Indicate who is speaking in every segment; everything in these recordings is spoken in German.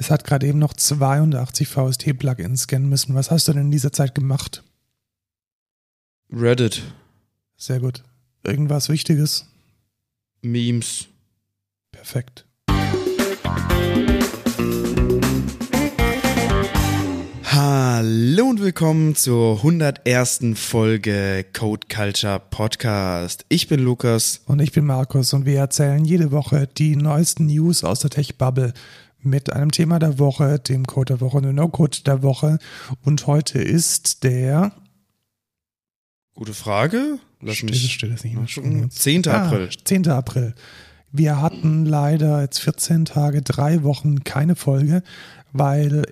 Speaker 1: Es hat gerade eben noch 82 VST-Plugins scannen müssen. Was hast du denn in dieser Zeit gemacht?
Speaker 2: Reddit,
Speaker 1: Sehr gut. Irgendwas Wichtiges?
Speaker 2: Memes.
Speaker 1: Perfekt.
Speaker 2: Hallo und willkommen zur 101. Folge Code Culture Podcast. Ich bin Lukas.
Speaker 1: Und ich bin Markus und wir erzählen jede Woche die neuesten News aus der Tech-Bubble mit einem Thema der Woche, dem Code der Woche dem No-Code der Woche. Und heute ist der
Speaker 2: Gute Frage. Lass
Speaker 1: Steht-
Speaker 2: mich
Speaker 1: steht das nicht
Speaker 2: gucken. 10. April.
Speaker 1: 10. April. Wir hatten leider jetzt 14 Tage, drei Wochen keine Folge, weil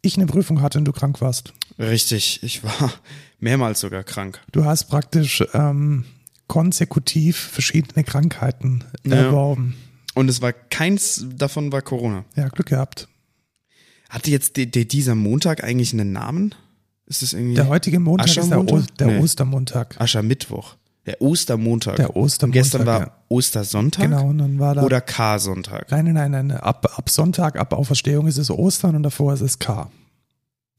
Speaker 1: ich eine Prüfung hatte und du krank warst.
Speaker 2: Richtig, ich war mehrmals sogar krank.
Speaker 1: Du hast praktisch ähm, konsekutiv verschiedene Krankheiten
Speaker 2: Ja.
Speaker 1: erworben.
Speaker 2: Und es war keins davon war Corona.
Speaker 1: Ja, Glück gehabt.
Speaker 2: Hatte jetzt die, die, dieser Montag eigentlich einen Namen? Ist das irgendwie
Speaker 1: Der heutige Montag ist der, o der
Speaker 2: Nee.
Speaker 1: Ostermontag.
Speaker 2: Aschermittwoch? Der Ostermontag.
Speaker 1: Der Ostermontag.
Speaker 2: Gestern war
Speaker 1: ja.
Speaker 2: Ostersonntag
Speaker 1: Genau, und dann war da.
Speaker 2: oder K-Sonntag.
Speaker 1: nein, nein, nein, nein. Ab, ab Sonntag, ab Auferstehung ist es Ostern und davor ist es K.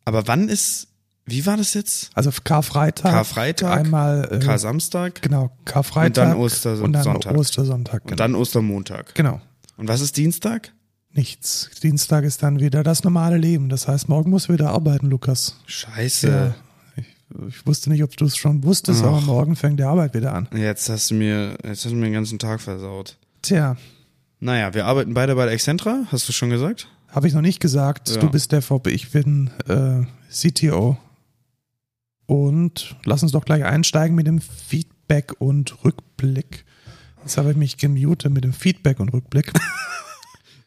Speaker 2: Aber wann ist, wie war das jetzt?
Speaker 1: Also Karfreitag.
Speaker 2: Karfreitag,
Speaker 1: Einmal. Äh,
Speaker 2: K-Samstag
Speaker 1: Genau, Karfreitag.
Speaker 2: Und dann Ostersonntag.
Speaker 1: Und dann Ostersonntag.
Speaker 2: und
Speaker 1: Genau.
Speaker 2: dann Ostermontag.
Speaker 1: genau.
Speaker 2: Und was ist Dienstag?
Speaker 1: Nichts. Dienstag ist dann wieder das normale Leben. Das heißt, morgen muss wieder arbeiten, Lukas.
Speaker 2: Scheiße.
Speaker 1: Ja. Ich, ich wusste nicht, ob du es schon wusstest,
Speaker 2: Ach.
Speaker 1: aber morgen fängt die Arbeit wieder an.
Speaker 2: Jetzt hast du mir, jetzt hast du mir den ganzen Tag versaut.
Speaker 1: Tja,
Speaker 2: Naja, wir arbeiten beide bei der Excentra, hast du schon gesagt?
Speaker 1: habe ich noch nicht gesagt.
Speaker 2: Ja.
Speaker 1: Du bist DevOps, ich bin äh, CTO. Und lass uns doch gleich einsteigen mit dem Feedback und Rückblick. Jetzt habe ich mich gemutet mit dem Feedback und Rückblick.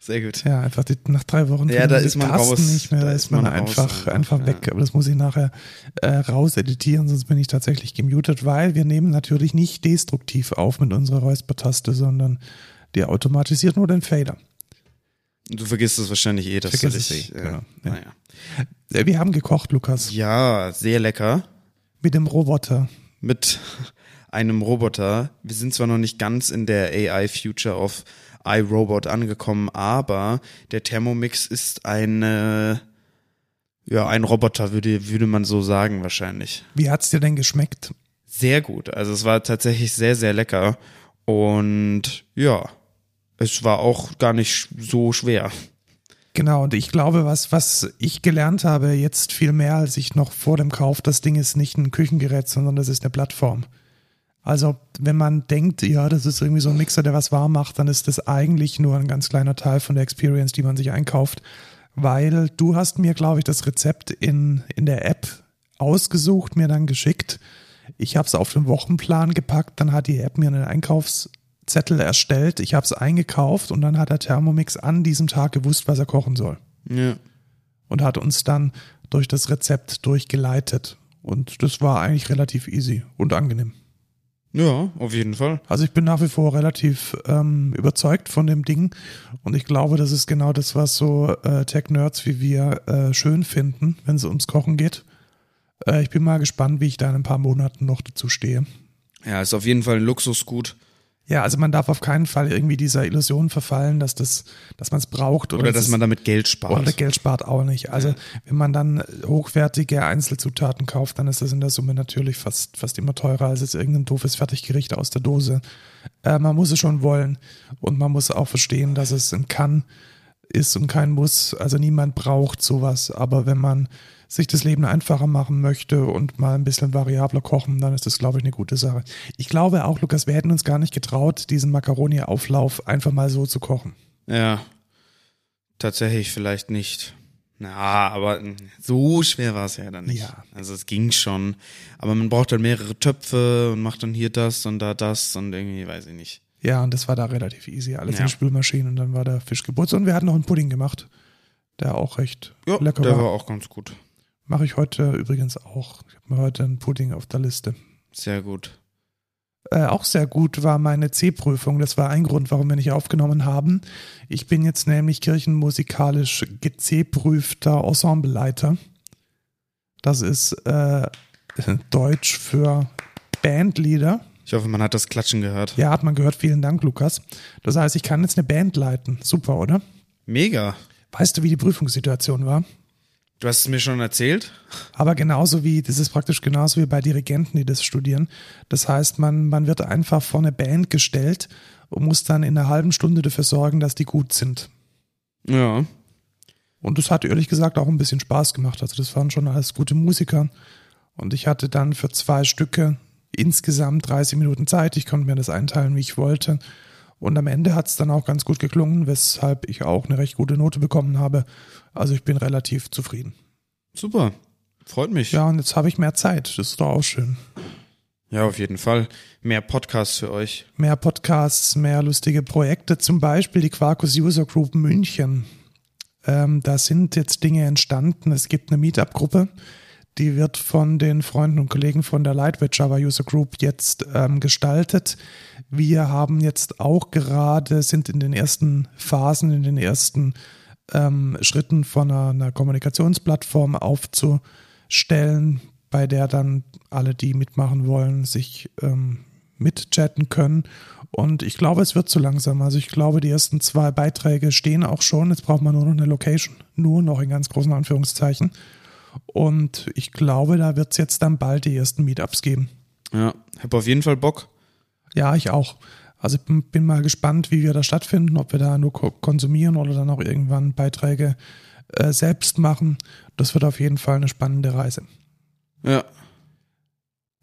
Speaker 2: Sehr gut.
Speaker 1: Ja, einfach die, nach drei Wochen
Speaker 2: Ja, da ist man
Speaker 1: Tasten
Speaker 2: raus.
Speaker 1: nicht mehr, da, ist man,
Speaker 2: raus
Speaker 1: einfach,
Speaker 2: einfach, ja.
Speaker 1: weg. Aber das muss ich nachher äh, raus editieren, sonst bin ich tatsächlich gemutet, weil wir nehmen natürlich nicht destruktiv auf mit unserer Räuspertaste, sondern die automatisiert nur den Fader.
Speaker 2: Du vergisst es wahrscheinlich eh, dass
Speaker 1: Vergiss
Speaker 2: du
Speaker 1: es
Speaker 2: dich,
Speaker 1: eh, genau, ja.
Speaker 2: Naja.
Speaker 1: Äh, Wir haben gekocht, Lukas,
Speaker 2: Ja, sehr lecker.
Speaker 1: mit dem Roboter.
Speaker 2: Mit einem Roboter. Wir sind zwar noch nicht ganz in der AI Future of iRobot angekommen, aber der Thermomix ist eine, ja, ein Roboter, würde, würde man so sagen, wahrscheinlich.
Speaker 1: Wie hat's dir denn geschmeckt?
Speaker 2: Sehr gut. Also es war tatsächlich sehr, sehr lecker. Und ja, es war auch gar nicht so schwer.
Speaker 1: Genau, und ich glaube, was, was ich gelernt habe, jetzt viel mehr als ich noch vor dem Kauf, das Ding ist nicht ein Küchengerät, sondern das ist eine Plattform. Also, wenn man denkt, ja, das ist irgendwie so ein Mixer, der was warm macht, dann ist das eigentlich nur ein ganz kleiner Teil von der Experience, die man sich einkauft. Weil du hast mir, glaube ich, das Rezept in, in der App ausgesucht, mir dann geschickt. Ich habe es auf den Wochenplan gepackt, dann hat die App mir einen Einkaufszettel erstellt, ich habe es eingekauft und dann hat der Thermomix an diesem Tag gewusst, was er kochen soll
Speaker 2: Ja.
Speaker 1: und hat uns dann durch das Rezept durchgeleitet. Und das war eigentlich relativ easy und angenehm.
Speaker 2: Ja, auf jeden Fall.
Speaker 1: Also ich bin nach wie vor relativ ähm, überzeugt von dem Ding und ich glaube, das ist genau das, was so äh, Tech-Nerds wie wir äh, schön finden, wenn es ums Kochen geht. Äh, ich bin mal gespannt, wie ich da in ein paar Monaten noch dazu stehe.
Speaker 2: Ja, ist auf jeden Fall ein Luxusgut.
Speaker 1: Ja, also man darf auf keinen Fall irgendwie dieser Illusion verfallen, dass das, dass man es braucht oder,
Speaker 2: Oder
Speaker 1: dass es-
Speaker 2: man damit Geld spart.
Speaker 1: Oder Geld spart auch nicht. Also wenn man dann hochwertige Einzelzutaten kauft, dann ist das in der Summe natürlich fast, fast immer teurer als jetzt irgendein doofes Fertiggericht aus der Dose. Äh, man muss es schon wollen und man muss auch verstehen, dass es ein Kann ist und kein Muss. Also niemand braucht sowas. Aber wenn man sich das Leben einfacher machen möchte und mal ein bisschen variabler kochen, dann ist das, glaube ich, eine gute Sache. Ich glaube auch, Lukas, wir hätten uns gar nicht getraut, diesen Macaroni-Auflauf einfach mal so zu kochen.
Speaker 2: Ja, tatsächlich vielleicht nicht. Na, aber so schwer war es ja dann nicht.
Speaker 1: Ja.
Speaker 2: Also es ging schon. Aber man braucht dann mehrere Töpfe und macht dann hier das und da das und irgendwie, weiß ich nicht.
Speaker 1: Ja, und das war da relativ easy. Alles
Speaker 2: Ja.
Speaker 1: in die Spülmaschine und dann war der Fisch geputzt. Und wir hatten noch einen Pudding gemacht, der auch recht
Speaker 2: Ja,
Speaker 1: lecker
Speaker 2: der
Speaker 1: war.
Speaker 2: war auch ganz gut.
Speaker 1: Mache ich heute übrigens auch. Ich habe mir heute einen Pudding auf der Liste.
Speaker 2: Sehr gut.
Speaker 1: Äh, auch sehr gut war meine C-Prüfung. Das war ein Grund, warum wir nicht aufgenommen haben. Ich bin jetzt nämlich kirchenmusikalisch geC-prüfter Ensembleleiter. Das ist äh, Deutsch für Bandleader.
Speaker 2: Ich hoffe, man hat das Klatschen gehört.
Speaker 1: Ja, hat man gehört. Vielen Dank, Lukas. Das heißt, ich kann jetzt eine Band leiten. Super, oder?
Speaker 2: Mega.
Speaker 1: Weißt du, wie die Prüfungssituation war?
Speaker 2: Du hast es mir schon erzählt.
Speaker 1: Aber genauso wie, das ist praktisch genauso wie bei Dirigenten, die das studieren. Das heißt, man, man wird einfach vor eine Band gestellt und muss dann in einer halben Stunde dafür sorgen, dass die gut sind.
Speaker 2: Ja.
Speaker 1: Und das hat ehrlich gesagt auch ein bisschen Spaß gemacht. Also das waren schon alles gute Musiker. Und ich hatte dann für zwei Stücke insgesamt 30 Minuten Zeit. Ich konnte mir das einteilen, wie ich wollte. Und am Ende hat es dann auch ganz gut geklungen, weshalb ich auch eine recht gute Note bekommen habe. Also ich bin relativ zufrieden.
Speaker 2: Super. Freut mich.
Speaker 1: Ja, und jetzt habe ich mehr Zeit. Das ist doch auch schön.
Speaker 2: Ja, auf jeden Fall. Mehr Podcasts für euch.
Speaker 1: Mehr Podcasts, mehr lustige Projekte, zum Beispiel die Quarkus User Group München. Ähm, da sind jetzt Dinge entstanden. Es gibt eine Meetup-Gruppe, die wird von den Freunden und Kollegen von der Lightweight Java User Group jetzt ähm, gestaltet. Wir haben jetzt auch gerade, sind in den ersten Phasen, in den ersten ähm, Schritten von einer, einer Kommunikationsplattform aufzustellen, bei der dann alle, die mitmachen wollen, sich ähm, mitchatten können. Und ich glaube, es wird zu langsam. Also ich glaube, die ersten zwei Beiträge stehen auch schon. Jetzt braucht man nur noch eine Location. Nur noch in ganz großen Anführungszeichen. Und ich glaube, da wird es jetzt dann bald die ersten Meetups geben.
Speaker 2: Ja, habe auf jeden Fall Bock.
Speaker 1: Ja, ich auch. Also ich bin mal gespannt, wie wir da stattfinden, ob wir da nur konsumieren oder dann auch irgendwann Beiträge äh, selbst machen. Das wird auf jeden Fall eine spannende Reise.
Speaker 2: Ja.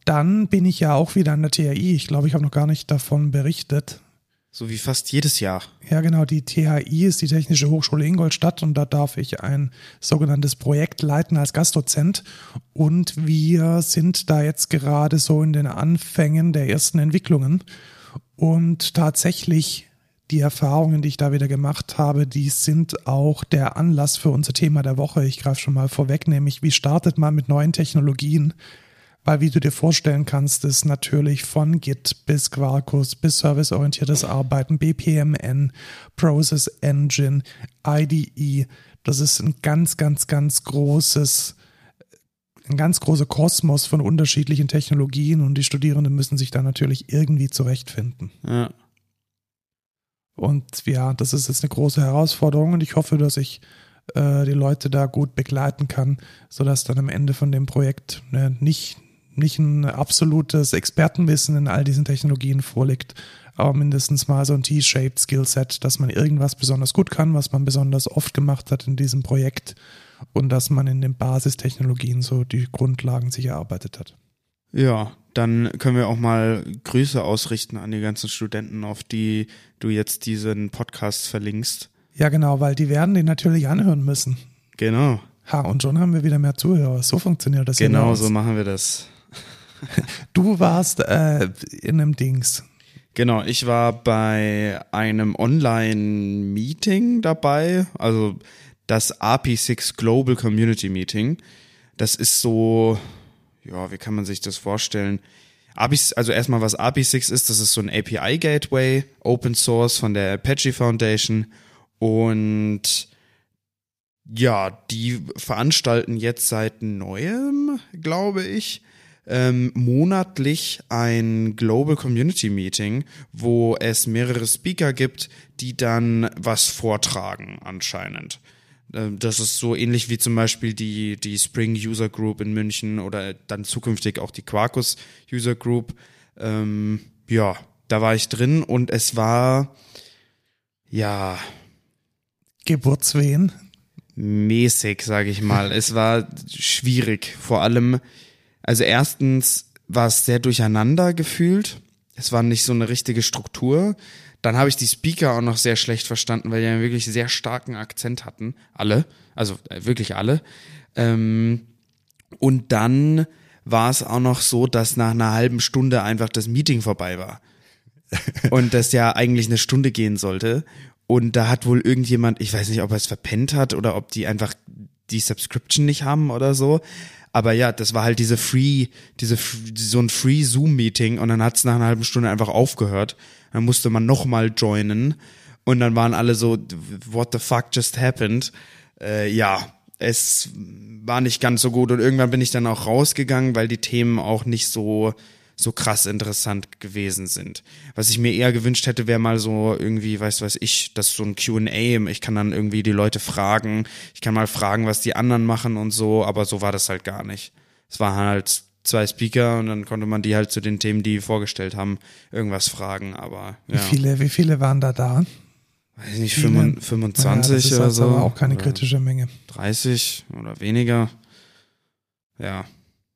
Speaker 1: Dann bin ich ja auch wieder an der THI. Ich glaube, ich habe noch gar nicht davon berichtet.
Speaker 2: So wie fast jedes Jahr.
Speaker 1: Ja, genau. Die THI ist die Technische Hochschule Ingolstadt und da darf ich ein sogenanntes Projekt leiten als Gastdozent. Und wir sind da jetzt gerade so in den Anfängen der ersten Entwicklungen. Und tatsächlich die Erfahrungen, die ich da wieder gemacht habe, die sind auch der Anlass für unser Thema der Woche. Ich greife schon mal vorweg, nämlich wie startet man mit neuen Technologien? Weil wie du dir vorstellen kannst, ist natürlich von Git bis Quarkus bis serviceorientiertes Arbeiten, BPMN, Process Engine, IDE, das ist ein ganz, ganz, ganz großes, ein ganz großer Kosmos von unterschiedlichen Technologien und die Studierenden müssen sich da natürlich irgendwie zurechtfinden.
Speaker 2: Ja.
Speaker 1: Und ja, das ist jetzt eine große Herausforderung und ich hoffe, dass ich äh, die Leute da gut begleiten kann, sodass dann am Ende von dem Projekt ne, nicht nicht ein absolutes Expertenwissen in all diesen Technologien vorliegt, aber mindestens mal so ein T-shaped Skillset, dass man irgendwas besonders gut kann, was man besonders oft gemacht hat in diesem Projekt und dass man in den Basistechnologien so die Grundlagen sich erarbeitet hat.
Speaker 2: Ja, dann können wir auch mal Grüße ausrichten an die ganzen Studenten, auf die du jetzt diesen Podcast verlinkst.
Speaker 1: Ja, genau, weil die werden den natürlich anhören müssen.
Speaker 2: Genau.
Speaker 1: Ha, und schon haben wir wieder mehr Zuhörer. So funktioniert das
Speaker 2: Genau, so machen wir das.
Speaker 1: Du warst äh, in einem Dings.
Speaker 2: Genau, ich war bei einem Online-Meeting dabei, also das AP6 Global Community Meeting. Das ist so, ja, wie kann man sich das vorstellen? Also erstmal was AP6 ist, das ist so ein API Gateway, Open Source von der Apache Foundation und ja, die veranstalten jetzt seit neuem, glaube ich, ähm, monatlich ein Global Community Meeting, wo es mehrere Speaker gibt, die dann was vortragen anscheinend. Ähm, das ist so ähnlich wie zum Beispiel die, die Spring User Group in München oder dann zukünftig auch die Quarkus User Group. Ähm, ja, da war ich drin und es war, ja.
Speaker 1: Geburtswehen?
Speaker 2: Mäßig, sage ich mal. es war schwierig. Vor allem, also erstens war es sehr durcheinander gefühlt. Es war nicht so eine richtige Struktur. Dann habe ich die Speaker auch noch sehr schlecht verstanden, weil die einen wirklich sehr starken Akzent hatten. Alle. Also äh, wirklich alle. Ähm, und dann war es auch noch so, dass nach einer halben Stunde einfach das Meeting vorbei war. und das ja eigentlich eine Stunde gehen sollte. Und da hat wohl irgendjemand, ich weiß nicht, ob er es verpennt hat oder ob die einfach die Subscription nicht haben oder so. Aber ja, das war halt diese Free, diese so ein Free Zoom Meeting und dann hat es nach einer halben Stunde einfach aufgehört. Dann musste man nochmal joinen und dann waren alle so, what the fuck just happened? Äh, ja, es war nicht ganz so gut und irgendwann bin ich dann auch rausgegangen, weil die Themen auch nicht so so krass interessant gewesen sind. Was ich mir eher gewünscht hätte, wäre mal so irgendwie, weiß weiß ich, das ist so ein Q&A, ich kann dann irgendwie die Leute fragen, ich kann mal fragen, was die anderen machen und so, aber so war das halt gar nicht. Es war halt zwei Speaker und dann konnte man die halt zu den Themen, die vorgestellt haben, irgendwas fragen, aber ja.
Speaker 1: Wie viele, wie viele waren da da?
Speaker 2: Weiß nicht,
Speaker 1: Viele?
Speaker 2: 25
Speaker 1: Naja,
Speaker 2: oder
Speaker 1: also
Speaker 2: so.
Speaker 1: auch keine kritische Menge.
Speaker 2: 30 oder weniger. Ja,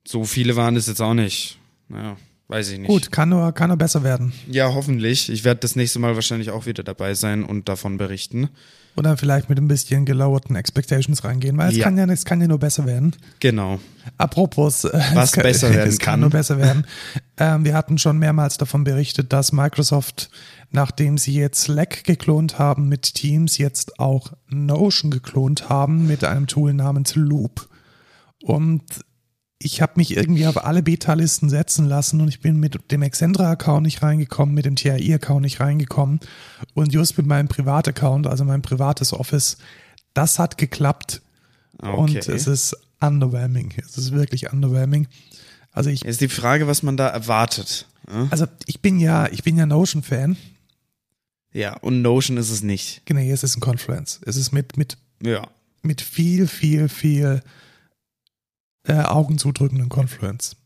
Speaker 2: so viele waren es jetzt auch nicht. Naja, weiß ich nicht.
Speaker 1: Gut, kann nur, kann nur besser werden.
Speaker 2: Ja, hoffentlich. Ich werde das nächste Mal wahrscheinlich auch wieder dabei sein und davon berichten.
Speaker 1: Oder vielleicht mit ein bisschen gelowerten Expectations reingehen, weil es
Speaker 2: Ja.
Speaker 1: kann ja, es kann ja nur besser werden.
Speaker 2: Genau.
Speaker 1: Apropos, äh,
Speaker 2: Was
Speaker 1: kann,
Speaker 2: besser werden
Speaker 1: es kann.
Speaker 2: kann.
Speaker 1: nur besser werden. ähm, wir hatten schon mehrmals davon berichtet, dass Microsoft, nachdem sie jetzt Slack geklont haben mit Teams, jetzt auch Notion geklont haben mit einem Tool namens Loop. Und ich habe mich irgendwie auf alle Beta-Listen setzen lassen und ich bin mit dem Excentra-Account nicht reingekommen, mit dem TAI-Account nicht reingekommen und just mit meinem Privat-Account, also mein privates Office, das hat geklappt
Speaker 2: Okay.
Speaker 1: und es ist underwhelming. Es ist wirklich underwhelming. Also ich,
Speaker 2: Jetzt die Frage, was man da erwartet. Ja?
Speaker 1: also ich bin ja, ich bin ja Notion-Fan.
Speaker 2: Ja, und Notion ist es nicht.
Speaker 1: Genau, es ist ein Confluence. Es ist mit, mit,
Speaker 2: Ja.
Speaker 1: mit viel, viel, viel äh, augenzudrückenden Confluence.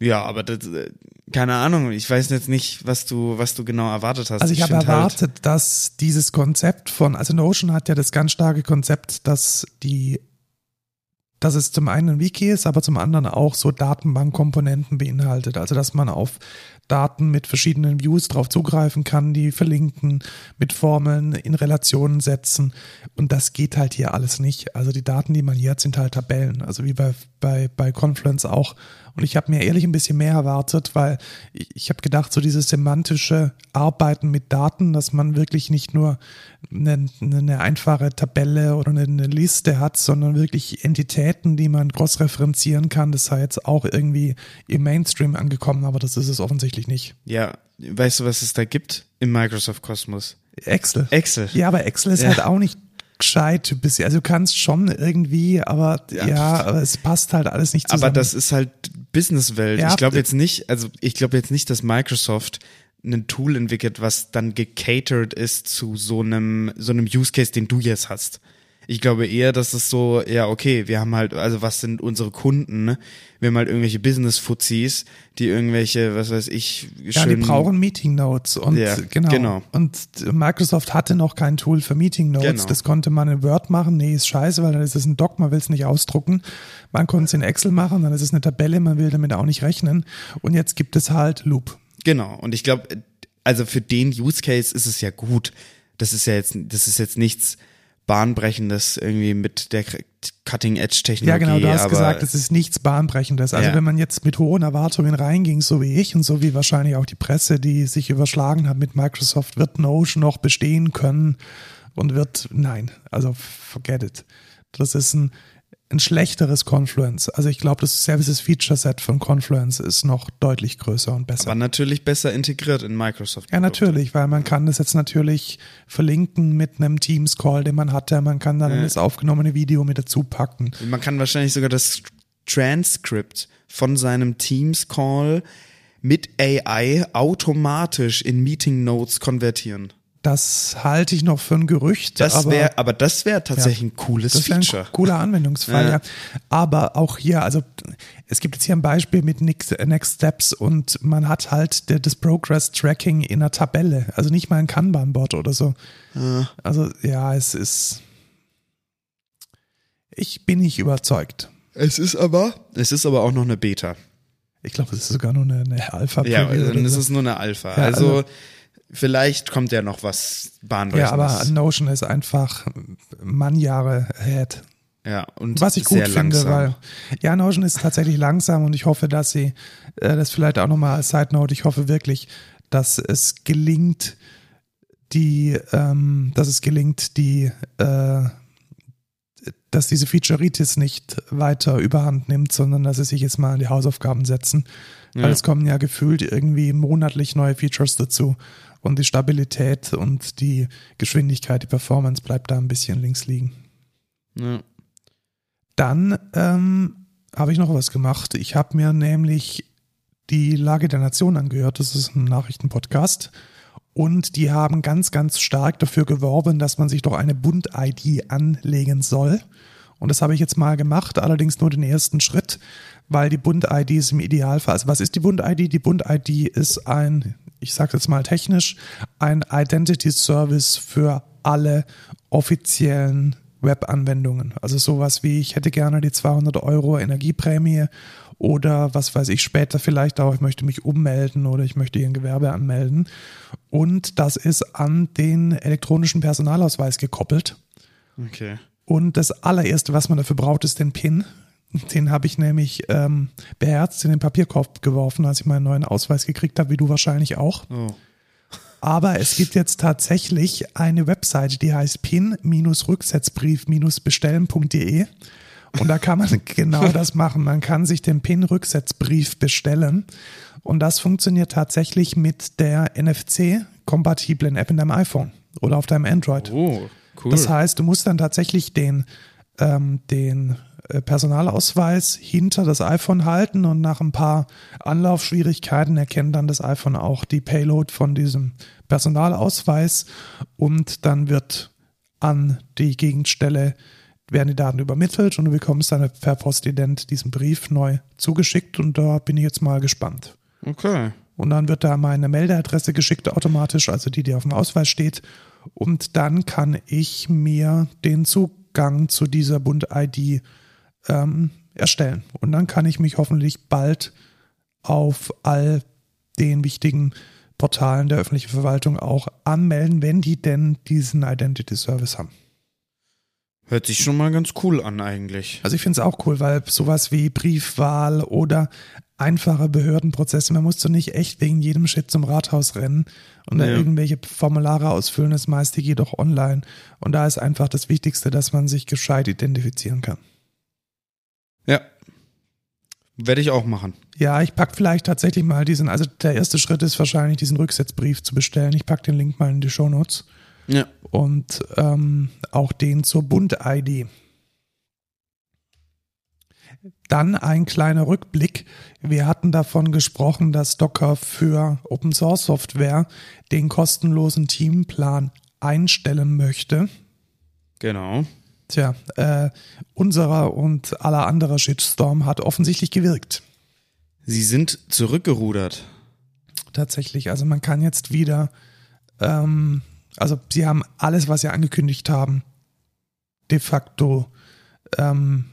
Speaker 2: Ja, aber das, äh, keine Ahnung, ich weiß jetzt nicht, was du, was du genau erwartet hast.
Speaker 1: Also ich, habe
Speaker 2: find halt-
Speaker 1: erwartet, dass dieses Konzept von, also Notion hat ja das ganz starke Konzept, dass die, dass es zum einen ein Wiki ist, aber zum anderen auch so Datenbankkomponenten beinhaltet. Also dass man auf Daten mit verschiedenen Views drauf zugreifen kann, die verlinken, mit Formeln in Relationen setzen. Und das geht halt hier alles nicht. Also die Daten, die man hier hat, sind halt Tabellen. Also wie bei, bei, bei Confluence auch. Und ich habe mir ehrlich ein bisschen mehr erwartet, weil ich, ich habe gedacht, so dieses semantische Arbeiten mit Daten, dass man wirklich nicht nur eine, eine einfache Tabelle oder eine, eine Liste hat, sondern wirklich Entitäten, die man cross-referenzieren kann. Das sei jetzt auch irgendwie im Mainstream angekommen, aber das ist es offensichtlich nicht.
Speaker 2: Ja, weißt du, was es da gibt im Microsoft Kosmos?
Speaker 1: Excel.
Speaker 2: Excel.
Speaker 1: Ja, aber Excel ist
Speaker 2: Ja.
Speaker 1: halt auch nicht gescheit bisher. Also du kannst schon irgendwie, aber ja,
Speaker 2: Ja.
Speaker 1: aber es passt halt alles nicht zusammen.
Speaker 2: Aber das ist halt Businesswelt.
Speaker 1: Ja,
Speaker 2: ich glaube jetzt nicht, also ich glaube jetzt nicht, dass Microsoft ein Tool entwickelt, was dann gecatert ist zu so einem, so einem Use Case, den du jetzt hast. Ich glaube eher, dass es so, ja, okay, wir haben halt, also was sind unsere Kunden, ne? Wir haben halt irgendwelche Business-Fuzis, die irgendwelche, was weiß ich,
Speaker 1: Ja, die brauchen Meeting Notes und
Speaker 2: Ja,
Speaker 1: genau.
Speaker 2: genau.
Speaker 1: Und Microsoft hatte noch kein Tool für Meeting Notes.
Speaker 2: Genau.
Speaker 1: Das konnte man in Word machen. Nee, ist scheiße, weil dann ist es ein Doc, man will es nicht ausdrucken. Man konnte es in Excel machen, dann ist es eine Tabelle, man will damit auch nicht rechnen. Und jetzt gibt es halt Loop.
Speaker 2: Genau. Und ich glaube, also für den Use Case ist es ja gut. Das ist ja jetzt, das ist jetzt nichts bahnbrechendes irgendwie mit der Cutting Edge Technologie.
Speaker 1: Ja, genau, du hast gesagt, es ist nichts Bahnbrechendes. Also
Speaker 2: Ja.
Speaker 1: wenn man jetzt mit hohen Erwartungen reinging, so wie ich und so wie wahrscheinlich auch die Presse, die sich überschlagen hat mit Microsoft, wird Notion noch bestehen können und wird, nein, also forget it. Das ist ein, ein schlechteres Confluence. Also ich glaube, das Services Feature Set von Confluence ist noch deutlich größer und besser.
Speaker 2: aber natürlich besser integriert in Microsoft.
Speaker 1: Ja, natürlich, weil man kann das jetzt natürlich verlinken mit einem Teams-Call, den man hatte. Man kann dann
Speaker 2: Ja.
Speaker 1: das aufgenommene Video mit dazu packen.
Speaker 2: Man kann wahrscheinlich sogar das Transkript von seinem Teams Call mit AI automatisch in Meeting Notes konvertieren.
Speaker 1: Das halte ich noch für ein Gerücht.
Speaker 2: Das
Speaker 1: aber
Speaker 2: wäre, aber das wäre tatsächlich ein cooles
Speaker 1: das wäre ein
Speaker 2: Feature.
Speaker 1: cooler Anwendungsfall,
Speaker 2: Ja.
Speaker 1: ja. Aber auch hier, also es gibt jetzt hier ein Beispiel mit Next, Next Steps und man hat halt der, das Progress Tracking in einer Tabelle, also nicht mal ein Kanban-Bot oder so. Also ja, es ist. Ich bin nicht überzeugt.
Speaker 2: Es ist aber, es ist aber auch noch eine Beta.
Speaker 1: Ich glaube, es ist sogar nur eine, eine alpha
Speaker 2: Ja, dann ist es nur eine Alpha.
Speaker 1: Ja,
Speaker 2: also,
Speaker 1: also-
Speaker 2: vielleicht kommt ja noch was
Speaker 1: Ja,
Speaker 2: bahnbrechendes.
Speaker 1: aber Notion ist einfach Mannjahre ahead.
Speaker 2: ja, und
Speaker 1: Was ich gut finde,
Speaker 2: langsam.
Speaker 1: weil ja, Notion ist tatsächlich langsam und ich hoffe, dass sie, äh, das vielleicht auch nochmal als Side Note, ich hoffe wirklich, dass es gelingt, die, ähm, dass es gelingt, die, äh, dass diese Featureitis nicht weiter überhand nimmt, sondern dass sie sich jetzt mal an die Hausaufgaben setzen. Weil
Speaker 2: Ja.
Speaker 1: es kommen ja gefühlt irgendwie monatlich neue Features dazu. Und die Stabilität und die Geschwindigkeit, die Performance bleibt da ein bisschen links liegen.
Speaker 2: Ja.
Speaker 1: Dann ähm, habe ich noch was gemacht. Ich habe mir nämlich die Lage der Nation angehört. Das ist ein Nachrichtenpodcast. Und die haben ganz, ganz stark dafür geworben, dass man sich doch eine Bund-ID anlegen soll. Und das habe ich jetzt mal gemacht, allerdings nur den ersten Schritt, weil die Bund-ID ist im Idealfall. Also was ist die Bund-ID? Die Bund-ID ist ein, ich sage jetzt mal technisch, ein Identity Service für alle offiziellen Web-Anwendungen. Also sowas wie, ich hätte gerne die 200 Euro Energieprämie oder was weiß ich später vielleicht auch, ich möchte mich ummelden oder ich möchte hier ein Gewerbe anmelden. Und das ist an den elektronischen Personalausweis gekoppelt.
Speaker 2: Okay.
Speaker 1: Und das allererste, was man dafür braucht, ist den PIN. Den habe ich nämlich ähm, beherzt in den Papierkorb geworfen, als ich meinen neuen Ausweis gekriegt habe, wie du wahrscheinlich auch.
Speaker 2: Oh.
Speaker 1: Aber es gibt jetzt tatsächlich eine Webseite, die heißt pin-rücksetzbrief-bestellen.de. Und da kann man genau das machen. Man kann sich den PIN-Rücksetzbrief bestellen. Und das funktioniert tatsächlich mit der NFC-kompatiblen App in deinem iPhone oder auf deinem Android.
Speaker 2: Oh, cool.
Speaker 1: Das heißt, du musst dann tatsächlich den, ähm, den Personalausweis hinter das iPhone halten und nach ein paar Anlaufschwierigkeiten erkennt dann das iPhone auch die Payload von diesem Personalausweis und dann wird an die Gegenstelle werden die Daten übermittelt und du bekommst dann per Postident diesen Brief neu zugeschickt und da bin ich jetzt mal gespannt.
Speaker 2: okay.
Speaker 1: Und dann wird da meine Meldeadresse geschickt automatisch, also die, die auf dem Ausweis steht. Und dann kann ich mir den Zugang zu dieser Bund-ID ähm, erstellen. Und dann kann ich mich hoffentlich bald auf all den wichtigen Portalen der öffentlichen Verwaltung auch anmelden, wenn die denn diesen Identity Service haben.
Speaker 2: Hört sich schon mal ganz cool an eigentlich.
Speaker 1: Also ich finde es auch cool, weil sowas wie Briefwahl oder einfache Behördenprozesse, man muss so nicht echt wegen jedem Shit zum Rathaus rennen und da
Speaker 2: Ja.
Speaker 1: irgendwelche Formulare ausfüllen, das meiste geht doch online. Und da ist einfach das Wichtigste, dass man sich gescheit identifizieren kann.
Speaker 2: Werde ich auch machen.
Speaker 1: Ja, ich pack vielleicht tatsächlich mal diesen, also der erste Schritt ist wahrscheinlich diesen Rücksetzbrief zu bestellen. Ich pack den Link mal in die Shownotes
Speaker 2: Ja.
Speaker 1: und ähm, auch den zur Bund-ID. Dann ein kleiner Rückblick. Wir hatten davon gesprochen, dass Docker für Open Source Software den kostenlosen Teamplan einstellen möchte.
Speaker 2: Genau.
Speaker 1: Tja, äh, unserer und aller anderer Shitstorm hat offensichtlich gewirkt.
Speaker 2: Sie sind zurückgerudert.
Speaker 1: Tatsächlich. Also man kann jetzt wieder, ähm, also sie haben alles, was sie angekündigt haben, de facto ähm,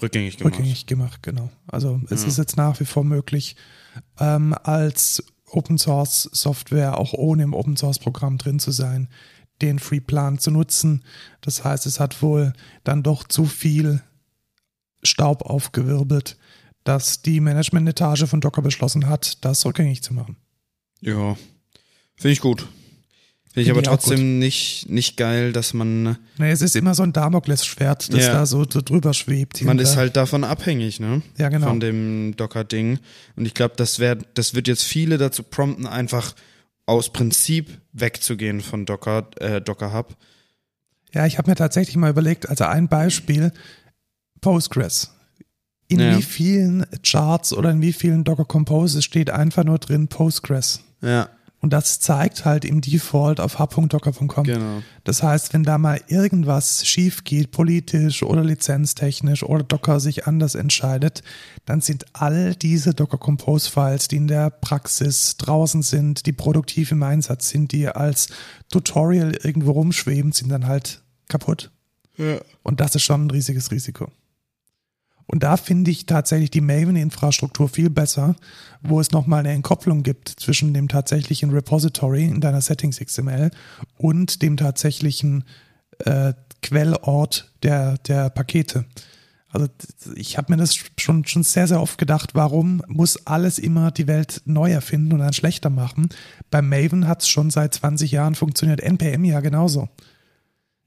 Speaker 2: Rückgängig gemacht.
Speaker 1: rückgängig gemacht, genau. Also es
Speaker 2: Ja.
Speaker 1: ist jetzt nach wie vor möglich, ähm, als Open Source Software auch ohne im Open Source Programm drin zu sein, den Free Plan zu nutzen. Das heißt, es hat wohl dann doch zu viel Staub aufgewirbelt, dass die Managementetage von Docker beschlossen hat, das rückgängig zu machen.
Speaker 2: Ja. Finde ich gut. Finde ich aber
Speaker 1: ich
Speaker 2: trotzdem nicht, nicht geil, dass man,
Speaker 1: Nee, es ist immer so ein Damoklesschwert, das
Speaker 2: Ja.
Speaker 1: da so, so drüber schwebt.
Speaker 2: man
Speaker 1: hinter-
Speaker 2: ist halt davon abhängig, ne?
Speaker 1: Ja, genau.
Speaker 2: Von dem Docker-Ding. Und ich glaube, das das wird jetzt viele dazu prompten, einfach aus Prinzip wegzugehen von Docker, äh, Docker Hub.
Speaker 1: Ja, ich habe mir tatsächlich mal überlegt, also ein Beispiel, Postgres. In
Speaker 2: Ja.
Speaker 1: wie vielen Charts oder in wie vielen Docker Composes steht einfach nur drin Postgres?
Speaker 2: Ja,
Speaker 1: Und das zeigt halt im Default auf hub.docker.com.
Speaker 2: genau.
Speaker 1: Das heißt, wenn da mal irgendwas schief geht, politisch oder lizenztechnisch oder Docker sich anders entscheidet, dann sind all diese Docker Compose Files, die in der Praxis draußen sind, die produktiv im Einsatz sind, die als Tutorial irgendwo rumschweben, sind dann halt kaputt.
Speaker 2: Ja.
Speaker 1: Und das ist schon ein riesiges Risiko. Und da finde ich tatsächlich die Maven-Infrastruktur viel besser, wo es nochmal eine Entkopplung gibt zwischen dem tatsächlichen Repository in deiner Settings XML und dem tatsächlichen äh, Quellort der, der Pakete. Also ich habe mir das schon, schon sehr, sehr oft gedacht, warum muss alles immer die Welt neu erfinden und dann schlechter machen? Bei Maven hat es schon seit 20 Jahren funktioniert, NPM ja genauso.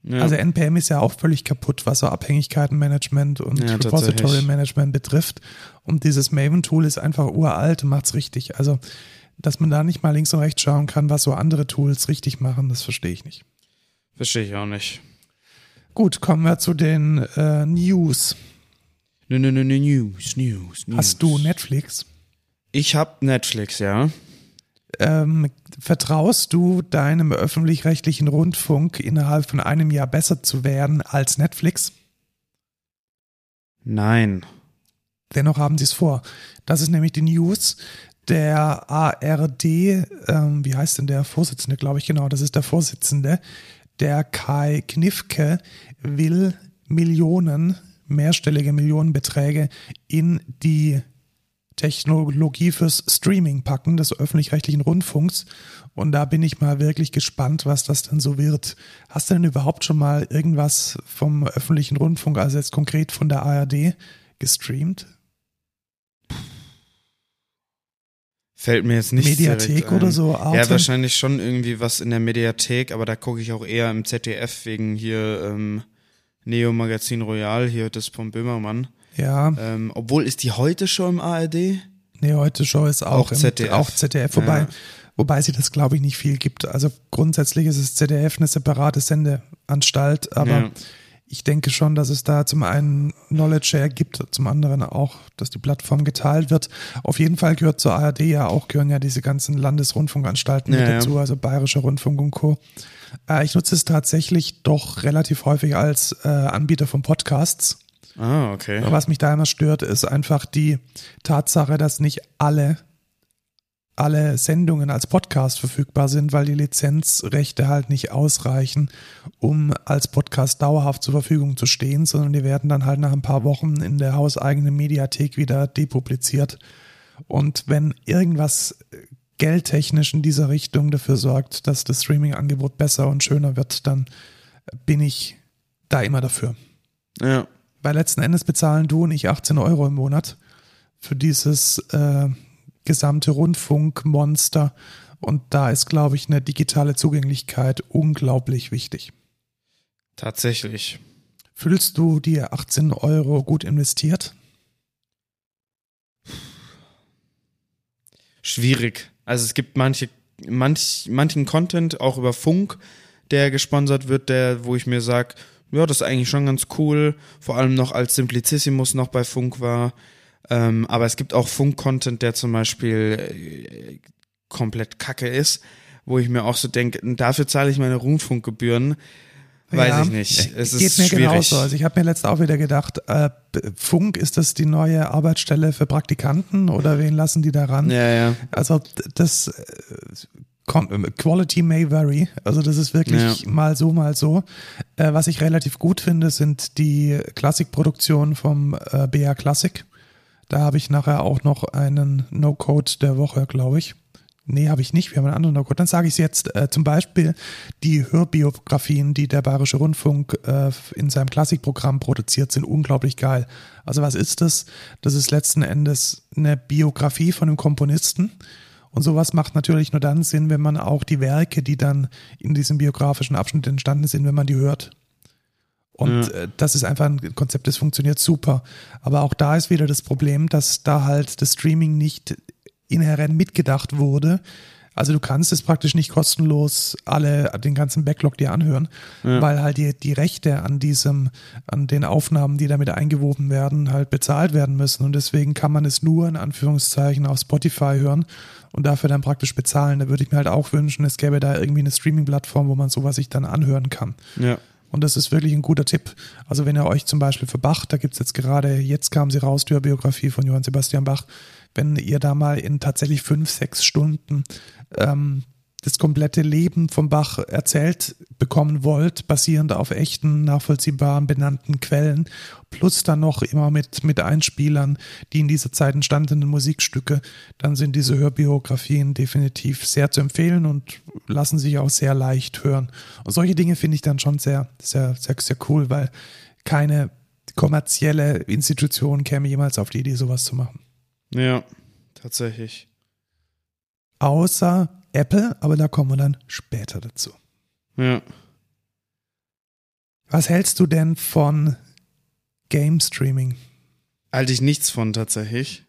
Speaker 2: Ja.
Speaker 1: Also NPM ist ja auch völlig kaputt, was so Abhängigkeitenmanagement und
Speaker 2: Ja,
Speaker 1: Repository
Speaker 2: tatsächlich.
Speaker 1: Management betrifft. Und dieses Maven-Tool ist einfach uralt und macht's richtig. Also, dass man da nicht mal links und rechts schauen kann, was so andere Tools richtig machen, das verstehe ich nicht.
Speaker 2: Verstehe ich auch nicht.
Speaker 1: Gut, kommen wir zu den äh, News.
Speaker 2: Nö, nö, nö, nö, News, News, News.
Speaker 1: Hast du Netflix?
Speaker 2: Ich habe Netflix, ja.
Speaker 1: Ähm, vertraust du deinem öffentlich-rechtlichen Rundfunk innerhalb von einem Jahr besser zu werden als Netflix?
Speaker 2: Nein.
Speaker 1: Dennoch haben sie es vor. Das ist nämlich die News. Der ARD, ähm, wie heißt denn der Vorsitzende, glaube ich, genau, das ist der Vorsitzende, der Kai Knifke will Millionen, mehrstellige Millionenbeträge in die Technologie fürs Streaming packen des öffentlich-rechtlichen Rundfunks. Und da bin ich mal wirklich gespannt, was das dann so wird. Hast du denn überhaupt schon mal irgendwas vom öffentlichen Rundfunk, also jetzt konkret von der ARD, gestreamt?
Speaker 2: Fällt mir jetzt nicht
Speaker 1: Mediathek oder so?
Speaker 2: Arte? Ja, wahrscheinlich schon irgendwie was in der Mediathek, aber da gucke ich auch eher im ZDF wegen hier ähm, Neo Magazin Royal, hier das von Böhmermann.
Speaker 1: Ja.
Speaker 2: Ähm, obwohl, ist die heute Show im ARD?
Speaker 1: Nee, heute Show ist auch,
Speaker 2: auch ZDF.
Speaker 1: Im, auch ZDF, wobei, ja. wobei sie das, glaube ich, nicht viel gibt. Also grundsätzlich ist es ZDF eine separate Sendeanstalt, aber ja. ich denke schon, dass es da zum einen Knowledge Share gibt, zum anderen auch, dass die Plattform geteilt wird. Auf jeden Fall gehört zur ARD ja auch, gehören ja diese ganzen Landesrundfunkanstalten ja, dazu, also Bayerischer Rundfunk und Co. Äh, ich nutze es tatsächlich doch relativ häufig als äh, Anbieter von Podcasts
Speaker 2: Ah, okay.
Speaker 1: Was mich da immer stört, ist einfach die Tatsache, dass nicht alle alle Sendungen als Podcast verfügbar sind, weil die Lizenzrechte halt nicht ausreichen, um als Podcast dauerhaft zur Verfügung zu stehen, sondern die werden dann halt nach ein paar Wochen in der hauseigenen Mediathek wieder depubliziert. Und wenn irgendwas geldtechnisch in dieser Richtung dafür sorgt, dass das Streaming-Angebot besser und schöner wird, dann bin ich da immer dafür.
Speaker 2: Ja.
Speaker 1: Weil letzten Endes bezahlen du und ich 18 Euro im Monat für dieses äh, gesamte Rundfunkmonster. Und da ist, glaube ich, eine digitale Zugänglichkeit unglaublich wichtig.
Speaker 2: Tatsächlich.
Speaker 1: Fühlst du dir 18 Euro gut investiert?
Speaker 2: Schwierig. Also es gibt manche, manch, manchen Content auch über Funk, der gesponsert wird, der, wo ich mir sage, ja, das ist eigentlich schon ganz cool. Vor allem noch als Simplicissimus noch bei Funk war. Ähm, aber es gibt auch Funk-Content, der zum Beispiel äh, komplett kacke ist, wo ich mir auch so denke, dafür zahle ich meine Rundfunkgebühren. Weiß ja, ich nicht. Es geht mir schwierig. genauso.
Speaker 1: Also ich habe mir letztes auch wieder gedacht, äh, Funk, ist das die neue Arbeitsstelle für Praktikanten oder wen lassen die da ran?
Speaker 2: Ja, ja.
Speaker 1: Also das äh, Quality may vary. Also das ist wirklich ja. mal so, mal so. Äh, was ich relativ gut finde, sind die Klassikproduktionen vom äh, BA Classic. Da habe ich nachher auch noch einen No-Code der Woche, glaube ich. Nee, habe ich nicht. Wir haben einen anderen No-Code. Dann sage ich es jetzt. Äh, zum Beispiel die Hörbiografien, die der Bayerische Rundfunk äh, in seinem Klassikprogramm produziert, sind unglaublich geil. Also was ist das? Das ist letzten Endes eine Biografie von einem Komponisten und sowas macht natürlich nur dann Sinn, wenn man auch die Werke, die dann in diesem biografischen Abschnitt entstanden sind, wenn man die hört. Und ja. Äh, das ist einfach ein Konzept, das funktioniert super. Aber auch da ist wieder das Problem, dass da halt das Streaming nicht inhärent mitgedacht wurde, also du kannst es praktisch nicht kostenlos alle, den ganzen Backlog dir anhören, ja. weil halt die, die Rechte an diesem, an den Aufnahmen, die damit eingewoben werden, halt bezahlt werden müssen. Und deswegen kann man es nur in Anführungszeichen auf Spotify hören und dafür dann praktisch bezahlen. Da würde ich mir halt auch wünschen, es gäbe da irgendwie eine Streaming-Plattform, wo man sowas sich dann anhören kann.
Speaker 2: Ja.
Speaker 1: Und das ist wirklich ein guter Tipp. Also wenn ihr euch zum Beispiel für Bach, da gibt es jetzt gerade, jetzt kam sie raus, die Biografie von Johann Sebastian Bach, wenn ihr da mal in tatsächlich fünf, sechs Stunden ähm, das komplette Leben vom Bach erzählt bekommen wollt, basierend auf echten, nachvollziehbaren, benannten Quellen, plus dann noch immer mit, mit Einspielern, die in dieser Zeit entstandenen Musikstücke, dann sind diese Hörbiografien definitiv sehr zu empfehlen und lassen sich auch sehr leicht hören. Und solche Dinge finde ich dann schon sehr, sehr, sehr, sehr cool, weil keine kommerzielle Institution käme jemals auf die Idee, sowas zu machen.
Speaker 2: Ja, tatsächlich.
Speaker 1: Außer Apple, aber da kommen wir dann später dazu.
Speaker 2: Ja.
Speaker 1: Was hältst du denn von Game Streaming?
Speaker 2: Halte ich nichts von tatsächlich.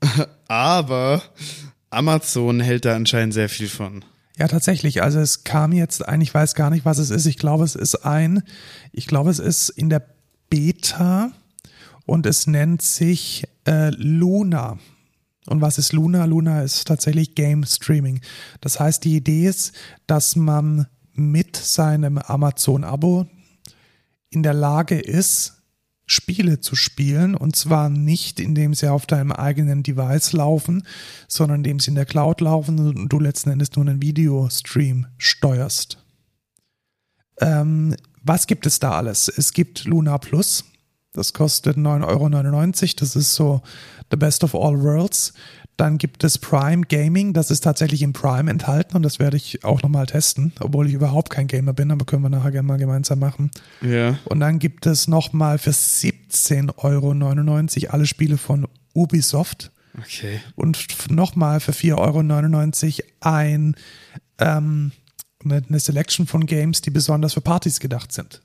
Speaker 2: aber Amazon hält da anscheinend sehr viel von.
Speaker 1: Ja, tatsächlich. Also es kam jetzt ein, ich weiß gar nicht, was es ist. Ich glaube, es ist ein, ich glaube, es ist in der Beta und es nennt sich äh, Luna. Und was ist Luna? Luna ist tatsächlich Game Streaming. Das heißt, die Idee ist, dass man mit seinem Amazon-Abo in der Lage ist, Spiele zu spielen und zwar nicht, indem sie auf deinem eigenen Device laufen, sondern indem sie in der Cloud laufen und du letzten Endes nur einen Videostream steuerst. Ähm, was gibt es da alles? Es gibt Luna Plus, das kostet 9,99 Euro, das ist so the best of all worlds. Dann gibt es Prime Gaming, das ist tatsächlich im Prime enthalten und das werde ich auch nochmal testen, obwohl ich überhaupt kein Gamer bin, aber können wir nachher gerne mal gemeinsam machen.
Speaker 2: Ja.
Speaker 1: Und dann gibt es nochmal für 17,99 Euro alle Spiele von Ubisoft
Speaker 2: Okay.
Speaker 1: und nochmal für 4,99 Euro ein, ähm, eine, eine Selection von Games, die besonders für Partys gedacht sind.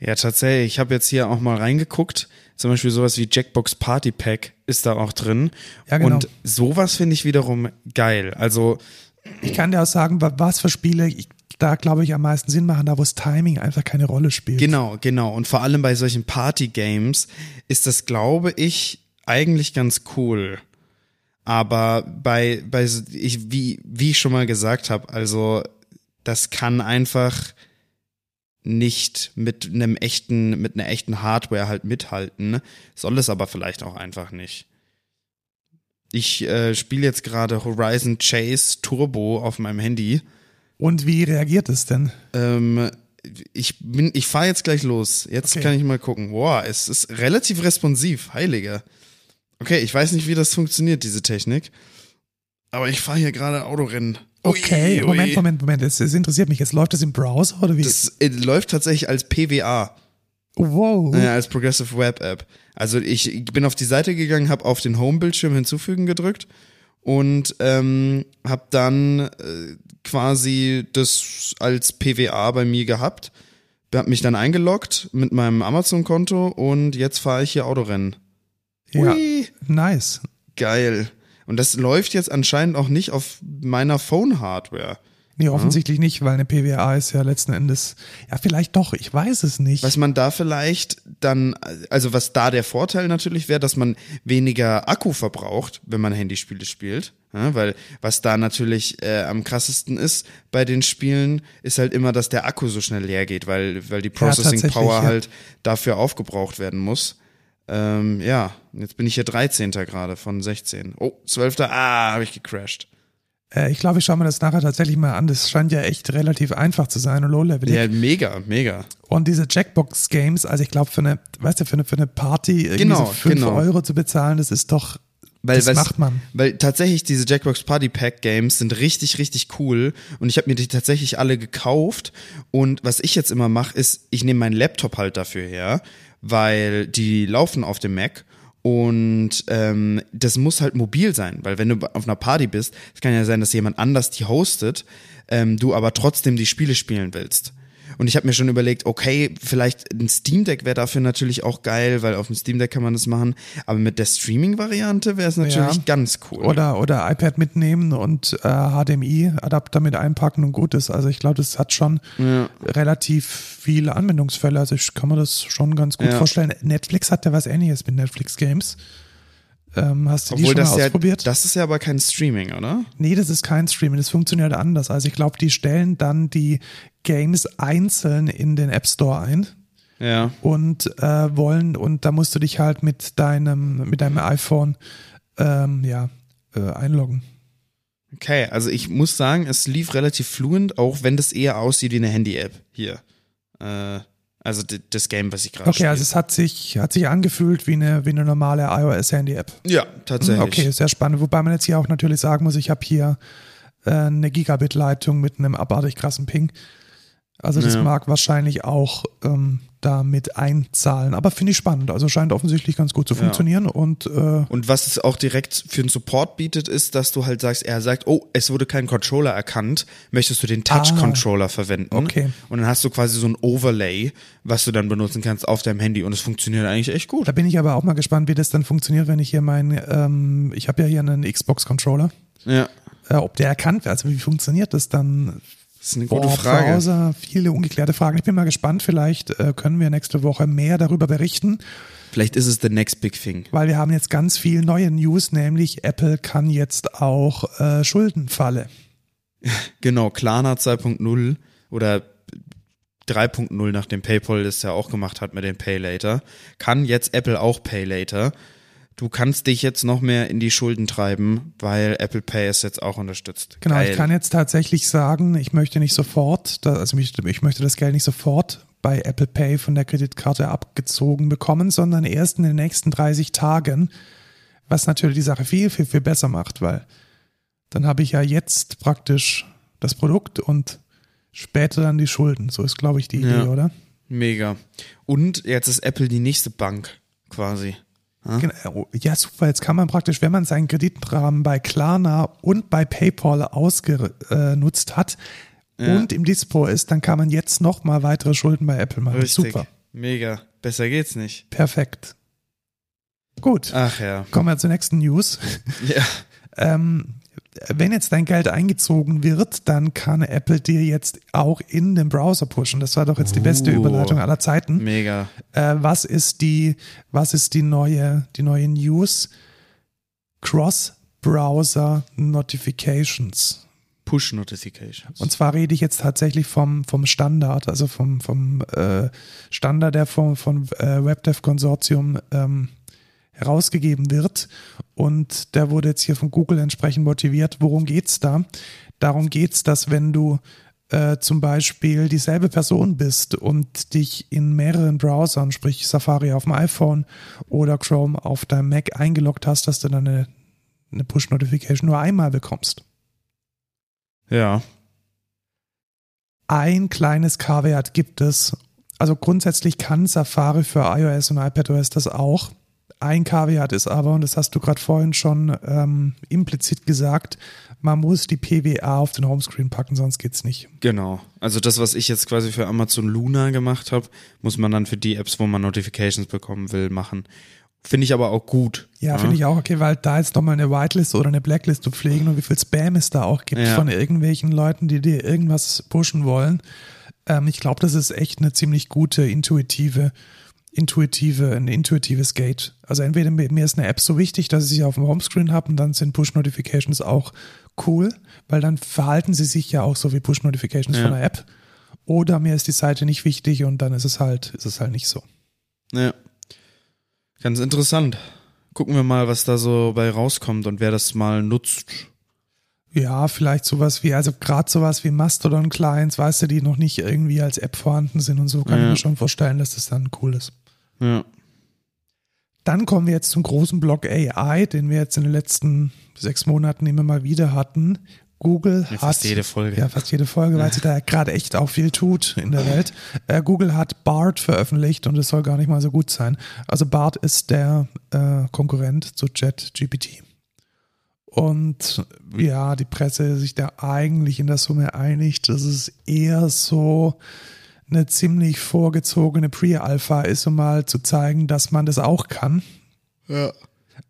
Speaker 2: Ja, tatsächlich. Ich habe jetzt hier auch mal reingeguckt. Zum Beispiel sowas wie Jackbox Party Pack ist da auch drin.
Speaker 1: Ja, genau.
Speaker 2: Und sowas finde ich wiederum geil. Also,
Speaker 1: Ich kann dir auch sagen, wa- was für Spiele ich, da, glaube ich, am meisten Sinn machen, da wo das Timing einfach keine Rolle spielt.
Speaker 2: genau, genau. Und vor allem bei solchen Party-Games ist das, glaube ich, eigentlich ganz cool. Aber bei, bei ich, wie, wie ich schon mal gesagt habe, also das kann einfach nicht mit einem echten, mit einer echten Hardware halt mithalten. Soll es aber vielleicht auch einfach nicht. Ich äh, spiele jetzt gerade Horizon Chase Turbo auf meinem Handy.
Speaker 1: Und wie reagiert es denn?
Speaker 2: Ähm, ich bin, ich fahre jetzt gleich los. Jetzt
Speaker 1: Okay.
Speaker 2: kann ich mal gucken. Boah, es ist relativ responsiv, heiliger. Okay, ich weiß nicht, wie das funktioniert, diese Technik. Aber ich fahre hier gerade Autorennen. Ui,
Speaker 1: Okay,
Speaker 2: ui.
Speaker 1: Moment, Moment, Moment. Es, es interessiert mich. Jetzt läuft das im Browser oder wie?
Speaker 2: Das äh, läuft tatsächlich als PWA,
Speaker 1: wow.
Speaker 2: äh, als Progressive Web App. Also ich, bin auf die Seite gegangen, habe auf den Home-Bildschirm hinzufügen gedrückt und ähm, habe dann äh, quasi das als PWA bei mir gehabt. Hab mich dann eingeloggt mit meinem Amazon-Konto und jetzt fahre ich hier Autorennen.
Speaker 1: ja,
Speaker 2: Hui,
Speaker 1: nice.
Speaker 2: geil. Und das läuft jetzt anscheinend auch nicht auf meiner Phone-Hardware.
Speaker 1: Nee, offensichtlich nicht, weil eine PWA ist ja letzten Endes, ja, vielleicht doch, ich weiß es nicht.
Speaker 2: Was man da vielleicht dann, also was da der Vorteil natürlich wäre, dass man weniger Akku verbraucht, wenn man Handyspiele spielt. Ja, weil was da natürlich äh, am krassesten ist bei den Spielen, ist halt immer, dass der Akku so schnell leer geht, weil, weil die Processing
Speaker 1: tatsächlich,
Speaker 2: Power
Speaker 1: ja.
Speaker 2: halt dafür aufgebraucht werden muss. Ähm, ja, jetzt bin ich hier 13. gerade von 16. Oh, 12. Ah, habe ich gecrashed.
Speaker 1: Äh, ich glaube, ich schaue mir das nachher tatsächlich mal an. Das scheint ja echt relativ einfach zu sein und low-level.
Speaker 2: Ja, mega, mega.
Speaker 1: Und diese Jackbox-Games, also ich glaube, für eine, weißt du, für eine, für eine Party irgendwie
Speaker 2: Genau,
Speaker 1: so 5
Speaker 2: genau.
Speaker 1: Euro zu bezahlen, das ist doch,
Speaker 2: Weil,
Speaker 1: das macht man.
Speaker 2: Weil tatsächlich diese Jackbox Party Pack Games sind richtig, richtig cool und ich habe mir die tatsächlich alle gekauft und was ich jetzt immer mache, ist, ich nehme meinen Laptop halt dafür her, weil die laufen auf dem Mac und ähm, das muss halt mobil sein, weil wenn du auf einer Party bist, es kann ja sein, dass jemand anders die hostet, ähm, du aber trotzdem die Spiele spielen willst. Und ich habe mir schon überlegt, okay, vielleicht ein Steam Deck wäre dafür natürlich auch geil, weil auf dem Steam Deck kann man das machen. Aber mit der Streaming-Variante wäre es natürlich
Speaker 1: Ja.
Speaker 2: ganz cool.
Speaker 1: Oder, oder iPad mitnehmen und äh, HDMI-Adapter mit einpacken und gut ist. Also ich glaube, das hat schon relativ viele Anwendungsfälle. Also ich kann mir das schon ganz gut
Speaker 2: Ja.
Speaker 1: vorstellen. Netflix hat ja was ähnliches mit Netflix Games. Ähm, hast du die
Speaker 2: Obwohl
Speaker 1: schon
Speaker 2: das
Speaker 1: mal
Speaker 2: ja,
Speaker 1: ausprobiert?
Speaker 2: das ist ja aber kein Streaming, oder?
Speaker 1: Nee, das ist kein Streaming, das funktioniert anders. Also ich glaube, die stellen dann die Games einzeln in den App Store ein
Speaker 2: Ja.
Speaker 1: und äh, wollen, und da musst du dich halt mit deinem, mit deinem iPhone ähm, ja, äh, einloggen.
Speaker 2: Okay, also ich muss sagen, es lief relativ fluent, auch wenn das eher aussieht wie eine Handy-App hier. Äh, also das Game, was ich gerade
Speaker 1: Okay,
Speaker 2: spiele.
Speaker 1: also es hat sich, hat sich angefühlt wie eine, wie eine normale iOS-Handy-App.
Speaker 2: ja, tatsächlich.
Speaker 1: Okay, sehr spannend. Wobei man jetzt hier auch natürlich sagen muss, ich habe hier äh, eine Gigabit-Leitung mit einem abartig krassen Ping. Also das
Speaker 2: Ja.
Speaker 1: mag wahrscheinlich auch ähm, damit einzahlen. Aber finde ich spannend. Also scheint offensichtlich ganz gut zu funktionieren. Und äh,
Speaker 2: Und was es auch direkt für den Support bietet, ist, dass du halt sagst, er sagt, oh, es wurde kein Controller erkannt, möchtest du den Touch-Controller verwenden?
Speaker 1: Ah. Okay.
Speaker 2: Und dann hast du quasi so ein Overlay, was du dann benutzen kannst auf deinem Handy und es funktioniert eigentlich echt gut.
Speaker 1: da bin ich aber auch mal gespannt, wie das dann funktioniert, wenn ich hier mein, ähm, ich habe ja hier einen Xbox-Controller.
Speaker 2: Ja.
Speaker 1: Äh, ob der erkannt wird, also wie funktioniert das dann?
Speaker 2: Das ist eine gute
Speaker 1: Boah,
Speaker 2: Frage.
Speaker 1: Browser, viele ungeklärte Fragen. Ich bin mal gespannt, vielleicht äh, können wir nächste Woche mehr darüber berichten,
Speaker 2: Vielleicht ist es the next big thing.
Speaker 1: weil wir haben jetzt ganz viel neue News, nämlich Apple kann jetzt auch äh, Schuldenfalle.
Speaker 2: Genau, Klarna 2.0 oder 3.0, nachdem PayPal das ja auch gemacht hat mit dem Pay Later, kann jetzt Apple auch Pay Later. Du kannst dich jetzt noch mehr in die Schulden treiben, weil Apple Pay es jetzt auch unterstützt.
Speaker 1: Genau,
Speaker 2: Geil.
Speaker 1: ich kann jetzt tatsächlich sagen, ich möchte nicht sofort, also ich, ich möchte das Geld nicht sofort bei Apple Pay von der Kreditkarte abgezogen bekommen, sondern erst in den nächsten 30 Tagen, was natürlich die Sache viel, viel, viel besser macht, weil dann habe ich ja jetzt praktisch das Produkt und später dann die Schulden. So ist, glaube ich, die Idee,
Speaker 2: Ja.
Speaker 1: oder?
Speaker 2: Mega. Und jetzt ist Apple die nächste Bank quasi.
Speaker 1: Genau. Ja, super. Jetzt kann man praktisch, wenn man seinen Kreditrahmen bei Klarna und bei PayPal ausgenutzt hat
Speaker 2: Ja.
Speaker 1: und im Dispo ist, dann kann man jetzt nochmal weitere Schulden bei Apple machen.
Speaker 2: Richtig.
Speaker 1: Super.
Speaker 2: Mega. Besser geht's nicht.
Speaker 1: Perfekt. Gut.
Speaker 2: Ach ja.
Speaker 1: Kommen wir zur nächsten News.
Speaker 2: Ja.
Speaker 1: Ähm, wenn jetzt dein Geld eingezogen wird, dann kann Apple dir jetzt auch in den Browser pushen. Das war doch jetzt die beste
Speaker 2: Uh.
Speaker 1: Überleitung aller Zeiten.
Speaker 2: Mega.
Speaker 1: Äh, was ist die, was ist die neue, die neue News? Cross-Browser Notifications.
Speaker 2: Push Notifications.
Speaker 1: Und zwar rede ich jetzt tatsächlich vom, vom Standard, also vom, vom äh, Standard, der vom, vom äh, WebDev Konsortium ähm, herausgegeben wird. Und der wurde jetzt hier von Google entsprechend motiviert. Worum geht's da? Darum geht's, dass wenn du äh, zum Beispiel dieselbe Person bist und dich in mehreren Browsern, sprich Safari auf dem iPhone oder Chrome auf deinem Mac eingeloggt hast, dass du dann eine, eine Push-Notification nur einmal bekommst.
Speaker 2: ja.
Speaker 1: Ein kleines K-Wert gibt es. Also grundsätzlich kann Safari für iOS und iPadOS das auch. Ein K-Wert ist aber, und das hast du gerade vorhin schon ähm, implizit gesagt, man muss die PWA auf den Homescreen packen, sonst geht's nicht.
Speaker 2: Genau. Also das, was ich jetzt quasi für Amazon Luna gemacht habe, muss man dann für die Apps, wo man Notifications bekommen will, machen. Finde ich aber auch gut.
Speaker 1: Ja, finde ich auch okay, weil da jetzt nochmal eine Whitelist oder eine Blacklist zu pflegen und wie viel Spam es da auch gibt
Speaker 2: Ja.
Speaker 1: von irgendwelchen Leuten, die dir irgendwas pushen wollen. Ähm, ich glaube, das ist echt eine ziemlich gute, intuitive, intuitive, ein intuitives Gate. Also entweder mir ist eine App so wichtig, dass ich sie auf dem Homescreen habe und dann sind Push-Notifications auch cool, weil dann verhalten sie sich ja auch so wie Push-Notifications
Speaker 2: Ja.
Speaker 1: von der App. Oder mir ist die Seite nicht wichtig und dann ist es halt, ist es halt nicht so.
Speaker 2: Ja. Ganz interessant. Gucken wir mal, was da so bei rauskommt und wer das mal nutzt.
Speaker 1: Ja, vielleicht sowas wie, also gerade sowas wie Mastodon-Clients, weißt du, die noch nicht irgendwie als App vorhanden sind und so, kann ich
Speaker 2: Ja.
Speaker 1: mir schon vorstellen, dass das dann cool ist.
Speaker 2: Ja.
Speaker 1: Dann kommen wir jetzt zum großen Block AI, den wir jetzt in den letzten sechs Monaten immer mal wieder hatten. Google
Speaker 2: Ja,
Speaker 1: hat
Speaker 2: fast jede Folge.
Speaker 1: Ja, fast jede Folge, weil sie da gerade echt auch viel tut in der Welt. Äh, Google hat BART veröffentlicht und es soll gar nicht mal so gut sein. Also BART ist der äh, Konkurrent zu ChatGPT. Und ja, die Presse sich da eigentlich in der Summe einig, dass es eher so eine ziemlich vorgezogene Pre-Alpha ist, um mal zu zeigen, dass man das auch kann.
Speaker 2: Ja.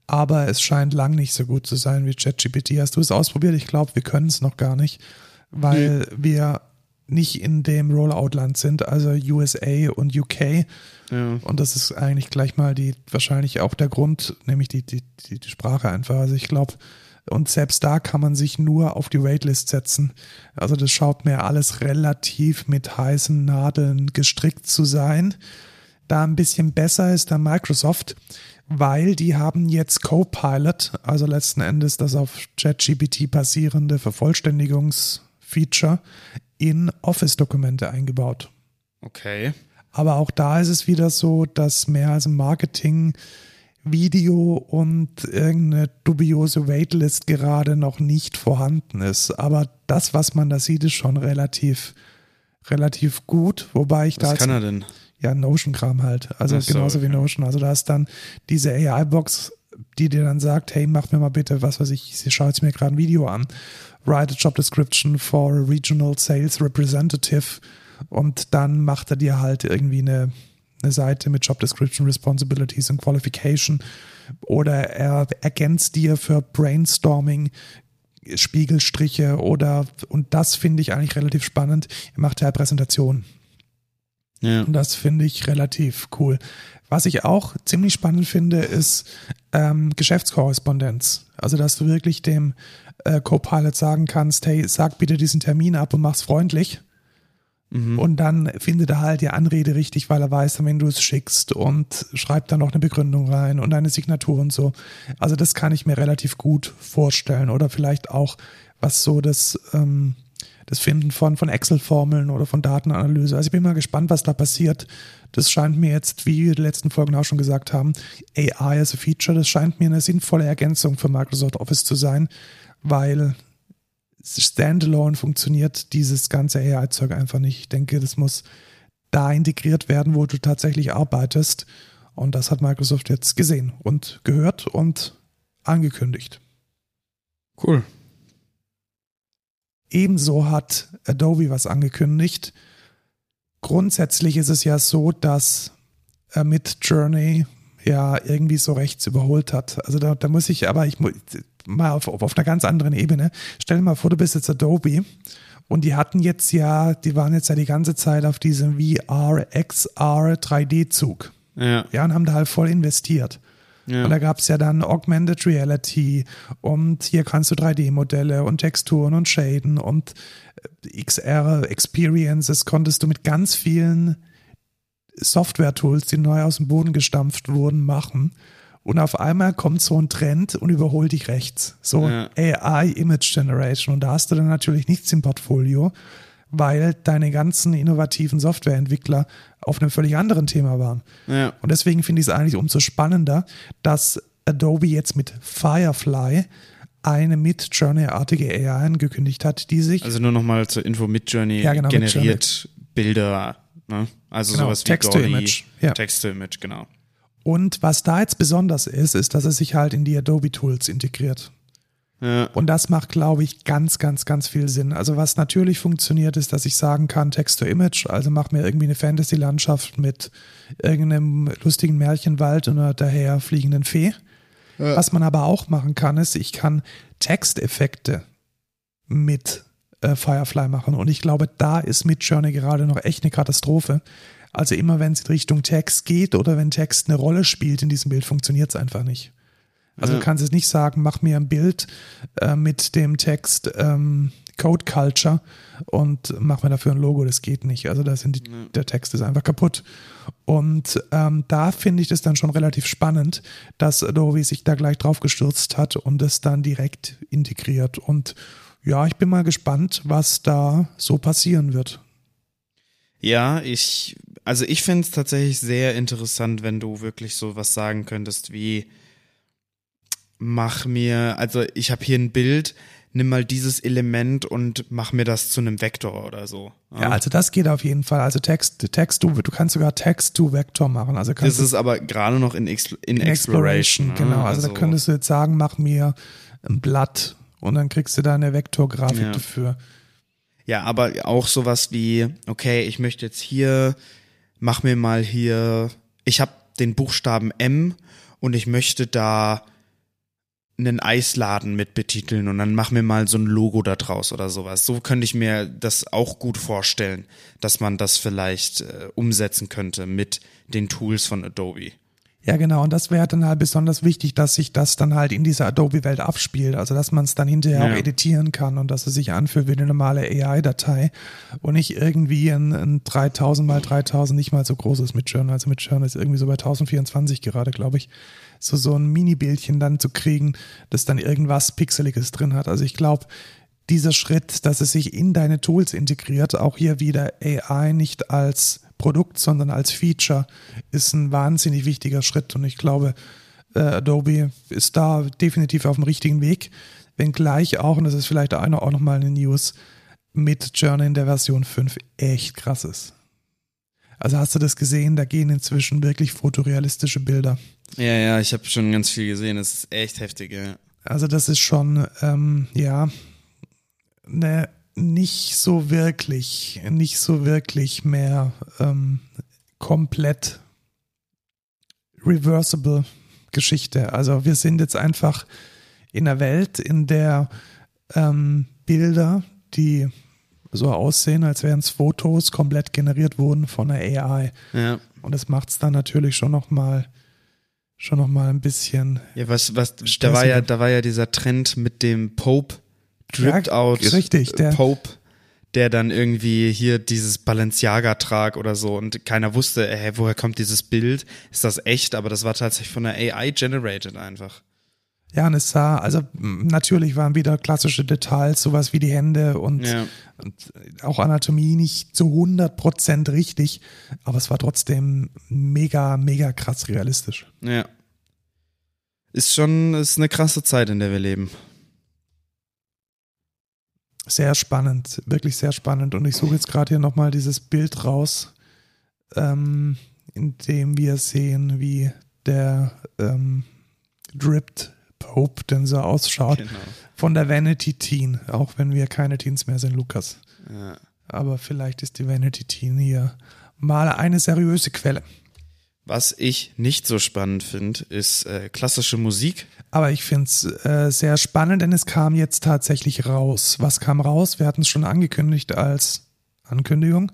Speaker 1: Aber es scheint lang nicht so gut zu sein wie ChatGPT. Hast du es ausprobiert? Ich glaube, wir können es noch gar nicht, weil wir nicht in dem Rollout-Land sind, also USA und UK.
Speaker 2: Ja.
Speaker 1: Und das ist eigentlich gleich mal die, wahrscheinlich auch der Grund, nämlich die, die, die, die Sprache einfach. Also ich glaube, und selbst da kann man sich nur auf die Waitlist setzen. Also das schaut mir alles relativ mit heißen Nadeln gestrickt zu sein. Da ein bisschen besser ist dann Microsoft, weil die haben jetzt Copilot, also letzten Endes das auf ChatGPT basierende Vervollständigungsfeature in Office-Dokumente eingebaut.
Speaker 2: Okay.
Speaker 1: Aber auch da ist es wieder so, dass mehr als im Marketing Video und irgendeine dubiose Waitlist gerade noch nicht vorhanden ist. Aber das, was man da sieht, ist schon relativ, relativ gut. Wobei ich da
Speaker 2: Was kann er denn?
Speaker 1: ja, Notion-Kram halt. Also
Speaker 2: so,
Speaker 1: genauso wie
Speaker 2: okay.
Speaker 1: Notion. Also da ist dann diese AI-Box, die dir dann sagt, hey, mach mir mal bitte, was weiß ich, ich schaue jetzt mir gerade ein Video an. Write a job description for a regional sales representative. Und dann macht er dir halt irgendwie eine, eine Seite mit Job Description, Responsibilities und Qualification. Oder er ergänzt dir für Brainstorming Spiegelstriche oder, und das finde ich eigentlich relativ spannend. Er macht ja Präsentationen. Ja. Und das finde ich relativ cool. Was ich auch ziemlich spannend finde, ist ähm, Geschäftskorrespondenz. Also, dass du wirklich dem äh, Copilot sagen kannst, hey, sag bitte diesen Termin ab und mach's freundlich. Mhm. Und dann findet er halt die Anrede richtig, weil er weiß, wenn du es schickst und schreibt dann noch eine Begründung rein und eine Signatur und so. Also das kann ich mir relativ gut vorstellen. Oder vielleicht auch, was so das, ähm, das Finden von, von Excel-Formeln oder von Datenanalyse. Also ich bin mal gespannt, was da passiert. Das scheint mir jetzt, wie wir die letzten Folgen auch schon gesagt haben, AI as a Feature, das scheint mir eine sinnvolle Ergänzung für Microsoft Office zu sein, weil standalone funktioniert dieses ganze AI-Zeug einfach nicht. Ich denke, das muss da integriert werden, wo du tatsächlich arbeitest. Und das hat Microsoft jetzt gesehen und gehört und angekündigt.
Speaker 2: Cool.
Speaker 1: Ebenso hat Adobe was angekündigt. Grundsätzlich ist es ja so, dass er mit Journey ja irgendwie so rechts überholt hat. Also da, da muss ich, aber ich mal auf, auf einer ganz anderen Ebene. Stell dir mal vor, du bist jetzt Adobe und die hatten jetzt ja, die waren jetzt ja die ganze Zeit auf diesem VR, XR, 3D-Zug. Ja. Ja, und haben da halt voll investiert. Ja. Und da gab es ja dann Augmented Reality und hier kannst du 3D-Modelle und Texturen und Shaden und äh, XR Experiences konntest du mit ganz vielen Software-Tools, die neu aus dem Boden gestampft wurden, machen. Und auf einmal kommt so ein Trend und überholt dich rechts. So ja. AI Image Generation. Und da hast du dann natürlich nichts im Portfolio, weil deine ganzen innovativen Softwareentwickler auf einem völlig anderen Thema waren. Ja. Und deswegen finde ich es eigentlich umso spannender, dass Adobe jetzt mit Firefly eine Mid-Journey-artige AI angekündigt hat, die sich.
Speaker 2: Also nur nochmal zur Info: Mid-Journey ja, genau, generiert Mid Bilder. Ne? Also genau, sowas wie
Speaker 1: Text-to-Image.
Speaker 2: Ja. Text-to-Image, genau.
Speaker 1: Und was da jetzt besonders ist, ist, dass er sich halt in die Adobe Tools integriert. Ja. Und das macht, glaube ich, ganz, ganz, ganz viel Sinn. Also was natürlich funktioniert, ist, dass ich sagen kann, Text-to-Image, also mach mir irgendwie eine Fantasy-Landschaft mit irgendeinem lustigen Märchenwald und einer daher fliegenden Fee. Ja. Was man aber auch machen kann, ist, ich kann Texteffekte mit äh, Firefly machen. Und ich glaube, da ist Midjourney gerade noch echt eine Katastrophe, also immer wenn es in Richtung Text geht oder wenn Text eine Rolle spielt in diesem Bild, funktioniert es einfach nicht. Also ja. du kannst es nicht sagen, mach mir ein Bild äh, mit dem Text ähm, Code Culture und mach mir dafür ein Logo. Das geht nicht. Also da sind die, ja. der Text ist einfach kaputt. Und ähm, da finde ich das dann schon relativ spannend, dass Adobe sich da gleich drauf gestürzt hat und es dann direkt integriert. Und ja, ich bin mal gespannt, was da so passieren wird.
Speaker 2: Ja, ich also ich finde es tatsächlich sehr interessant, wenn du wirklich so was sagen könntest wie mach mir, also ich habe hier ein Bild, nimm mal dieses Element und mach mir das zu einem Vektor oder so.
Speaker 1: Ja, ja also das geht auf jeden Fall. Also Text, Text, du, du kannst sogar Text to Vektor machen. Also
Speaker 2: das ist aber gerade noch in, Expl in, in Exploration. Exploration
Speaker 1: genau, also, also, da könntest du jetzt sagen, mach mir ein Blatt und dann kriegst du da eine Vektorgrafik ja. dafür.
Speaker 2: Ja, aber auch sowas wie, okay, ich möchte jetzt hier mach mir mal hier, ich habe den Buchstaben M und ich möchte da einen Eisladen mit betiteln und dann mach mir mal so ein Logo da draus oder sowas. So könnte ich mir das auch gut vorstellen, dass man das vielleicht äh, umsetzen könnte mit den Tools von Adobe.
Speaker 1: Ja, genau. Und das wäre dann halt besonders wichtig, dass sich das dann halt in dieser Adobe-Welt abspielt. Also, dass man es dann hinterher ja. auch editieren kann und dass es sich anfühlt wie eine normale AI-Datei und nicht irgendwie ein, ein 3000 mal 3000 nicht mal so großes Midjourney. Also Midjourney ist irgendwie so bei 1024 gerade, glaube ich. So, so ein Mini-Bildchen dann zu kriegen, das dann irgendwas Pixeliges drin hat. Also, ich glaube, dieser Schritt, dass es sich in deine Tools integriert, auch hier wieder AI nicht als Produkt, sondern als Feature, ist ein wahnsinnig wichtiger Schritt. Und ich glaube, äh, Adobe ist da definitiv auf dem richtigen Weg. Wenngleich auch, und das ist vielleicht auch nochmal eine News, mit Journey in der Version 5 echt krass ist. Also hast du das gesehen? Da gehen inzwischen wirklich fotorealistische Bilder.
Speaker 2: Ja, ja, ich habe schon ganz viel gesehen. Das ist echt heftig, ja.
Speaker 1: Also das ist schon, ähm, ja, eine nicht so wirklich, nicht so wirklich mehr ähm, komplett reversible Geschichte. Also wir sind jetzt einfach in einer Welt, in der ähm, Bilder, die so aussehen, als wären es Fotos komplett generiert wurden von der AI.
Speaker 2: Ja.
Speaker 1: Und das macht es dann natürlich schon nochmal schon noch mal ein bisschen.
Speaker 2: Ja, was, was, da war ja, da war ja dieser Trend mit dem Pope Dripped
Speaker 1: Ja,
Speaker 2: Out
Speaker 1: richtig, der-
Speaker 2: Pope, der dann irgendwie hier dieses Balenciaga trag oder so und keiner wusste, hä, woher kommt dieses Bild? Ist das echt? Aber das war tatsächlich von der AI generated einfach.
Speaker 1: Ja, und es sah, also natürlich waren wieder klassische Details, sowas wie die Hände und,
Speaker 2: Ja.
Speaker 1: und auch Anatomie nicht zu 100% richtig, aber es war trotzdem mega, mega krass realistisch.
Speaker 2: Ja. Ist schon, ist eine krasse Zeit, in der wir leben.
Speaker 1: Sehr spannend, wirklich sehr spannend. Und ich suche jetzt gerade hier nochmal dieses Bild raus, ähm, in dem wir sehen, wie der ähm, Dripped Pope denn so ausschaut.
Speaker 2: Genau.
Speaker 1: Von der Vanity Teen, auch wenn wir keine Teens mehr sind, Lukas.
Speaker 2: Ja.
Speaker 1: Aber vielleicht ist die Vanity Teen hier mal eine seriöse Quelle.
Speaker 2: Was ich nicht so spannend finde, ist äh, klassische Musik.
Speaker 1: Aber ich finde es äh, sehr spannend, denn es kam jetzt tatsächlich raus. Was kam raus? Wir hatten es schon angekündigt als Ankündigung,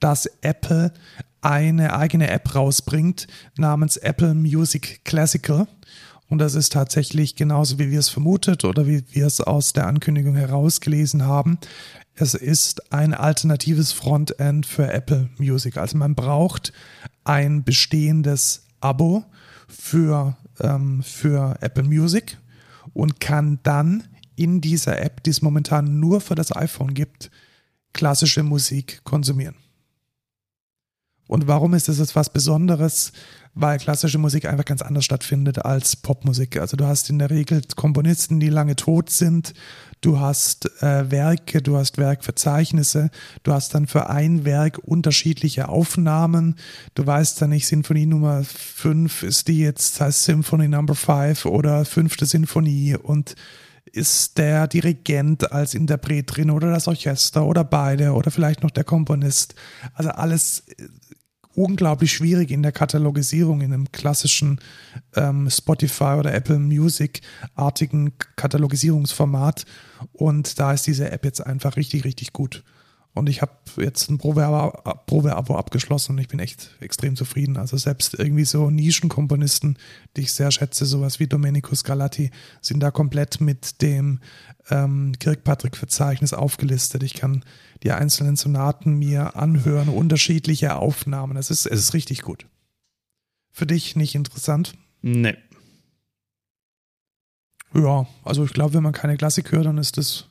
Speaker 1: dass Apple eine eigene App rausbringt namens Apple Music Classical. Und das ist tatsächlich genauso, wie wir es vermutet oder wie wir es aus der Ankündigung herausgelesen haben. Es ist ein alternatives Frontend für Apple Music. Also man braucht ein bestehendes Abo für, ähm, für Apple Music und kann dann in dieser App, die es momentan nur für das iPhone gibt, klassische Musik konsumieren. Und warum ist das jetzt was Besonderes? Weil klassische Musik einfach ganz anders stattfindet als Popmusik. Also du hast in der Regel Komponisten, die lange tot sind. Du hast äh, Werke, du hast Werkverzeichnisse. Du hast dann für ein Werk unterschiedliche Aufnahmen. Du weißt dann nicht, Sinfonie Nummer 5 ist die jetzt, heißt Symphony Number 5 oder fünfte Sinfonie und ist der Dirigent als Interpret drin oder das Orchester oder beide oder vielleicht noch der Komponist. Also alles äh, unglaublich schwierig in der Katalogisierung in einem klassischen ähm, Spotify oder Apple Music artigen Katalogisierungsformat und da ist diese App jetzt einfach richtig, richtig gut. Und ich habe jetzt ein Probeabo Probeabo abgeschlossen und ich bin echt extrem zufrieden. Also selbst irgendwie so Nischenkomponisten, die ich sehr schätze, sowas wie Domenico Scarlatti, sind da komplett mit dem ähm, Kirkpatrick-Verzeichnis aufgelistet. Ich kann die einzelnen Sonaten mir anhören, unterschiedliche Aufnahmen. Es ist, es ist richtig gut. Für dich nicht interessant?
Speaker 2: Nee.
Speaker 1: Ja, also ich glaube, wenn man keine Klassik hört, dann ist das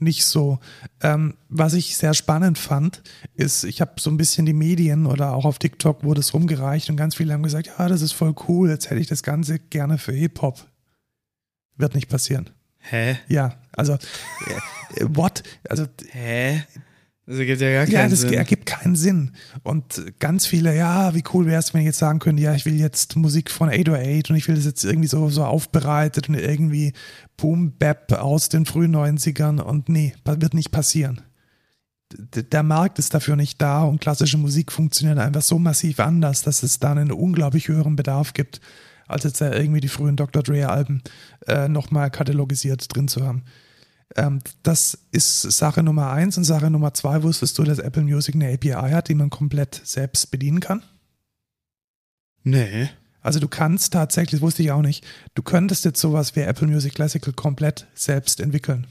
Speaker 1: nicht so. Ähm, was ich sehr spannend fand, ist, ich habe so ein bisschen die Medien oder auch auf TikTok wurde es rumgereicht und ganz viele haben gesagt, ja, das ist voll cool, jetzt hätte ich das Ganze gerne für Hip-Hop. Wird nicht passieren.
Speaker 2: Hä?
Speaker 1: Ja, also, äh, what? Also,
Speaker 2: Hä? Das ergibt ja gar keinen
Speaker 1: ja, das
Speaker 2: Sinn.
Speaker 1: ergibt keinen Sinn. Und ganz viele, ja, wie cool wäre es, wenn ich jetzt sagen könnte, ja, ich will jetzt Musik von 808 und ich will das jetzt irgendwie so, so aufbereitet und irgendwie Boom Bap aus den frühen 90ern und nee, wird nicht passieren. D- Der Markt ist dafür nicht da und klassische Musik funktioniert einfach so massiv anders, dass es da einen unglaublich höheren Bedarf gibt, als jetzt da irgendwie die frühen Dr. Dre-Alben äh, nochmal katalogisiert drin zu haben. Ähm, das ist Sache Nummer eins. Und Sache Nummer zwei, wusstest du, dass Apple Music eine API hat, die man komplett selbst bedienen kann?
Speaker 2: Nee.
Speaker 1: Also du kannst tatsächlich, das wusste ich auch nicht, du könntest jetzt sowas wie Apple Music Classical komplett selbst entwickeln.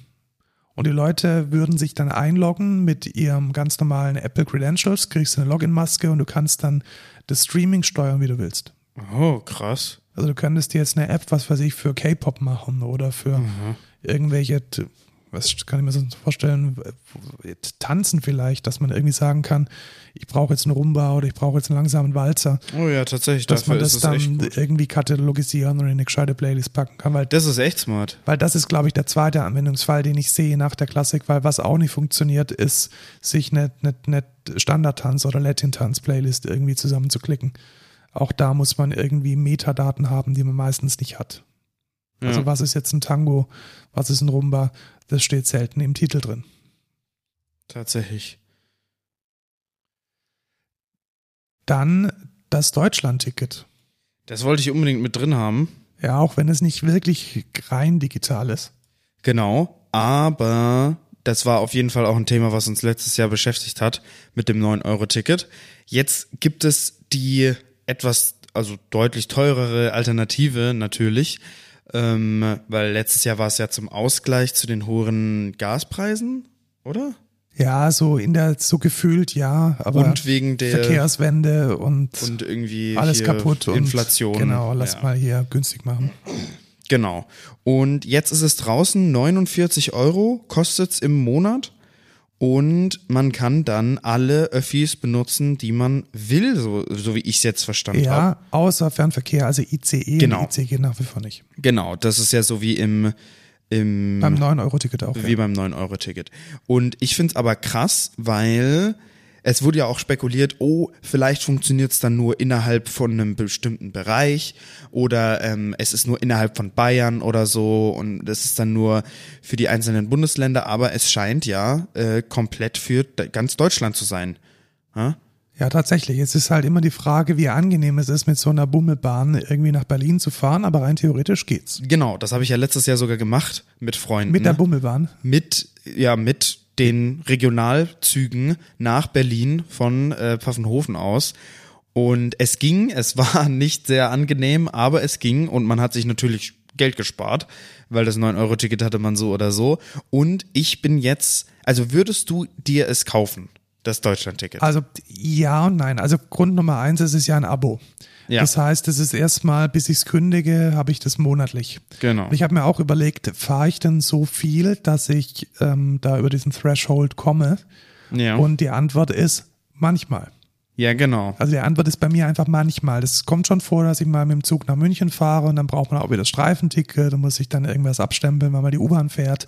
Speaker 1: Und die Leute würden sich dann einloggen mit ihrem ganz normalen Apple Credentials, kriegst eine Login-Maske und du kannst dann das Streaming steuern, wie du willst.
Speaker 2: Oh, krass.
Speaker 1: Also du könntest dir jetzt eine App, was weiß ich, für K-Pop machen oder für irgendwelche, was kann ich mir so vorstellen, tanzen vielleicht, dass man irgendwie sagen kann, ich brauche jetzt einen Rumba oder ich brauche jetzt einen langsamen Walzer,
Speaker 2: Oh ja, tatsächlich.
Speaker 1: dass man das dann irgendwie katalogisieren und in eine gescheite Playlist packen kann, weil
Speaker 2: Das ist echt smart.
Speaker 1: weil das ist, glaube ich, der zweite Anwendungsfall, den ich sehe nach der Klassik, weil was auch nicht funktioniert, ist, sich eine, eine, eine Standard-Tanz- oder Latin-Tanz-Playlist irgendwie zusammenzuklicken. Auch da muss man irgendwie Metadaten haben, die man meistens nicht hat.
Speaker 2: Ja.
Speaker 1: Also was ist jetzt ein Tango, was ist ein Rumba, das steht selten im Titel drin.
Speaker 2: Tatsächlich.
Speaker 1: Dann das Deutschland-Ticket.
Speaker 2: Das wollte ich unbedingt mit drin haben.
Speaker 1: Ja, auch wenn es nicht wirklich rein digital ist.
Speaker 2: Genau, aber das war auf jeden Fall auch ein Thema, was uns letztes Jahr beschäftigt hat mit dem 9-Euro-Ticket. Jetzt gibt es die etwas, also deutlich teurere Alternative natürlich, ähm, weil letztes Jahr war es ja zum Ausgleich zu den hohen Gaspreisen, oder?
Speaker 1: Ja, so in der, so gefühlt, ja, aber
Speaker 2: Und wegen der
Speaker 1: Verkehrswende und,
Speaker 2: und irgendwie
Speaker 1: alles kaputt und
Speaker 2: Inflation.
Speaker 1: Genau, lass
Speaker 2: Ja.
Speaker 1: mal hier günstig machen.
Speaker 2: Genau. Und jetzt ist es draußen 49 Euro kostet's im Monat. Und man kann dann alle Öffis benutzen, die man will, so, so wie ich es jetzt verstanden habe.
Speaker 1: Ja, außer Fernverkehr, also ICE,
Speaker 2: Genau.
Speaker 1: ICE geht nach wie vor nicht.
Speaker 2: Genau, das ist ja so wie im, im
Speaker 1: Beim 9-Euro-Ticket auch.
Speaker 2: wie
Speaker 1: Ja.
Speaker 2: beim 9-Euro-Ticket. Und ich find's aber krass, weil es wurde ja auch spekuliert, oh, vielleicht funktioniert's dann nur innerhalb von einem bestimmten Bereich oder ähm, es ist nur innerhalb von Bayern oder so und das ist dann nur für die einzelnen Bundesländer, aber es scheint ja äh, komplett für ganz Deutschland zu sein. Ja?
Speaker 1: Ja, tatsächlich. Es ist halt immer die Frage, wie angenehm es ist, mit so einer Bummelbahn irgendwie nach Berlin zu fahren, aber rein theoretisch geht's.
Speaker 2: Genau, das habe ich ja letztes Jahr sogar gemacht mit Freunden.
Speaker 1: Mit der Bummelbahn.
Speaker 2: mit, ja, mit den Regionalzügen nach Berlin von äh, Pfaffenhofen aus. Und es ging, es war nicht sehr angenehm, aber es ging und man hat sich natürlich Geld gespart, weil das 9-Euro-Ticket hatte man so oder so. Und ich bin jetzt, also würdest du dir es kaufen, das Deutschland-Ticket?
Speaker 1: Also ja und nein. Also Grund Nummer eins, es ist ja ein Abo.
Speaker 2: Ja.
Speaker 1: Das heißt, es ist erstmal, bis ich es kündige, habe ich das monatlich.
Speaker 2: Genau.
Speaker 1: Und ich habe mir auch überlegt, fahre ich denn so viel, dass ich ähm, da über diesen Threshold komme?
Speaker 2: ja.
Speaker 1: Und die Antwort ist manchmal.
Speaker 2: ja, genau.
Speaker 1: Also die Antwort ist bei mir einfach manchmal. Das kommt schon vor, dass ich mal mit dem Zug nach München fahre und dann braucht man auch wieder das Streifenticket, da muss ich dann irgendwas abstempeln, weil man die U-Bahn fährt.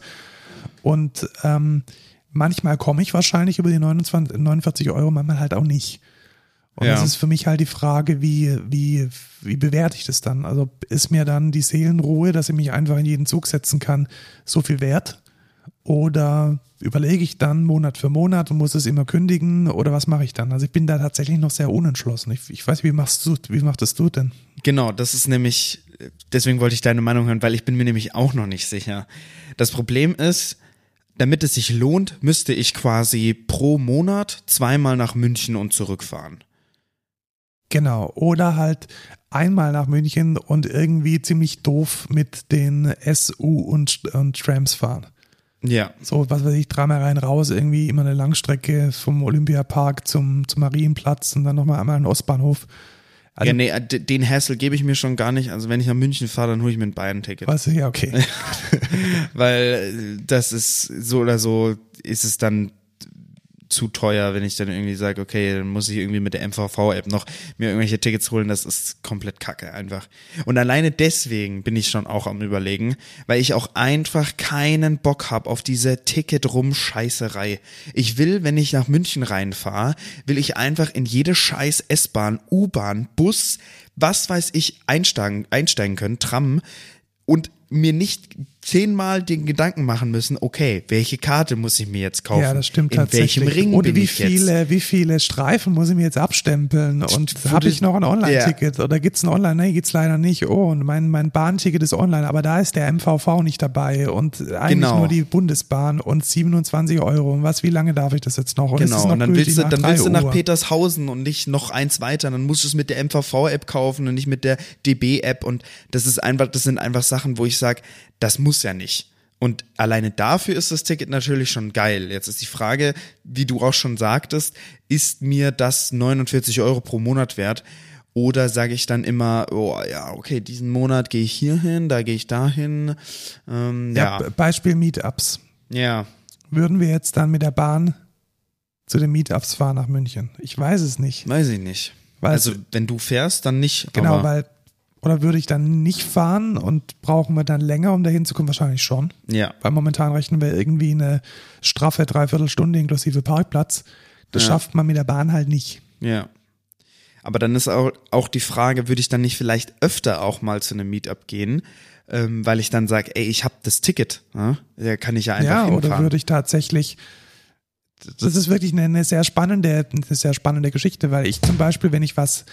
Speaker 1: Und ähm, manchmal komme ich wahrscheinlich über die 29, 49 Euro, manchmal halt auch nicht. Und
Speaker 2: Ja.
Speaker 1: das ist für mich halt die Frage, wie, wie, wie bewerte ich das dann? Also ist mir dann die Seelenruhe, dass ich mich einfach in jeden Zug setzen kann, so viel wert? Oder überlege ich dann Monat für Monat und muss es immer kündigen oder was mache ich dann? Also ich bin da tatsächlich noch sehr unentschlossen. Ich, ich weiß, wie machst du, wie machtest du denn?
Speaker 2: Genau, das ist nämlich, deswegen wollte ich deine Meinung hören, weil ich bin mir nämlich auch noch nicht sicher. Das Problem ist, damit es sich lohnt, müsste ich quasi pro Monat zweimal nach München und zurückfahren.
Speaker 1: Genau. Oder halt einmal nach München und irgendwie ziemlich doof mit den SU und, und Trams fahren.
Speaker 2: Ja,
Speaker 1: So, was weiß ich, dreimal rein raus, irgendwie immer eine Langstrecke vom Olympiapark zum, zum Marienplatz und dann nochmal einmal an den Ostbahnhof. Also,
Speaker 2: ja, nee, den Hassel gebe ich mir schon gar nicht. Also wenn ich nach München fahre, dann hole ich mir ein Bayern-Ticket.
Speaker 1: was, ja, okay.
Speaker 2: Weil äh, das ist so oder so, ist es dann zu teuer, wenn ich dann irgendwie sage, okay, dann muss ich irgendwie mit der MVV-App noch mir irgendwelche Tickets holen. Das ist komplett kacke einfach. Und alleine deswegen bin ich schon auch am überlegen, weil ich auch einfach keinen Bock hab auf diese Ticket-Rum-Scheißerei. Ich will, wenn ich nach München reinfahre, will ich einfach in jede scheiß S-Bahn, U-Bahn, Bus, was weiß ich, einsteigen, einsteigen können, Tram und mir nicht zehnmal den Gedanken machen müssen, okay, welche Karte muss ich mir jetzt kaufen?
Speaker 1: Ja, das stimmt
Speaker 2: In
Speaker 1: tatsächlich.
Speaker 2: welchem Ring
Speaker 1: Oder
Speaker 2: bin
Speaker 1: wie
Speaker 2: ich jetzt?
Speaker 1: viele, wie viele Streifen muss ich mir jetzt abstempeln? Und habe ich noch ein Online-Ticket? Oder gibt's ein Online? Nee, gibt's leider nicht. Oh, und mein, mein Bahnticket ist online, aber da ist der MVV nicht dabei und eigentlich
Speaker 2: Genau.
Speaker 1: nur die Bundesbahn und 27 Euro. Und was, wie lange darf ich das jetzt noch? Und es
Speaker 2: Genau,
Speaker 1: noch
Speaker 2: und dann willst du,
Speaker 1: nach
Speaker 2: dann
Speaker 1: 3
Speaker 2: willst du nach
Speaker 1: Uhr?
Speaker 2: Petershausen und nicht noch eins weiter. Dann musst du es mit der MVV-App kaufen und nicht mit der DB-App. Und das ist einfach, das sind einfach Sachen, wo ich sage, das muss ja nicht. Und alleine dafür ist das Ticket natürlich schon geil. Jetzt ist die Frage, wie du auch schon sagtest, ist mir das 49 Euro pro Monat wert? Oder sage ich dann immer, oh ja, okay, diesen Monat gehe ich hier hin, da gehe ich dahin. Ähm,
Speaker 1: Ja,
Speaker 2: ja,
Speaker 1: Beispiel Meetups.
Speaker 2: ja,
Speaker 1: Würden wir jetzt dann mit der Bahn zu den Meetups fahren nach München? Ich weiß es nicht.
Speaker 2: weiß ich nicht.
Speaker 1: Weil
Speaker 2: also wenn du fährst, dann nicht.
Speaker 1: Genau, weil, oder würde ich dann nicht fahren und brauchen wir dann länger, um da hinzukommen? Wahrscheinlich schon.
Speaker 2: Ja,
Speaker 1: Weil momentan rechnen wir irgendwie eine straffe Dreiviertelstunde inklusive Parkplatz. Das
Speaker 2: Ja.
Speaker 1: schafft man mit der Bahn halt nicht.
Speaker 2: Ja. Aber dann ist auch, auch die Frage, würde ich dann nicht vielleicht öfter auch mal zu einem Meetup gehen, ähm, weil ich dann sage, ey, ich habe das Ticket, ja? da kann ich ja einfach
Speaker 1: ja, oder
Speaker 2: hinfahren.
Speaker 1: würde ich tatsächlich. Das ist wirklich eine, eine sehr spannende, eine sehr spannende Geschichte, weil ich zum Beispiel, wenn ich was,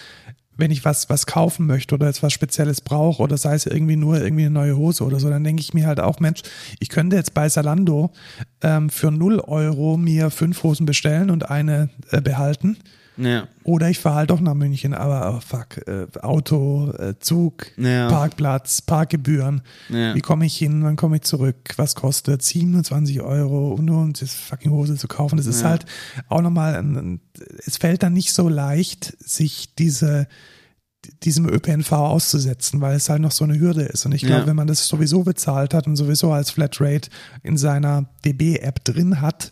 Speaker 1: wenn ich was, was kaufen möchte oder jetzt was Spezielles brauche oder sei es irgendwie nur irgendwie eine neue Hose oder so, dann denke ich mir halt auch, Mensch, ich könnte jetzt bei Salando ähm, für 0 Euro mir fünf Hosen bestellen und eine äh, behalten.
Speaker 2: Ja.
Speaker 1: Oder ich fahre halt doch nach München, aber oh fuck, äh, Auto, äh, Zug,
Speaker 2: Ja.
Speaker 1: Parkplatz, Parkgebühren.
Speaker 2: Ja.
Speaker 1: Wie komme ich hin, wann komme ich zurück? Was kostet 27 Euro, um nur um das fucking Hose zu kaufen? Das ist halt auch nochmal, ein, ein, es fällt dann nicht so leicht, sich diese diesem ÖPNV auszusetzen, weil es halt noch so eine Hürde ist. Und ich glaube,
Speaker 2: Ja.
Speaker 1: wenn man das sowieso bezahlt hat und sowieso als Flatrate in seiner DB-App drin hat,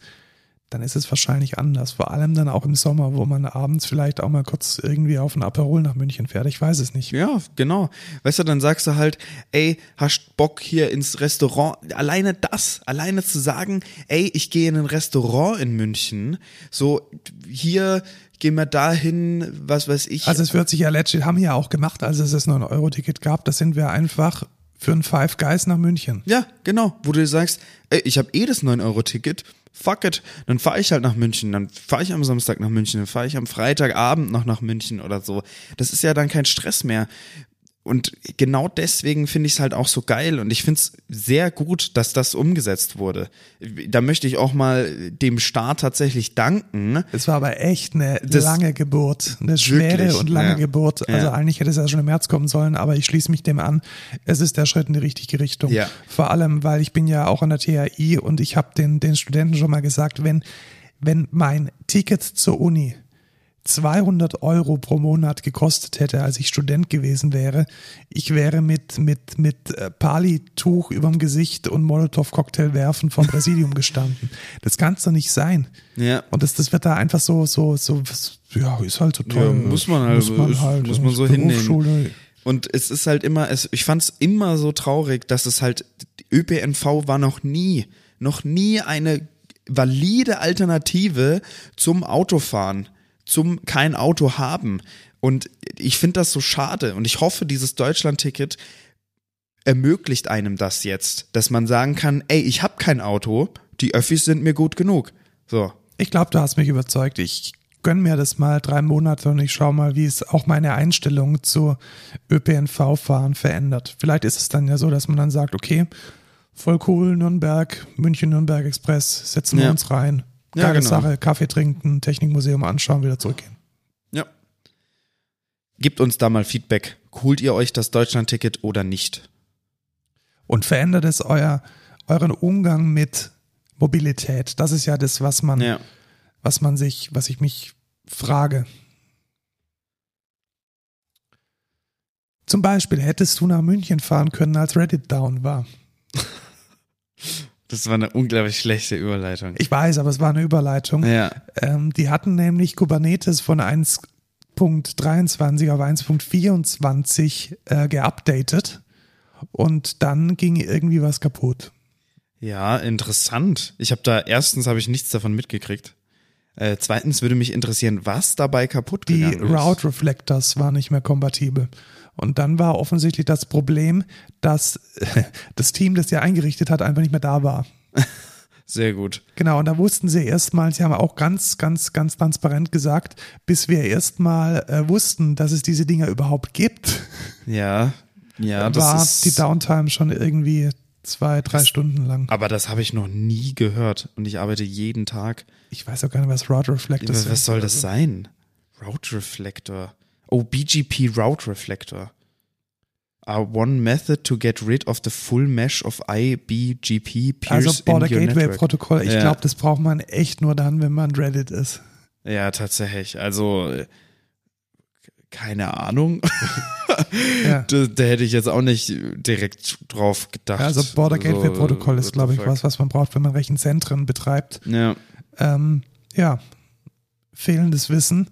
Speaker 1: dann ist es wahrscheinlich anders. Vor allem dann auch im Sommer, wo man abends vielleicht auch mal kurz irgendwie auf ein Aperol nach München fährt. Ich weiß es nicht.
Speaker 2: Ja, genau. Weißt du, dann sagst du halt, ey, hast Bock hier ins Restaurant, alleine das, alleine zu sagen, ey, ich gehe in ein Restaurant in München, so hier gehen wir dahin, was weiß ich.
Speaker 1: Also es wird sich ja legit, haben ja auch gemacht, als es das 9-Euro-Ticket gab, da sind wir einfach für ein Five Guys nach München.
Speaker 2: ja, genau, wo du sagst, ey, ich habe eh das 9-Euro-Ticket, fuck it, dann fahre ich halt nach München, dann fahre ich am Samstag nach München, dann fahre ich am Freitagabend noch nach München oder so. Das ist ja dann kein Stress mehr. Und genau deswegen finde ich es halt auch so geil und ich finde es sehr gut, dass das umgesetzt wurde. Da möchte ich auch mal dem Staat tatsächlich danken.
Speaker 1: Es war aber echt eine
Speaker 2: Das-
Speaker 1: lange Geburt, eine schwere und lange
Speaker 2: ja.
Speaker 1: Geburt. Also
Speaker 2: Ja.
Speaker 1: eigentlich hätte es ja schon im März kommen sollen, aber ich schließe mich dem an. Es ist der Schritt in die richtige Richtung.
Speaker 2: Ja.
Speaker 1: Vor allem, weil ich bin ja auch an der THI und ich habe den, den Studenten schon mal gesagt, wenn, wenn mein Ticket zur Uni 200 Euro pro Monat gekostet hätte, als ich Student gewesen wäre, ich wäre mit, mit, mit äh, Pali-Tuch überm Gesicht und Molotow-Cocktail werfen vom Präsidium gestanden. Das kann's doch nicht sein.
Speaker 2: Ja.
Speaker 1: Und das, das wird da einfach so, so, so, ja, ist halt so toll.
Speaker 2: Ja, muss man halt,
Speaker 1: muss man,
Speaker 2: ist-
Speaker 1: halt,
Speaker 2: muss man so hinnehmen. Und es ist halt immer, es, ich fand es immer so traurig, dass es halt, ÖPNV war noch nie, noch nie eine valide Alternative zum Autofahren, zum kein Auto haben. Und ich finde das so schade. Und ich hoffe, dieses Deutschland-Ticket ermöglicht einem das jetzt, dass man sagen kann, ey, ich habe kein Auto, die Öffis sind mir gut genug. So.
Speaker 1: Ich glaube, du hast mich überzeugt. Ich gönn mir das mal drei Monate und ich schaue mal, wie es auch meine Einstellung zu ÖPNV-Fahren verändert. Vielleicht ist es dann ja so, dass man dann sagt, okay, voll cool, Nürnberg, München-Nürnberg Express, setzen wir
Speaker 2: Ja.
Speaker 1: uns rein.
Speaker 2: Ja,
Speaker 1: Geile
Speaker 2: genau.
Speaker 1: Sache, Kaffee trinken, Technikmuseum anschauen, wieder zurückgehen.
Speaker 2: Ja. Gebt uns da mal Feedback. Holt ihr euch das Deutschland-Ticket oder nicht?
Speaker 1: Und verändert es euer, euren Umgang mit Mobilität. Das ist ja das, was man,
Speaker 2: Ja.
Speaker 1: was man sich, was ich mich frage. Zum Beispiel hättest du nach München fahren können, als Reddit down war.
Speaker 2: Das war eine unglaublich schlechte Überleitung.
Speaker 1: Ich weiß, aber es war eine Überleitung.
Speaker 2: Ja.
Speaker 1: Ähm, die hatten nämlich Kubernetes von 1.23 auf 1.24 äh, geupdatet und dann ging irgendwie was kaputt.
Speaker 2: Ja, interessant. Ich habe da, erstens habe ich nichts davon mitgekriegt. Äh, zweitens würde mich interessieren, was dabei kaputt
Speaker 1: Die
Speaker 2: gegangen ist.
Speaker 1: Route Reflectors waren nicht mehr kompatibel. Und dann war offensichtlich das Problem, dass das Team, das ja eingerichtet hat, einfach nicht mehr da war.
Speaker 2: Sehr gut.
Speaker 1: Genau, und da wussten sie erstmal, sie haben auch ganz, ganz, ganz transparent gesagt, bis wir erstmal äh, wussten, dass es diese Dinger überhaupt gibt,
Speaker 2: Ja. Ja, das
Speaker 1: war
Speaker 2: ist.
Speaker 1: die Downtime schon irgendwie zwei, drei Stunden lang.
Speaker 2: aber das habe ich noch nie gehört und ich arbeite jeden Tag.
Speaker 1: Ich weiß auch gar nicht, was Route Reflectors
Speaker 2: Was,
Speaker 1: sind.
Speaker 2: was soll das sein? Route Reflector. Oh, BGP Route Reflector. Are one method to get rid of the full mesh of IBGP peers
Speaker 1: Also Border
Speaker 2: in your
Speaker 1: Gateway
Speaker 2: network.
Speaker 1: Protokoll, ich
Speaker 2: Ja.
Speaker 1: glaube, das braucht man echt nur dann, wenn man Reddit ist.
Speaker 2: Ja, tatsächlich. Also, keine Ahnung.
Speaker 1: Ja.
Speaker 2: da, da hätte ich jetzt auch nicht direkt drauf gedacht.
Speaker 1: Also Border Gateway
Speaker 2: So,
Speaker 1: Protokoll
Speaker 2: what
Speaker 1: ist, glaube ich, was, was man braucht, wenn man Rechenzentren betreibt.
Speaker 2: Ja,
Speaker 1: Ähm, ja, fehlendes Wissen,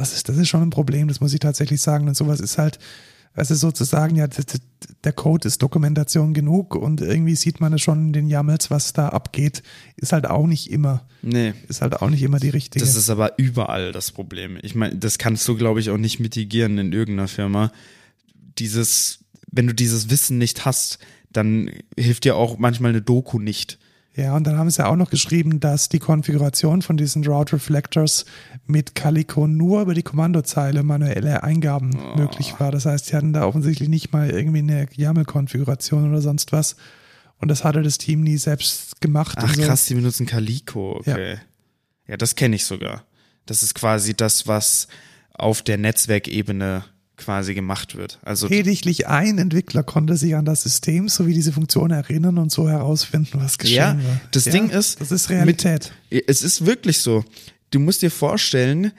Speaker 1: das ist, das ist schon ein Problem, das muss ich tatsächlich sagen. Und sowas ist halt, also sozusagen, ja, der Code ist Dokumentation genug und irgendwie sieht man es schon in den YAMLs, was da abgeht, ist halt auch nicht immer,
Speaker 2: nee.
Speaker 1: ist halt auch nicht immer die richtige.
Speaker 2: Das ist aber überall das Problem. Ich meine, das kannst du, glaube ich, auch nicht mitigieren in irgendeiner Firma. Dieses, wenn du dieses Wissen nicht hast, dann hilft dir auch manchmal eine Doku nicht.
Speaker 1: Ja, und dann haben sie auch noch geschrieben, dass die Konfiguration von diesen Route Reflectors mit Calico nur über die Kommandozeile manuelle Eingaben oh. möglich war. Das heißt, sie hatten da offensichtlich nicht mal irgendwie eine YAML-Konfiguration oder sonst was. Und das hatte das Team nie selbst gemacht.
Speaker 2: Ach
Speaker 1: so.
Speaker 2: krass, die benutzen Calico, okay. Ja, ja das kenne ich sogar. Das ist quasi das, was auf der Netzwerkebene quasi gemacht wird. Also
Speaker 1: lediglich ein Entwickler konnte sich an das System sowie diese Funktion erinnern und so herausfinden, was geschehen ja, war.
Speaker 2: Das ja, Ding ist,
Speaker 1: das ist Realität.
Speaker 2: Mit, es ist wirklich so. Du musst dir vorstellen,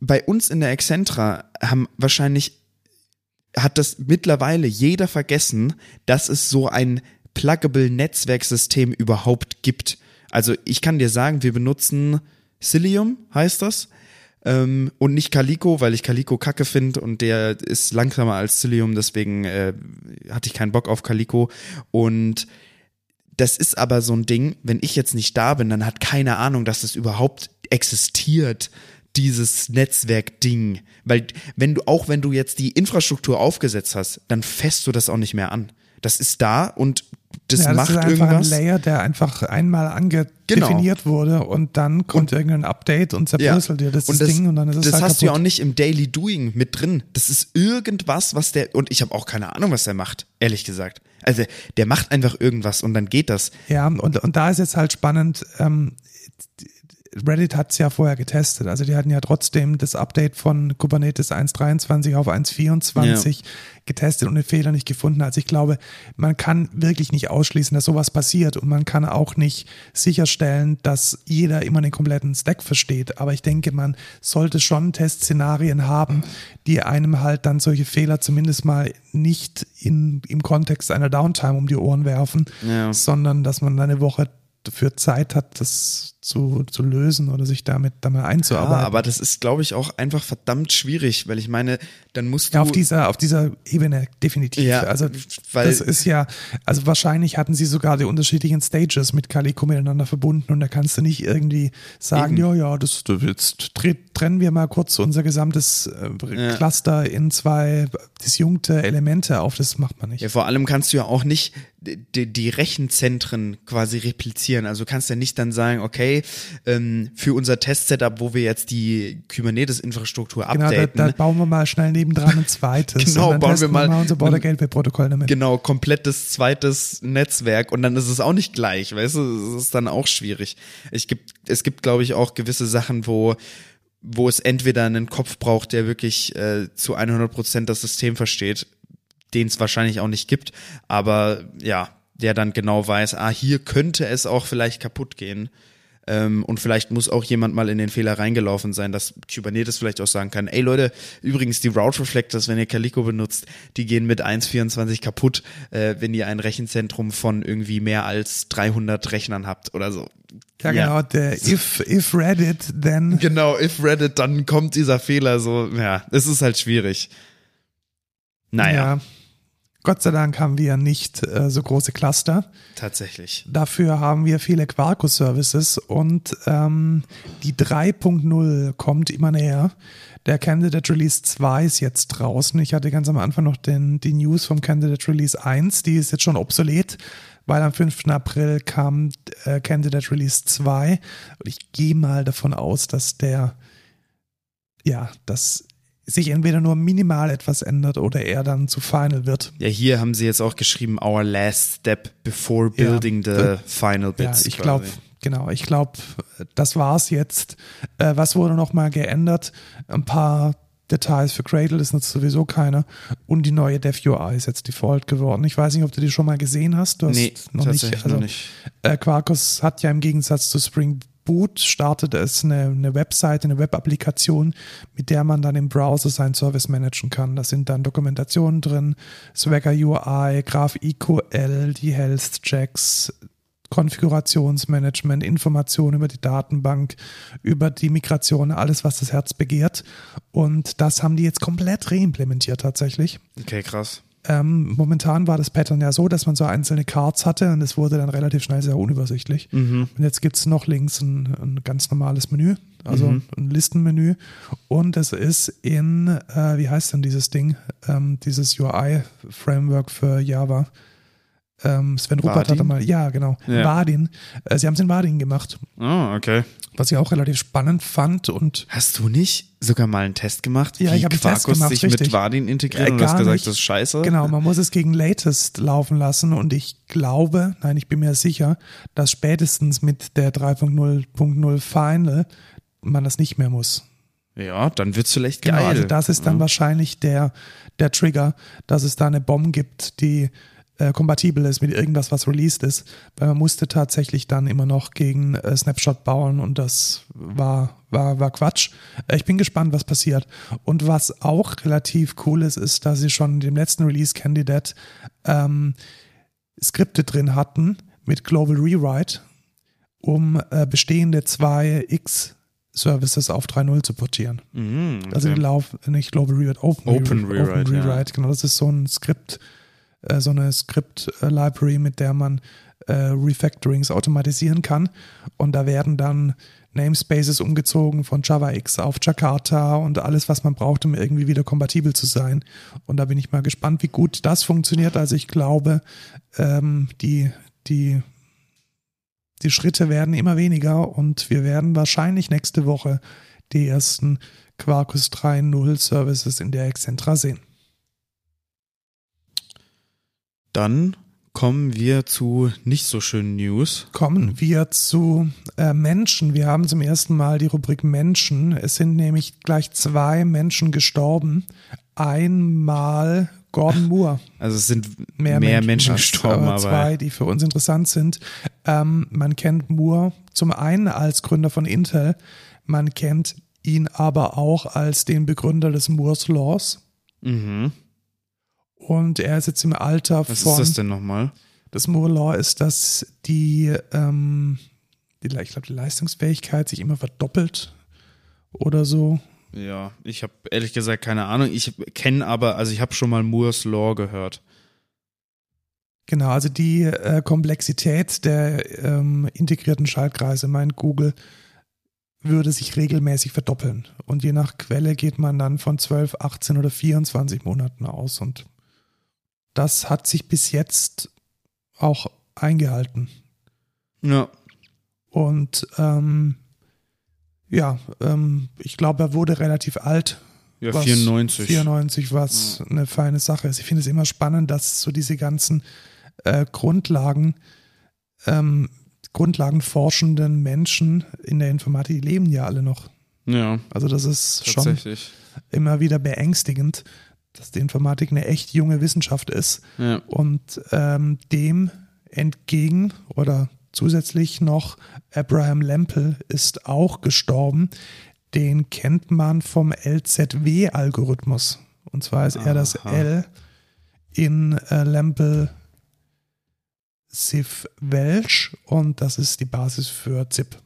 Speaker 2: bei uns in der Excentra haben wahrscheinlich hat das mittlerweile jeder vergessen, dass es so ein pluggable Netzwerksystem überhaupt gibt. Also ich kann dir sagen, wir benutzen Cilium, heißt das. Ähm, und nicht Calico, weil ich Calico kacke finde und der ist langsamer als Cilium, deswegen äh, hatte ich keinen Bock auf Calico. Und das ist aber so ein Ding, wenn ich jetzt nicht da bin, dann hat keine Ahnung, dass das überhaupt existiert dieses Netzwerk-Ding. Weil wenn du, auch wenn du jetzt die Infrastruktur aufgesetzt hast, dann fässt du das auch nicht mehr an. Das ist da und das, ja, das macht ist einfach irgendwas.
Speaker 1: ein Layer, der einfach einmal angedefiniert genau. wurde und dann kommt und, irgendein Update und zerbröselt ja. dir das, das Ding und dann ist
Speaker 2: es
Speaker 1: Das
Speaker 2: halt
Speaker 1: hast
Speaker 2: kaputt. du ja auch nicht im Daily Doing mit drin. Das ist irgendwas, was der und ich habe auch keine Ahnung, was der macht, ehrlich gesagt. Also der macht einfach irgendwas und dann geht das.
Speaker 1: Ja, und, und da ist jetzt halt spannend, ähm, Reddit hat es ja vorher getestet. Also die hatten ja trotzdem das Update von Kubernetes 1.23 auf 1.24 ja. getestet und den Fehler nicht gefunden. Also ich glaube, man kann wirklich nicht ausschließen, dass sowas passiert und man kann auch nicht sicherstellen, dass jeder immer den kompletten Stack versteht. Aber ich denke, man sollte schon Testszenarien haben, die einem halt dann solche Fehler zumindest mal nicht in, im Kontext einer Downtime um die Ohren werfen, ja. sondern dass man eine Woche dafür Zeit hat, das zu, zu lösen oder sich damit da mal einzuarbeiten. Ja,
Speaker 2: aber das ist, glaube ich, auch einfach verdammt schwierig, weil ich meine, dann musst du.
Speaker 1: Ja, auf dieser, auf dieser Ebene definitiv. Ja, also weil das ist ja, also wahrscheinlich hatten sie sogar die unterschiedlichen Stages mit Calico miteinander verbunden und da kannst du nicht irgendwie sagen, eben. ja, ja, das, jetzt trennen wir mal kurz unser gesamtes äh, ja. Cluster in zwei disjunkte Elemente auf, das macht man nicht.
Speaker 2: Ja, vor allem kannst du ja auch nicht die, die Rechenzentren quasi replizieren. Also kannst ja nicht dann sagen, okay, ähm, für unser Test-Setup, wo wir jetzt die Kubernetes-Infrastruktur
Speaker 1: genau,
Speaker 2: updaten.
Speaker 1: Da, da, bauen wir mal schnell nebendran ein zweites.
Speaker 2: genau, bauen wir mal,
Speaker 1: mal unser Border Gateway-Protokoll damit.
Speaker 2: Genau, komplettes zweites Netzwerk und dann ist es auch nicht gleich, weißt du, es ist dann auch schwierig. Ich gibt, es gibt, glaube ich, auch gewisse Sachen, wo wo es entweder einen Kopf braucht, der wirklich äh, zu 100 Prozent das System versteht, den es wahrscheinlich auch nicht gibt, aber ja, der dann genau weiß, ah, hier könnte es auch vielleicht kaputt gehen. Ähm, und vielleicht muss auch jemand mal in den Fehler reingelaufen sein, dass Kubernetes vielleicht auch sagen kann, ey Leute, übrigens die Route Reflectors, wenn ihr Calico benutzt, die gehen mit 1.24 kaputt, äh, wenn ihr ein Rechenzentrum von irgendwie mehr als 300 Rechnern habt oder so.
Speaker 1: Ja, ja. genau, der if, if Reddit, then.
Speaker 2: Genau, if Reddit, dann kommt dieser Fehler so, ja, es ist halt schwierig. Naja. Ja.
Speaker 1: Gott sei Dank haben wir nicht äh, so große Cluster.
Speaker 2: Tatsächlich.
Speaker 1: Dafür haben wir viele Quarkus-Services und ähm, die 3.0 kommt immer näher. Der Candidate Release 2 ist jetzt draußen. Ich hatte ganz am Anfang noch den, die News vom Candidate Release 1. Die ist jetzt schon obsolet, weil am 5. April kam äh, Candidate Release 2. Und ich gehe mal davon aus, dass der, ja, das sich entweder nur minimal etwas ändert oder er dann zu final wird.
Speaker 2: Ja, hier haben sie jetzt auch geschrieben, our last step before building ja, the final bits.
Speaker 1: Ja, ich glaube, genau, ich glaube, das war's jetzt. Äh, was wurde nochmal geändert? Ein paar Details für Cradle ist nutzt sowieso keiner. Und die neue Dev UI ist jetzt Default geworden. Ich weiß nicht, ob du die schon mal gesehen hast. Du hast
Speaker 2: nee, noch nicht. Also, noch nicht.
Speaker 1: Äh, Quarkus hat ja im Gegensatz zu Spring Boot startet es eine, eine Webseite, eine Web-Applikation, mit der man dann im Browser seinen Service managen kann. Da sind dann Dokumentationen drin, Swagger UI, GraphQL, die Health Checks, Konfigurationsmanagement, Informationen über die Datenbank, über die Migration, alles, was das Herz begehrt. Und das haben die jetzt komplett reimplementiert tatsächlich.
Speaker 2: Okay, krass.
Speaker 1: Ähm, momentan war das Pattern ja so, dass man so einzelne Cards hatte und es wurde dann relativ schnell sehr unübersichtlich. Mhm. Und jetzt gibt es noch links ein, ein, ganz normales Menü, also mhm. ein Listenmenü. Und es ist in, äh, wie heißt denn dieses Ding, ähm, dieses UI-Framework für Java? Ähm, Sven Rupert hatte mal, ja, genau,
Speaker 2: Ja.
Speaker 1: Wadin. Äh, sie haben es in Wadin gemacht,
Speaker 2: Oh, okay.
Speaker 1: Was ich auch relativ spannend fand und
Speaker 2: Hast du nicht sogar mal einen Test gemacht,
Speaker 1: Ja, ich hab einen Test
Speaker 2: Quarkus
Speaker 1: gemacht,
Speaker 2: sich
Speaker 1: richtig.
Speaker 2: mit Vardin integriert
Speaker 1: Äh,
Speaker 2: und du hast gesagt,
Speaker 1: nicht.
Speaker 2: das ist scheiße?
Speaker 1: Genau, man muss es gegen Latest laufen lassen und ich glaube, nein, ich bin mir sicher, dass spätestens mit der 3.0.0 Final man das nicht mehr muss.
Speaker 2: Ja, dann wird's vielleicht geil.
Speaker 1: Genau, also das ist dann wahrscheinlich der, der Trigger, dass es da eine Bombe gibt, die äh, kompatibel ist mit irgendwas, was released ist, weil man musste tatsächlich dann immer noch gegen äh, Snapshot bauen und das war, war, war Quatsch. Äh, ich bin gespannt, was passiert. Und was auch relativ cool ist, ist, dass sie schon in dem letzten Release Candidate ähm, Skripte drin hatten mit Global Rewrite, um äh, bestehende 2x Services auf 3.0 zu portieren. Also
Speaker 2: okay.
Speaker 1: die laufen nicht Global Rewrite, Open,
Speaker 2: Open
Speaker 1: Rewrite,
Speaker 2: Rewrite,
Speaker 1: Open
Speaker 2: ja.
Speaker 1: Rewrite. Genau, das ist so ein Skript, äh, so eine Script-Library, mit der man äh, Refactorings automatisieren kann. Und da werden dann Namespaces umgezogen von JavaX auf Jakarta und alles, was man braucht, um irgendwie wieder kompatibel zu sein. Und da bin ich mal gespannt, wie gut das funktioniert. Also ich glaube, ähm, die, die die Schritte werden immer weniger und wir werden wahrscheinlich nächste Woche die ersten Quarkus 3.0 Services in der Excentra sehen.
Speaker 2: Dann kommen wir zu nicht so schönen News.
Speaker 1: Kommen wir zu äh, Menschen. Wir haben zum ersten Mal die Rubrik Menschen. Es sind nämlich gleich zwei Menschen gestorben. Einmal Gordon Moore.
Speaker 2: Also es sind
Speaker 1: mehr,
Speaker 2: mehr, Menschen,
Speaker 1: fast,
Speaker 2: gestorben, aber
Speaker 1: zwei, die für uns interessant sind. Ähm, man kennt Moore zum einen als Gründer von Intel, man kennt ihn aber auch als den Begründer des Moore's Laws.
Speaker 2: mhm.
Speaker 1: Und er ist jetzt im Alter
Speaker 2: was
Speaker 1: von.
Speaker 2: ist das denn nochmal?
Speaker 1: Das Moore Law ist, dass die, ähm, die ich glaube, die Leistungsfähigkeit sich immer verdoppelt oder so.
Speaker 2: Ja, ich habe ehrlich gesagt keine Ahnung. Ich kenne aber, also ich habe schon mal Moore's Law gehört.
Speaker 1: Genau, also die äh, Komplexität der ähm, integrierten Schaltkreise, meint Google, würde sich regelmäßig verdoppeln. Und je nach Quelle geht man dann von 12, 18 oder 24 Monaten aus. Und das hat sich bis jetzt auch eingehalten.
Speaker 2: Ja.
Speaker 1: Und ähm, ja, ähm, ich glaube, er wurde relativ alt.
Speaker 2: Ja,
Speaker 1: was
Speaker 2: 94.
Speaker 1: 94, was eine feine Sache ist. Ich finde es immer spannend, dass so diese ganzen äh, Grundlagen, ähm, grundlagenforschenden Menschen in der Informatik, leben ja alle noch.
Speaker 2: Ja,
Speaker 1: Also das ist schon immer wieder beängstigend, dass die Informatik eine echt junge Wissenschaft ist.
Speaker 2: Ja.
Speaker 1: Und ähm, dem entgegen oder zusätzlich noch Abraham Lempel ist auch gestorben. Den kennt man vom LZW-Algorithmus. Und zwar ist er das
Speaker 2: Aha.
Speaker 1: L in äh, Lempel Civ Welsh und das ist die Basis für ZIP.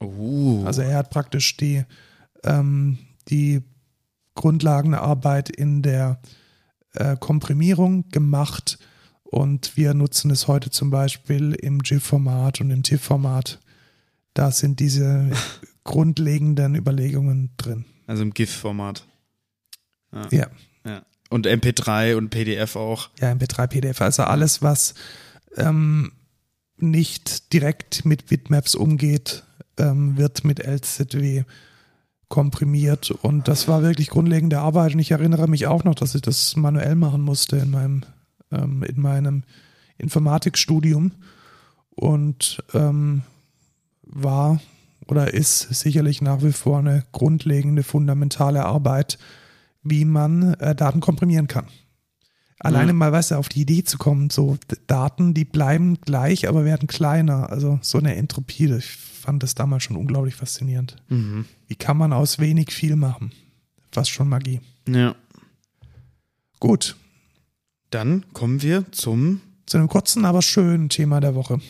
Speaker 2: Uh.
Speaker 1: Also er hat praktisch die, ähm, die Grundlagenarbeit in der äh, Komprimierung gemacht und wir nutzen es heute zum Beispiel im GIF-Format und im TIFF-Format. Da sind diese grundlegenden Überlegungen drin.
Speaker 2: also im GIF-Format. Ja.
Speaker 1: Ja,
Speaker 2: ja. Und MP3 und PDF auch.
Speaker 1: ja, MP3, PDF, also alles, was ähm, nicht direkt mit Bitmaps umgeht, ähm, wird mit LZW komprimiert und das war wirklich grundlegende Arbeit und ich erinnere mich auch noch, dass ich das manuell machen musste in meinem, ähm, in meinem Informatikstudium und ähm, war oder ist sicherlich nach wie vor eine grundlegende, fundamentale Arbeit, wie man äh, Daten komprimieren kann. Alleine mal, weißt du, auf die Idee zu kommen, so Daten, die bleiben gleich, aber werden kleiner. Also so eine Entropie, ich fand das damals schon unglaublich faszinierend.
Speaker 2: Mhm.
Speaker 1: Wie kann man aus wenig viel machen? Fast schon Magie.
Speaker 2: Ja.
Speaker 1: Gut,
Speaker 2: Dann kommen wir zum.
Speaker 1: zu einem kurzen, aber schönen Thema der Woche.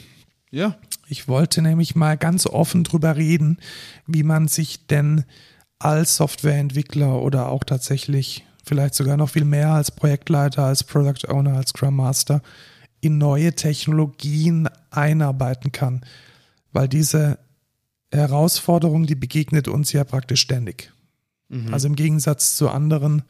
Speaker 2: Ja.
Speaker 1: Ich wollte nämlich mal ganz offen drüber reden, wie man sich denn als Softwareentwickler oder auch tatsächlich vielleicht sogar noch viel mehr als Projektleiter, als Product Owner, als Scrum Master in neue Technologien einarbeiten kann. Weil diese Herausforderung, die begegnet uns ja praktisch ständig.
Speaker 2: Mhm.
Speaker 1: Also im Gegensatz zu anderen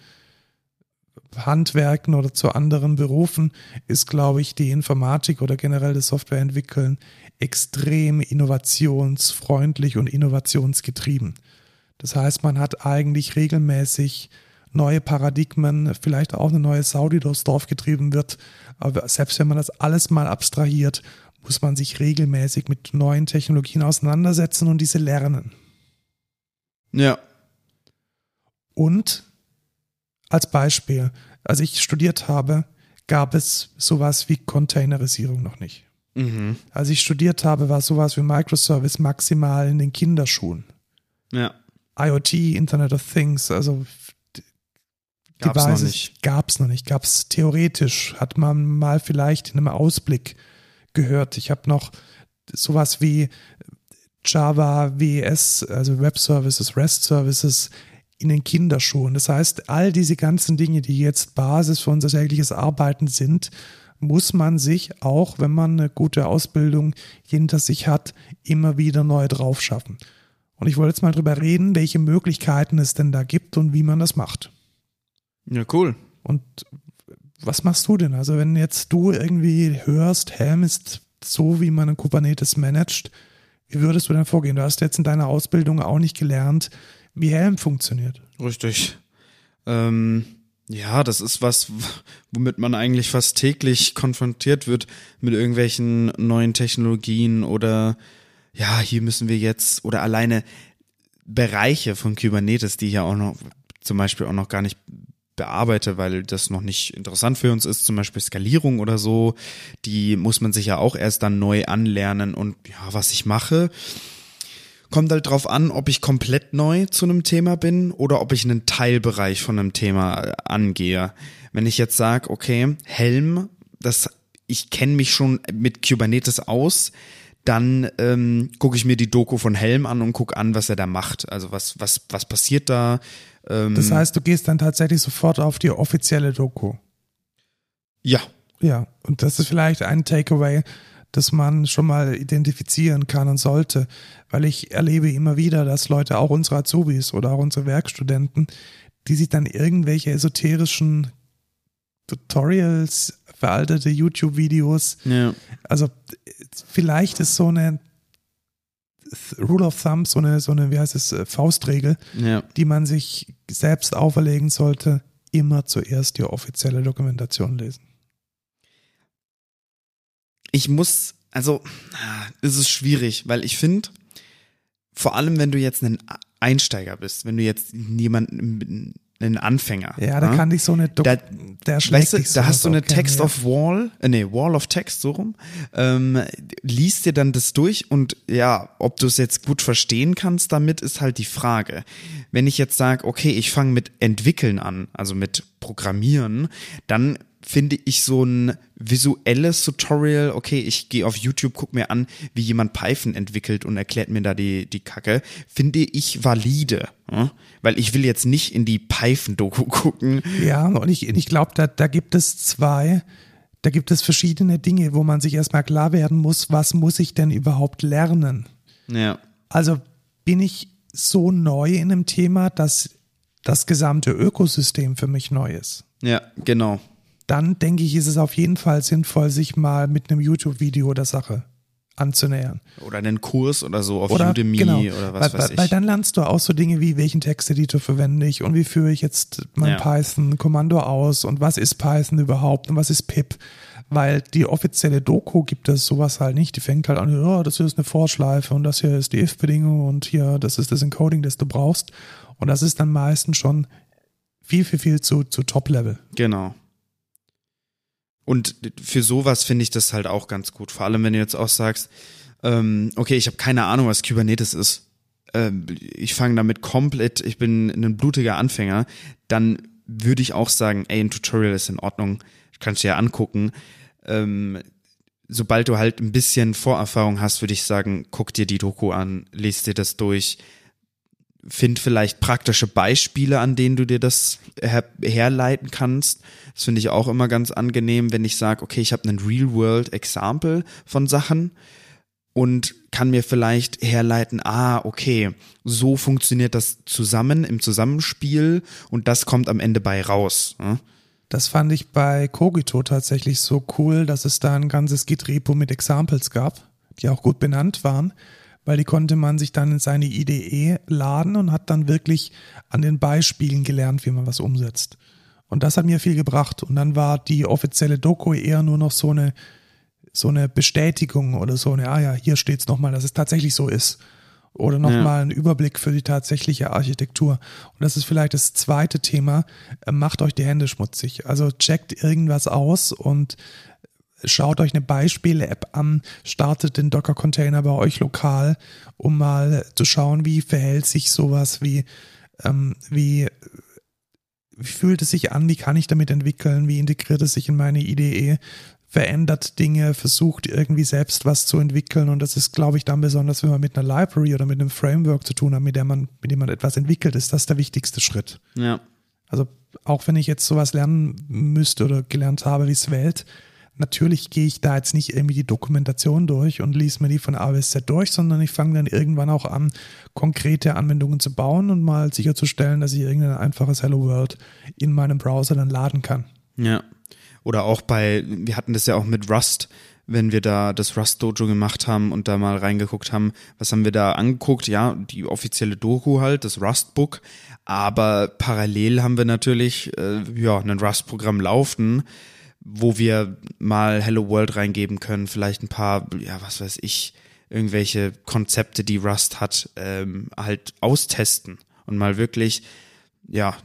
Speaker 1: Handwerken oder zu anderen Berufen ist, glaube ich, die Informatik oder generell das Softwareentwickeln extrem innovationsfreundlich und innovationsgetrieben. Das heißt, man hat eigentlich regelmäßig neue Paradigmen, vielleicht auch eine neue Sau, die durchs Dorf getrieben wird. Aber selbst wenn man das alles mal abstrahiert, muss man sich regelmäßig mit neuen Technologien auseinandersetzen und diese lernen.
Speaker 2: Ja.
Speaker 1: Und als Beispiel, als ich studiert habe, gab es sowas wie Containerisierung noch nicht.
Speaker 2: Mhm.
Speaker 1: Als ich studiert habe, war sowas wie Microservice maximal in den Kinderschuhen.
Speaker 2: Ja.
Speaker 1: IoT, Internet of Things, also
Speaker 2: Gab's noch nicht.
Speaker 1: Gab es noch nicht. Gab es theoretisch, hat man mal vielleicht in einem Ausblick gehört. Ich habe noch sowas wie Java, WS, also Web Services, REST Services in den Kinderschuhen. Das heißt, all diese ganzen Dinge, die jetzt Basis für unser tägliches Arbeiten sind, muss man sich auch, wenn man eine gute Ausbildung hinter sich hat, immer wieder neu drauf schaffen. Und ich wollte jetzt mal drüber reden, welche Möglichkeiten es denn da gibt und wie man das macht.
Speaker 2: Ja, cool.
Speaker 1: Und was machst du denn? Also wenn jetzt du irgendwie hörst, Helm ist so, wie man einen Kubernetes managt, wie würdest du denn vorgehen? Du hast jetzt in deiner Ausbildung auch nicht gelernt, wie Helm funktioniert.
Speaker 2: Richtig. Ähm, ja, das ist was, womit man eigentlich fast täglich konfrontiert wird mit irgendwelchen neuen Technologien oder ja, hier müssen wir jetzt oder alleine Bereiche von Kubernetes, die ja auch noch zum Beispiel auch noch gar nicht bearbeite, weil das noch nicht interessant für uns ist, zum Beispiel Skalierung oder so, die muss man sich ja auch erst dann neu anlernen und ja, was ich mache, kommt halt drauf an, ob ich komplett neu zu einem Thema bin oder ob ich einen Teilbereich von einem Thema äh, angehe. Wenn ich jetzt sage, okay, Helm, das, ich kenne mich schon mit Kubernetes aus, dann ähm, gucke ich mir die Doku von Helm an und gucke an, was er da macht. Also was, was, was passiert da,
Speaker 1: ähm, das heißt, du gehst dann tatsächlich sofort auf die offizielle Doku.
Speaker 2: Ja.
Speaker 1: Ja, und das ist vielleicht ein Takeaway, das man schon mal identifizieren kann und sollte, weil ich erlebe immer wieder, dass Leute, auch unsere Azubis oder auch unsere Werkstudenten, die sich dann irgendwelche esoterischen Tutorials, veraltete YouTube-Videos,
Speaker 2: ja.
Speaker 1: also vielleicht ist so eine Rule of Thumb, so eine, so eine, wie heißt es, äh, Faustregel,
Speaker 2: ja.
Speaker 1: die man sich selbst auferlegen sollte, immer zuerst die offizielle Dokumentation lesen.
Speaker 2: Ich muss, also, es ist schwierig, weil ich finde, vor allem wenn du jetzt ein Einsteiger bist, wenn du jetzt jemanden ein Anfänger.
Speaker 1: Ja, da ja? kann dich so eine,
Speaker 2: da, der weißt du, da hast du eine Text ja. of Wall, äh, nee, Wall of Text, so rum, ähm, liest dir dann das durch und ja, ob du es jetzt gut verstehen kannst damit, ist halt die Frage. Wenn ich jetzt sage, okay, ich fange mit Entwickeln an, also mit Programmieren, dann finde ich so ein visuelles Tutorial, okay, ich gehe auf YouTube, guck mir an, wie jemand Python entwickelt und erklärt mir da die, die Kacke, finde ich valide. Ja? Weil ich will jetzt nicht in die Python-Doku gucken.
Speaker 1: Ja, und ich, ich glaube, da, da gibt es zwei, da gibt es verschiedene Dinge, wo man sich erstmal klar werden muss, was muss ich denn überhaupt lernen?
Speaker 2: Ja.
Speaker 1: Also bin ich so neu in einem Thema, dass das gesamte Ökosystem für mich neu ist.
Speaker 2: Ja, genau
Speaker 1: dann denke ich, ist es auf jeden Fall sinnvoll, sich mal mit einem YouTube-Video der Sache anzunähern.
Speaker 2: Oder einen Kurs oder so auf oder, Udemy genau, oder was
Speaker 1: weil,
Speaker 2: weiß ich.
Speaker 1: Weil dann lernst du auch so Dinge wie, welchen Texteditor verwende ich und wie führe ich jetzt mein ja. Python-Kommando aus und was ist Python überhaupt und was ist pip. Weil die offizielle Doku gibt es sowas halt nicht. Die fängt halt an, ja, das hier ist eine Vorschleife und das hier ist die if-Bedingung und hier, das ist das Encoding, das du brauchst. Und das ist dann meistens schon viel, viel, viel zu, zu Top-Level.
Speaker 2: Genau. Und für sowas finde ich das halt auch ganz gut. Vor allem, wenn du jetzt auch sagst, ähm, okay, ich habe keine Ahnung, was Kubernetes ist. Ähm, ich fange damit komplett, ich bin ein blutiger Anfänger, dann würde ich auch sagen, ey, ein Tutorial ist in Ordnung, kannst du ja angucken. Ähm, sobald du halt ein bisschen Vorerfahrung hast, würde ich sagen, guck dir die Doku an, lest dir das durch, find vielleicht praktische Beispiele, an denen du dir das her herleiten kannst. Das finde ich auch immer ganz angenehm, wenn ich sage, okay, ich habe einen Real-World-Example von Sachen und kann mir vielleicht herleiten, ah, okay, so funktioniert das zusammen im Zusammenspiel und das kommt am Ende bei raus. Ne?
Speaker 1: Das fand ich bei Kogito tatsächlich so cool, dass es da ein ganzes Git-Repo mit Examples gab, die auch gut benannt waren, weil die konnte man sich dann in seine IDE laden und hat dann wirklich an den Beispielen gelernt, wie man was umsetzt. Und das hat mir viel gebracht. Und dann war die offizielle Doku eher nur noch so eine, so eine Bestätigung oder so eine, ah ja, hier steht's nochmal, dass es tatsächlich so ist. Oder nochmal ja. ein Überblick für die tatsächliche Architektur. Und das ist vielleicht das zweite Thema. Äh, macht euch die Hände schmutzig. Also checkt irgendwas aus und schaut euch eine Beispiele-App an, startet den Docker-Container bei euch lokal, um mal zu schauen, wie verhält sich sowas, wie, ähm, wie, wie fühlt es sich an, wie kann ich damit entwickeln, wie integriert es sich in meine IDE, verändert Dinge, versucht irgendwie selbst was zu entwickeln und das ist, glaube ich, dann besonders, wenn man mit einer Library oder mit einem Framework zu tun hat, mit der man, mit dem man etwas entwickelt, ist das der wichtigste Schritt.
Speaker 2: Ja.
Speaker 1: Also auch wenn ich jetzt sowas lernen müsste oder gelernt habe wie Svelte, natürlich gehe ich da jetzt nicht irgendwie die Dokumentation durch und lese mir die von A bis Z durch, sondern ich fange dann irgendwann auch an, konkrete Anwendungen zu bauen und mal sicherzustellen, dass ich irgendein einfaches Hello World in meinem Browser dann laden kann.
Speaker 2: Ja. Oder auch bei, wir hatten das ja auch mit Rust, wenn wir da das Rust Dojo gemacht haben und da mal reingeguckt haben, was haben wir da angeguckt? Ja, die offizielle Doku halt, das Rust Book. Aber parallel haben wir natürlich äh, ja ein Rust Programm laufen, wo wir mal Hello World reingeben können, vielleicht ein paar, ja, was weiß ich, irgendwelche Konzepte, die Rust hat, ähm, halt austesten und mal wirklich, ja,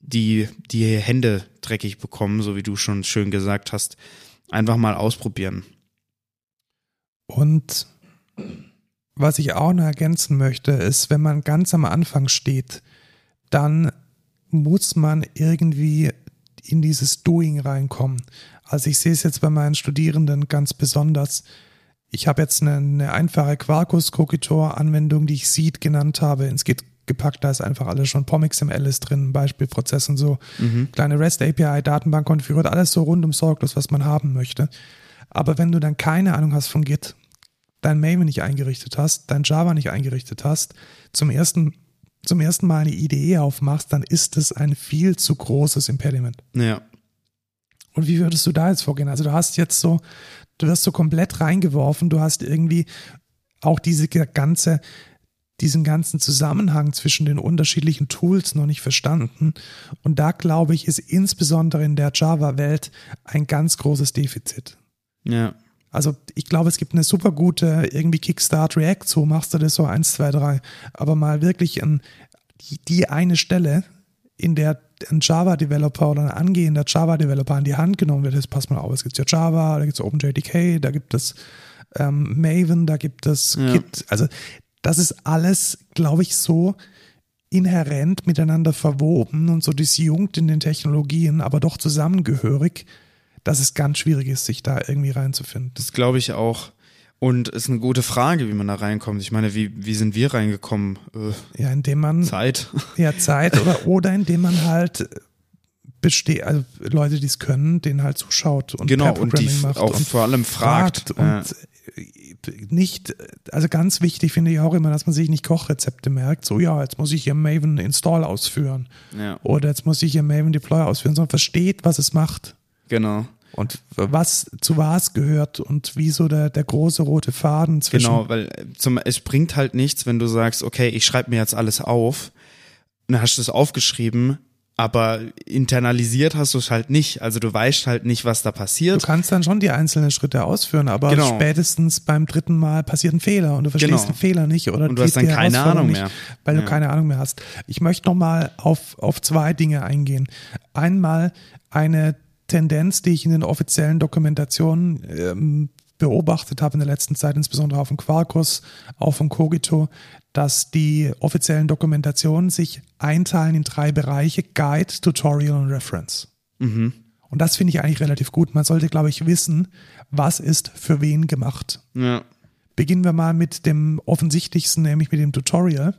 Speaker 2: die, die Hände dreckig bekommen, so wie du schon schön gesagt hast. Einfach mal ausprobieren.
Speaker 1: Und was ich auch noch ergänzen möchte, ist, wenn man ganz am Anfang steht, dann muss man irgendwie in dieses Doing reinkommen. Also ich sehe es jetzt bei meinen Studierenden ganz besonders. Ich habe jetzt eine, eine einfache Quarkus-Kokitor-Anwendung, die ich Seed genannt habe. Es geht gepackt, da ist einfach alles schon POM-XML ist drin, Beispielprozess und so. Mhm. Kleine REST API, Datenbank konfiguriert, alles so rundum sorglos, was man haben möchte. Aber wenn du dann keine Ahnung hast von Git, dein Maven nicht eingerichtet hast, dein Java nicht eingerichtet hast, zum ersten zum ersten Mal eine Idee aufmachst, dann ist es ein viel zu großes Impediment.
Speaker 2: Ja.
Speaker 1: Und wie würdest du da jetzt vorgehen? Also du hast jetzt so, du wirst so komplett reingeworfen, du hast irgendwie auch diese ganze, diesen ganzen Zusammenhang zwischen den unterschiedlichen Tools noch nicht verstanden. Und da glaube ich, ist insbesondere in der Java-Welt ein ganz großes Defizit.
Speaker 2: Ja.
Speaker 1: Also ich glaube, es gibt eine super gute irgendwie Kickstart React, so machst du das so eins, zwei, drei. Aber mal wirklich an die, die eine Stelle, in der ein Java-Developer oder ein angehender Java-Developer an die Hand genommen wird, das passt mal auf, es gibt ja Java, da gibt es OpenJDK, da gibt es ähm, Maven, da gibt es ja. Git. Also das ist alles, glaube ich, so inhärent miteinander verwoben und so disjunkt in den Technologien, aber doch zusammengehörig, dass es ganz schwierig ist, sich da irgendwie reinzufinden.
Speaker 2: Das glaube ich auch. Und ist eine gute Frage, wie man da reinkommt. Ich meine, wie, wie sind wir reingekommen?
Speaker 1: Äh, ja, indem man.
Speaker 2: Zeit.
Speaker 1: Ja, Zeit oder, oder indem man halt besteht, also Leute, die es können, denen halt zuschaut und
Speaker 2: genau, und die macht auch und vor allem fragt. fragt
Speaker 1: und ja. nicht, also ganz wichtig finde ich auch immer, dass man sich nicht Kochrezepte merkt. So, ja, jetzt muss ich hier Maven Install ausführen.
Speaker 2: Ja.
Speaker 1: Oder jetzt muss ich hier Maven Deploy ausführen, sondern versteht, was es macht.
Speaker 2: Genau.
Speaker 1: Und was zu was gehört und wieso der, der große rote Faden zwischen.
Speaker 2: Genau, weil zum, es bringt halt nichts, wenn du sagst, okay, ich schreibe mir jetzt alles auf, und dann hast du es aufgeschrieben, aber internalisiert hast du es halt nicht. Also du weißt halt nicht, was da passiert.
Speaker 1: Du kannst dann schon die einzelnen Schritte ausführen, aber genau. spätestens beim dritten Mal passiert ein Fehler und du verstehst genau. den Fehler nicht oder
Speaker 2: und du hast dann keine Ahnung nicht, mehr,
Speaker 1: weil ja. du keine Ahnung mehr hast. Ich möchte noch mal auf auf zwei Dinge eingehen. Einmal eine Tendenz, die ich in den offiziellen Dokumentationen ähm, beobachtet habe in der letzten Zeit, insbesondere auf dem Quarkus, auch von Cogito, dass die offiziellen Dokumentationen sich einteilen in drei Bereiche, Guide, Tutorial und Reference.
Speaker 2: Mhm.
Speaker 1: Und das finde ich eigentlich relativ gut. Man sollte, glaube ich, wissen, was ist für wen gemacht.
Speaker 2: Ja.
Speaker 1: Beginnen wir mal mit dem offensichtlichsten, nämlich mit dem Tutorial.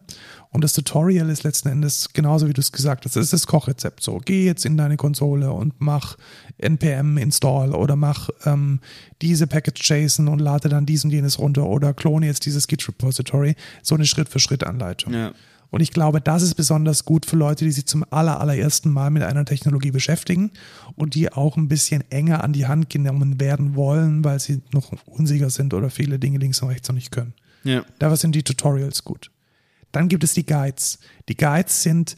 Speaker 1: Und das Tutorial ist letzten Endes genauso wie du es gesagt hast. Es ist das Kochrezept. So, geh jetzt in deine Konsole und mach npm install oder mach ähm, diese Package JSON und lade dann dies und jenes runter oder klone jetzt dieses Git Repository. So eine Schritt-für-Schritt-Anleitung.
Speaker 2: Ja.
Speaker 1: Und ich glaube, das ist besonders gut für Leute, die sich zum aller, allerersten Mal mit einer Technologie beschäftigen und die auch ein bisschen enger an die Hand genommen werden wollen, weil sie noch unsicher sind oder viele Dinge links und rechts noch nicht können.
Speaker 2: Ja.
Speaker 1: Dafür sind die Tutorials gut. Dann gibt es die Guides. Die Guides sind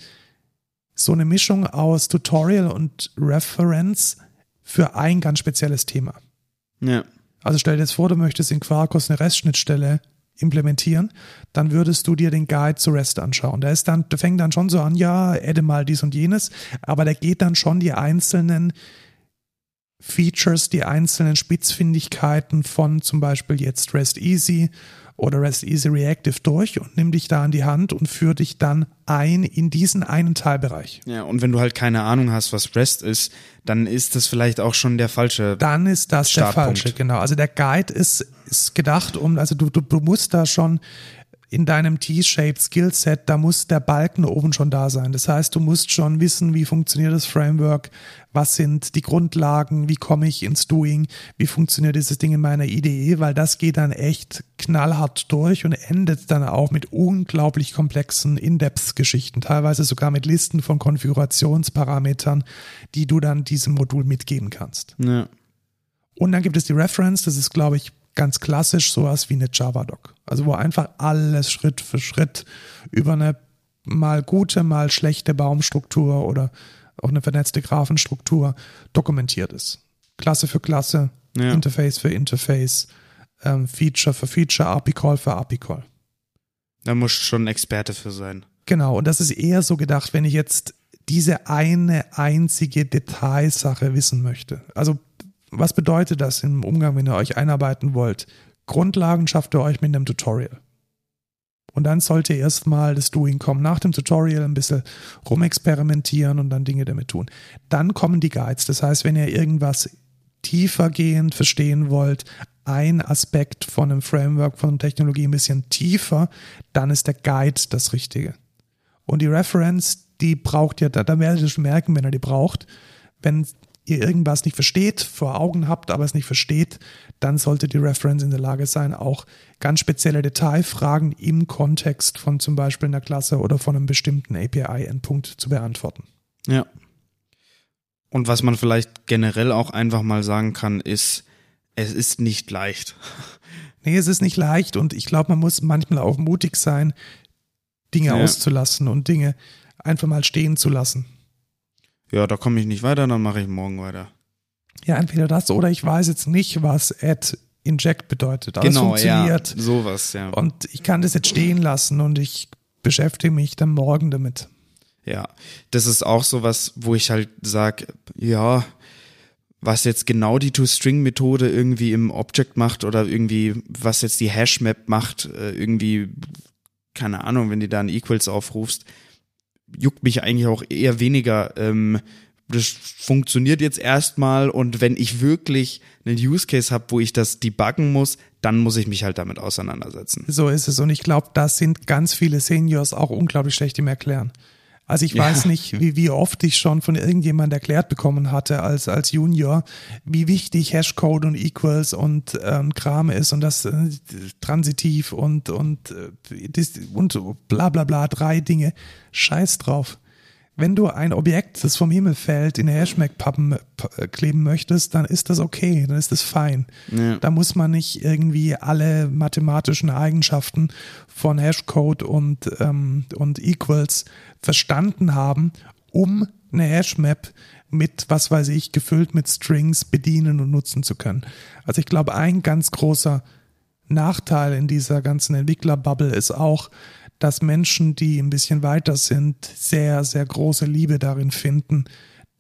Speaker 1: so eine Mischung aus Tutorial und Reference für ein ganz spezielles Thema.
Speaker 2: Ja.
Speaker 1: Also stell dir jetzt vor, du möchtest in Quarkus eine REST-Schnittstelle implementieren, dann würdest du dir den Guide zu REST anschauen. Der ist dann, der fängt dann schon so an, ja, adde mal dies und jenes, aber der geht dann schon die einzelnen Features, die einzelnen Spitzfindigkeiten von zum Beispiel jetzt REST Easy oder REST Easy Reactive durch und nimm dich da an die Hand und führe dich dann ein in diesen einen Teilbereich.
Speaker 2: Ja, und wenn du halt keine Ahnung hast, was REST ist, dann ist das vielleicht auch schon der falsche.
Speaker 1: Dann ist das
Speaker 2: Startpunkt.
Speaker 1: der falsche, genau. Also der Guide ist, ist gedacht, um, also du, du, du musst da schon in deinem T-shaped Skillset, da muss der Balken oben schon da sein. Das heißt, du musst schon wissen, wie funktioniert das Framework, was sind die Grundlagen, wie komme ich ins Doing, wie funktioniert dieses Ding in meiner IDE, weil das geht dann echt knallhart durch und endet dann auch mit unglaublich komplexen In-Depth-Geschichten, teilweise sogar mit Listen von Konfigurationsparametern, die du dann diesem Modul mitgeben kannst.
Speaker 2: Ja.
Speaker 1: Und dann gibt es die Reference, das ist, glaube ich, ganz klassisch sowas wie eine Java-Doc. Also wo einfach alles Schritt für Schritt über eine mal gute, mal schlechte Baumstruktur oder auch eine vernetzte Graphenstruktur dokumentiert ist. Klasse für Klasse,
Speaker 2: Ja.
Speaker 1: Interface für Interface, ähm, Feature für Feature, API-Call für API-Call.
Speaker 2: Da muss schon ein Experte für sein.
Speaker 1: Genau, und das ist eher so gedacht, wenn ich jetzt diese eine einzige Detailsache wissen möchte. Also, was bedeutet das im Umgang, wenn ihr euch einarbeiten wollt? Grundlagen schafft ihr euch mit einem Tutorial. Und dann sollte erstmal das Doing kommen. Nach dem Tutorial ein bisschen rumexperimentieren und dann Dinge damit tun. Dann kommen die Guides. Das heißt, wenn ihr irgendwas tiefergehend verstehen wollt, ein Aspekt von einem Framework, von Technologie ein bisschen tiefer, dann ist der Guide das Richtige. Und die Reference, die braucht ihr, da, da werdet ihr schon merken, wenn ihr die braucht. Wenn ihr irgendwas nicht versteht, vor Augen habt, aber es nicht versteht, dann sollte die Reference in der Lage sein, auch ganz spezielle Detailfragen im Kontext von zum Beispiel einer Klasse oder von einem bestimmten API-Endpunkt zu beantworten.
Speaker 2: Ja. Und was man vielleicht generell auch einfach mal sagen kann, ist, es ist nicht leicht.
Speaker 1: Nee, es ist nicht leicht und ich glaube, man muss manchmal auch mutig sein, Dinge
Speaker 2: Ja.
Speaker 1: auszulassen und Dinge einfach mal stehen zu lassen.
Speaker 2: Ja, da komme ich nicht weiter, dann mache ich morgen weiter.
Speaker 1: Ja, entweder das oder ich weiß jetzt nicht, was add inject bedeutet. Aber es
Speaker 2: genau, ja.
Speaker 1: funktioniert.
Speaker 2: Sowas, ja.
Speaker 1: Und ich kann das jetzt stehen lassen und ich beschäftige mich dann morgen damit.
Speaker 2: Ja, das ist auch sowas, wo ich halt sag, ja, was jetzt genau die To-String-Methode irgendwie im Object macht oder irgendwie, was jetzt die Hash-Map macht, äh, irgendwie, keine Ahnung, wenn du da ein Equals aufrufst, juckt mich eigentlich auch eher weniger. Ähm, das funktioniert jetzt erstmal und wenn ich wirklich einen Use Case habe, wo ich das debuggen muss, dann muss ich mich halt damit auseinandersetzen.
Speaker 1: So ist es. Und ich glaube, da sind ganz viele Seniors auch unglaublich schlecht im Erklären. Also ich weiß
Speaker 2: Ja.
Speaker 1: nicht, wie, wie oft ich schon von irgendjemand erklärt bekommen hatte als, als Junior, wie wichtig Hashcode und Equals und ähm, Kram ist und das äh, transitiv und, und, äh, das, und bla bla bla, drei Dinge. Scheiß drauf. Wenn du ein Objekt, das vom Himmel fällt, in eine Hashmag-Pappen äh, kleben möchtest, dann ist das okay, dann ist das fein.
Speaker 2: Ja.
Speaker 1: Da muss man nicht irgendwie alle mathematischen Eigenschaften von Hashcode und, ähm, und Equals verstanden haben, um eine Hashmap mit, was weiß ich, gefüllt mit Strings bedienen und nutzen zu können. Also ich glaube, ein ganz großer Nachteil in dieser ganzen Entwicklerbubble ist auch, dass Menschen, die ein bisschen weiter sind, sehr, sehr große Liebe darin finden,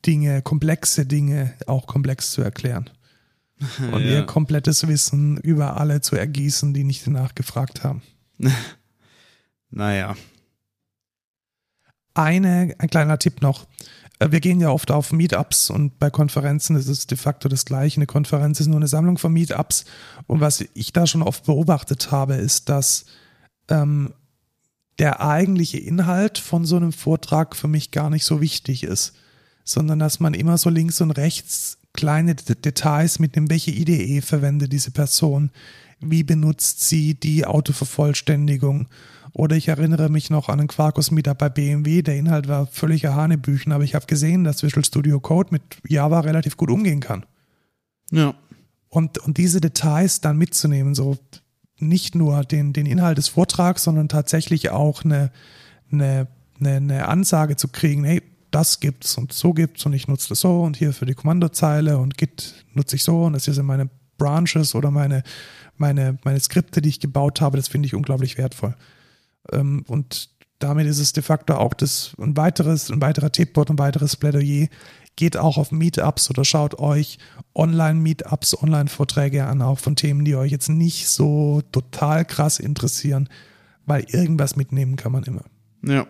Speaker 1: Dinge, komplexe Dinge auch komplex zu erklären. Und
Speaker 2: Ja.
Speaker 1: ihr komplettes Wissen über alle zu ergießen, die nicht danach gefragt haben.
Speaker 2: Naja.
Speaker 1: Eine, ein kleiner Tipp noch. Äh, Wir gehen ja oft auf Meetups und bei Konferenzen ist es de facto das Gleiche. Eine Konferenz ist nur eine Sammlung von Meetups. Und was ich da schon oft beobachtet habe, ist, dass ähm, der eigentliche Inhalt von so einem Vortrag für mich gar nicht so wichtig ist, sondern dass man immer so links und rechts kleine D Details mitnimmt, welche IDE verwendet diese Person, wie benutzt sie die Autovervollständigung Oder ich erinnere mich noch an einen Quarkus Meetup bei BMW. Der Inhalt war völliger Hanebüchen, aber ich habe gesehen, dass Visual Studio Code mit Java relativ gut umgehen kann.
Speaker 2: Ja.
Speaker 1: Und, und diese Details dann mitzunehmen, so nicht nur den, den Inhalt des Vortrags, sondern tatsächlich auch eine, eine, eine, eine Ansage zu kriegen, hey, das gibt's und so gibt's und ich nutze das so und hier für die Kommandozeile und Git nutze ich so und das hier sind meine Branches oder meine, meine, meine Skripte, die ich gebaut habe, das finde ich unglaublich wertvoll. Ähm, und damit ist es de facto auch das, ein weiteres, ein weiterer Tippbot, ein weiteres Plädoyer. Geht auch auf Meetups oder schaut euch Online-Meetups, Online-Vorträge an, auch von Themen, die euch jetzt nicht so total krass interessieren, weil irgendwas mitnehmen kann man immer.
Speaker 2: Ja.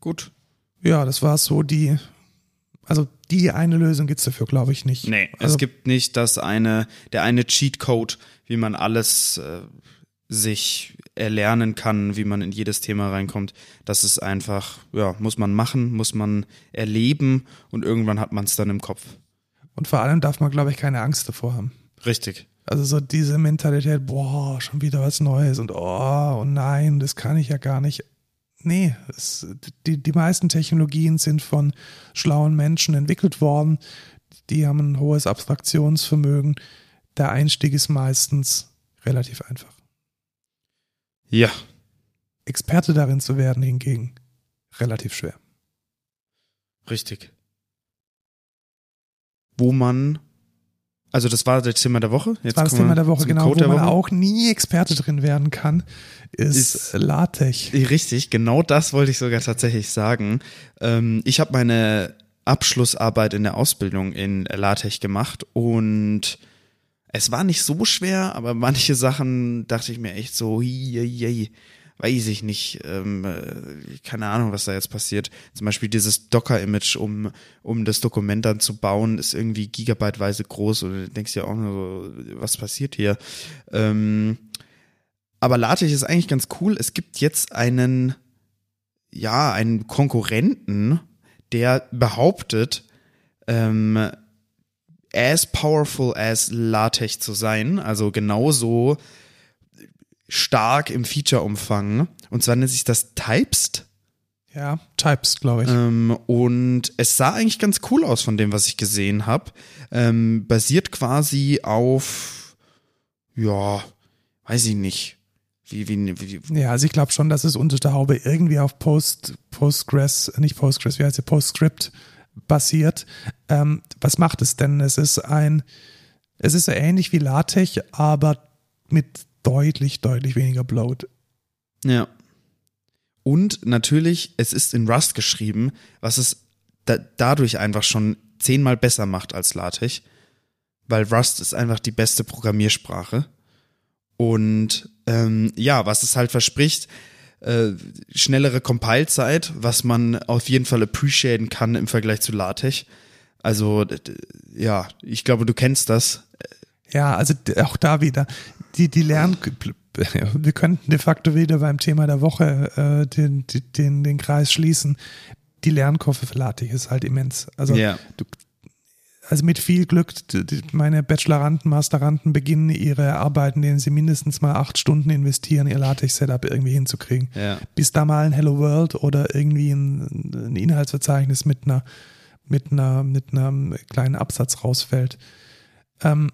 Speaker 2: Gut.
Speaker 1: Ja, das war so die, also die eine Lösung gibt's dafür, glaube ich, nicht.
Speaker 2: Nee,
Speaker 1: also,
Speaker 2: es gibt nicht das eine, der eine Cheatcode, wie man alles äh, sich erlernen kann, wie man in jedes Thema reinkommt. Das ist einfach, ja, muss man machen, muss man erleben und irgendwann hat man es dann im Kopf.
Speaker 1: Und vor allem darf man, glaube ich, keine Angst davor haben.
Speaker 2: Richtig.
Speaker 1: Also so diese Mentalität, boah, schon wieder was Neues und oh, und nein, das kann ich ja gar nicht. Nee, es, die, die meisten Technologien sind von schlauen Menschen entwickelt worden. Die haben ein hohes Abstraktionsvermögen. Der Einstieg ist meistens relativ einfach.
Speaker 2: Ja.
Speaker 1: Experte darin zu werden hingegen relativ schwer.
Speaker 2: Richtig. Wo man, also das war das Thema der Woche.
Speaker 1: Jetzt das war das Thema der Woche, genau, Code wo man Woche. auch nie Experte drin werden kann, ist, ist LaTeX.
Speaker 2: Richtig, genau das wollte ich sogar tatsächlich sagen. Ähm, ich habe meine Abschlussarbeit in der Ausbildung in LaTeX gemacht und es war nicht so schwer, aber manche Sachen dachte ich mir echt so, hi, hi, hi, weiß ich nicht, ähm, äh, keine Ahnung, was da jetzt passiert. Zum Beispiel dieses Docker-Image, um, um das Dokument dann zu bauen, ist irgendwie gigabyteweise groß und du denkst ja auch nur so, was passiert hier? Ähm, aber LaTeX ist eigentlich ganz cool. Es gibt jetzt einen, ja, einen Konkurrenten, der behauptet, ähm, as powerful as LaTeX zu sein, also genauso stark im Feature-Umfang. Und zwar nennt sich das Typest.
Speaker 1: Ja, Types, glaube ich.
Speaker 2: Ähm, und es sah eigentlich ganz cool aus von dem, was ich gesehen habe. Ähm, basiert quasi auf, ja, weiß ich nicht. Wie, wie, wie,
Speaker 1: ja, also ich glaube schon, dass es unter der Haube irgendwie auf Post, Postgres, nicht Postgres, wie heißt es, Postscript basiert. Ähm, was macht es denn? Es ist ein, es ist so ähnlich wie LaTeX, aber mit deutlich, deutlich weniger Bloat.
Speaker 2: Ja. Und natürlich, es ist in Rust geschrieben, was es da, dadurch einfach schon zehnmal besser macht als LaTeX, weil Rust ist einfach die beste Programmiersprache. Und ähm, ja, was es halt verspricht, äh, schnellere Compile-Zeit, was man auf jeden Fall appreciaten kann im Vergleich zu LaTeX. Also ja, ich glaube, du kennst das.
Speaker 1: Ja, also auch da wieder die die Lern wir könnten de facto wieder beim Thema der Woche äh, den, den den Kreis schließen. Die Lernkurve für LaTeX ist halt immens. Also
Speaker 2: ja.
Speaker 1: du, also mit viel Glück, meine Bacheloranden, Masteranden beginnen ihre Arbeiten, denen sie mindestens mal acht Stunden investieren, ihr LaTeX-Setup irgendwie hinzukriegen.
Speaker 2: Ja.
Speaker 1: Bis da mal ein Hello World oder irgendwie ein, ein Inhaltsverzeichnis mit einer, mit einer, mit einem kleinen Absatz rausfällt. Ähm,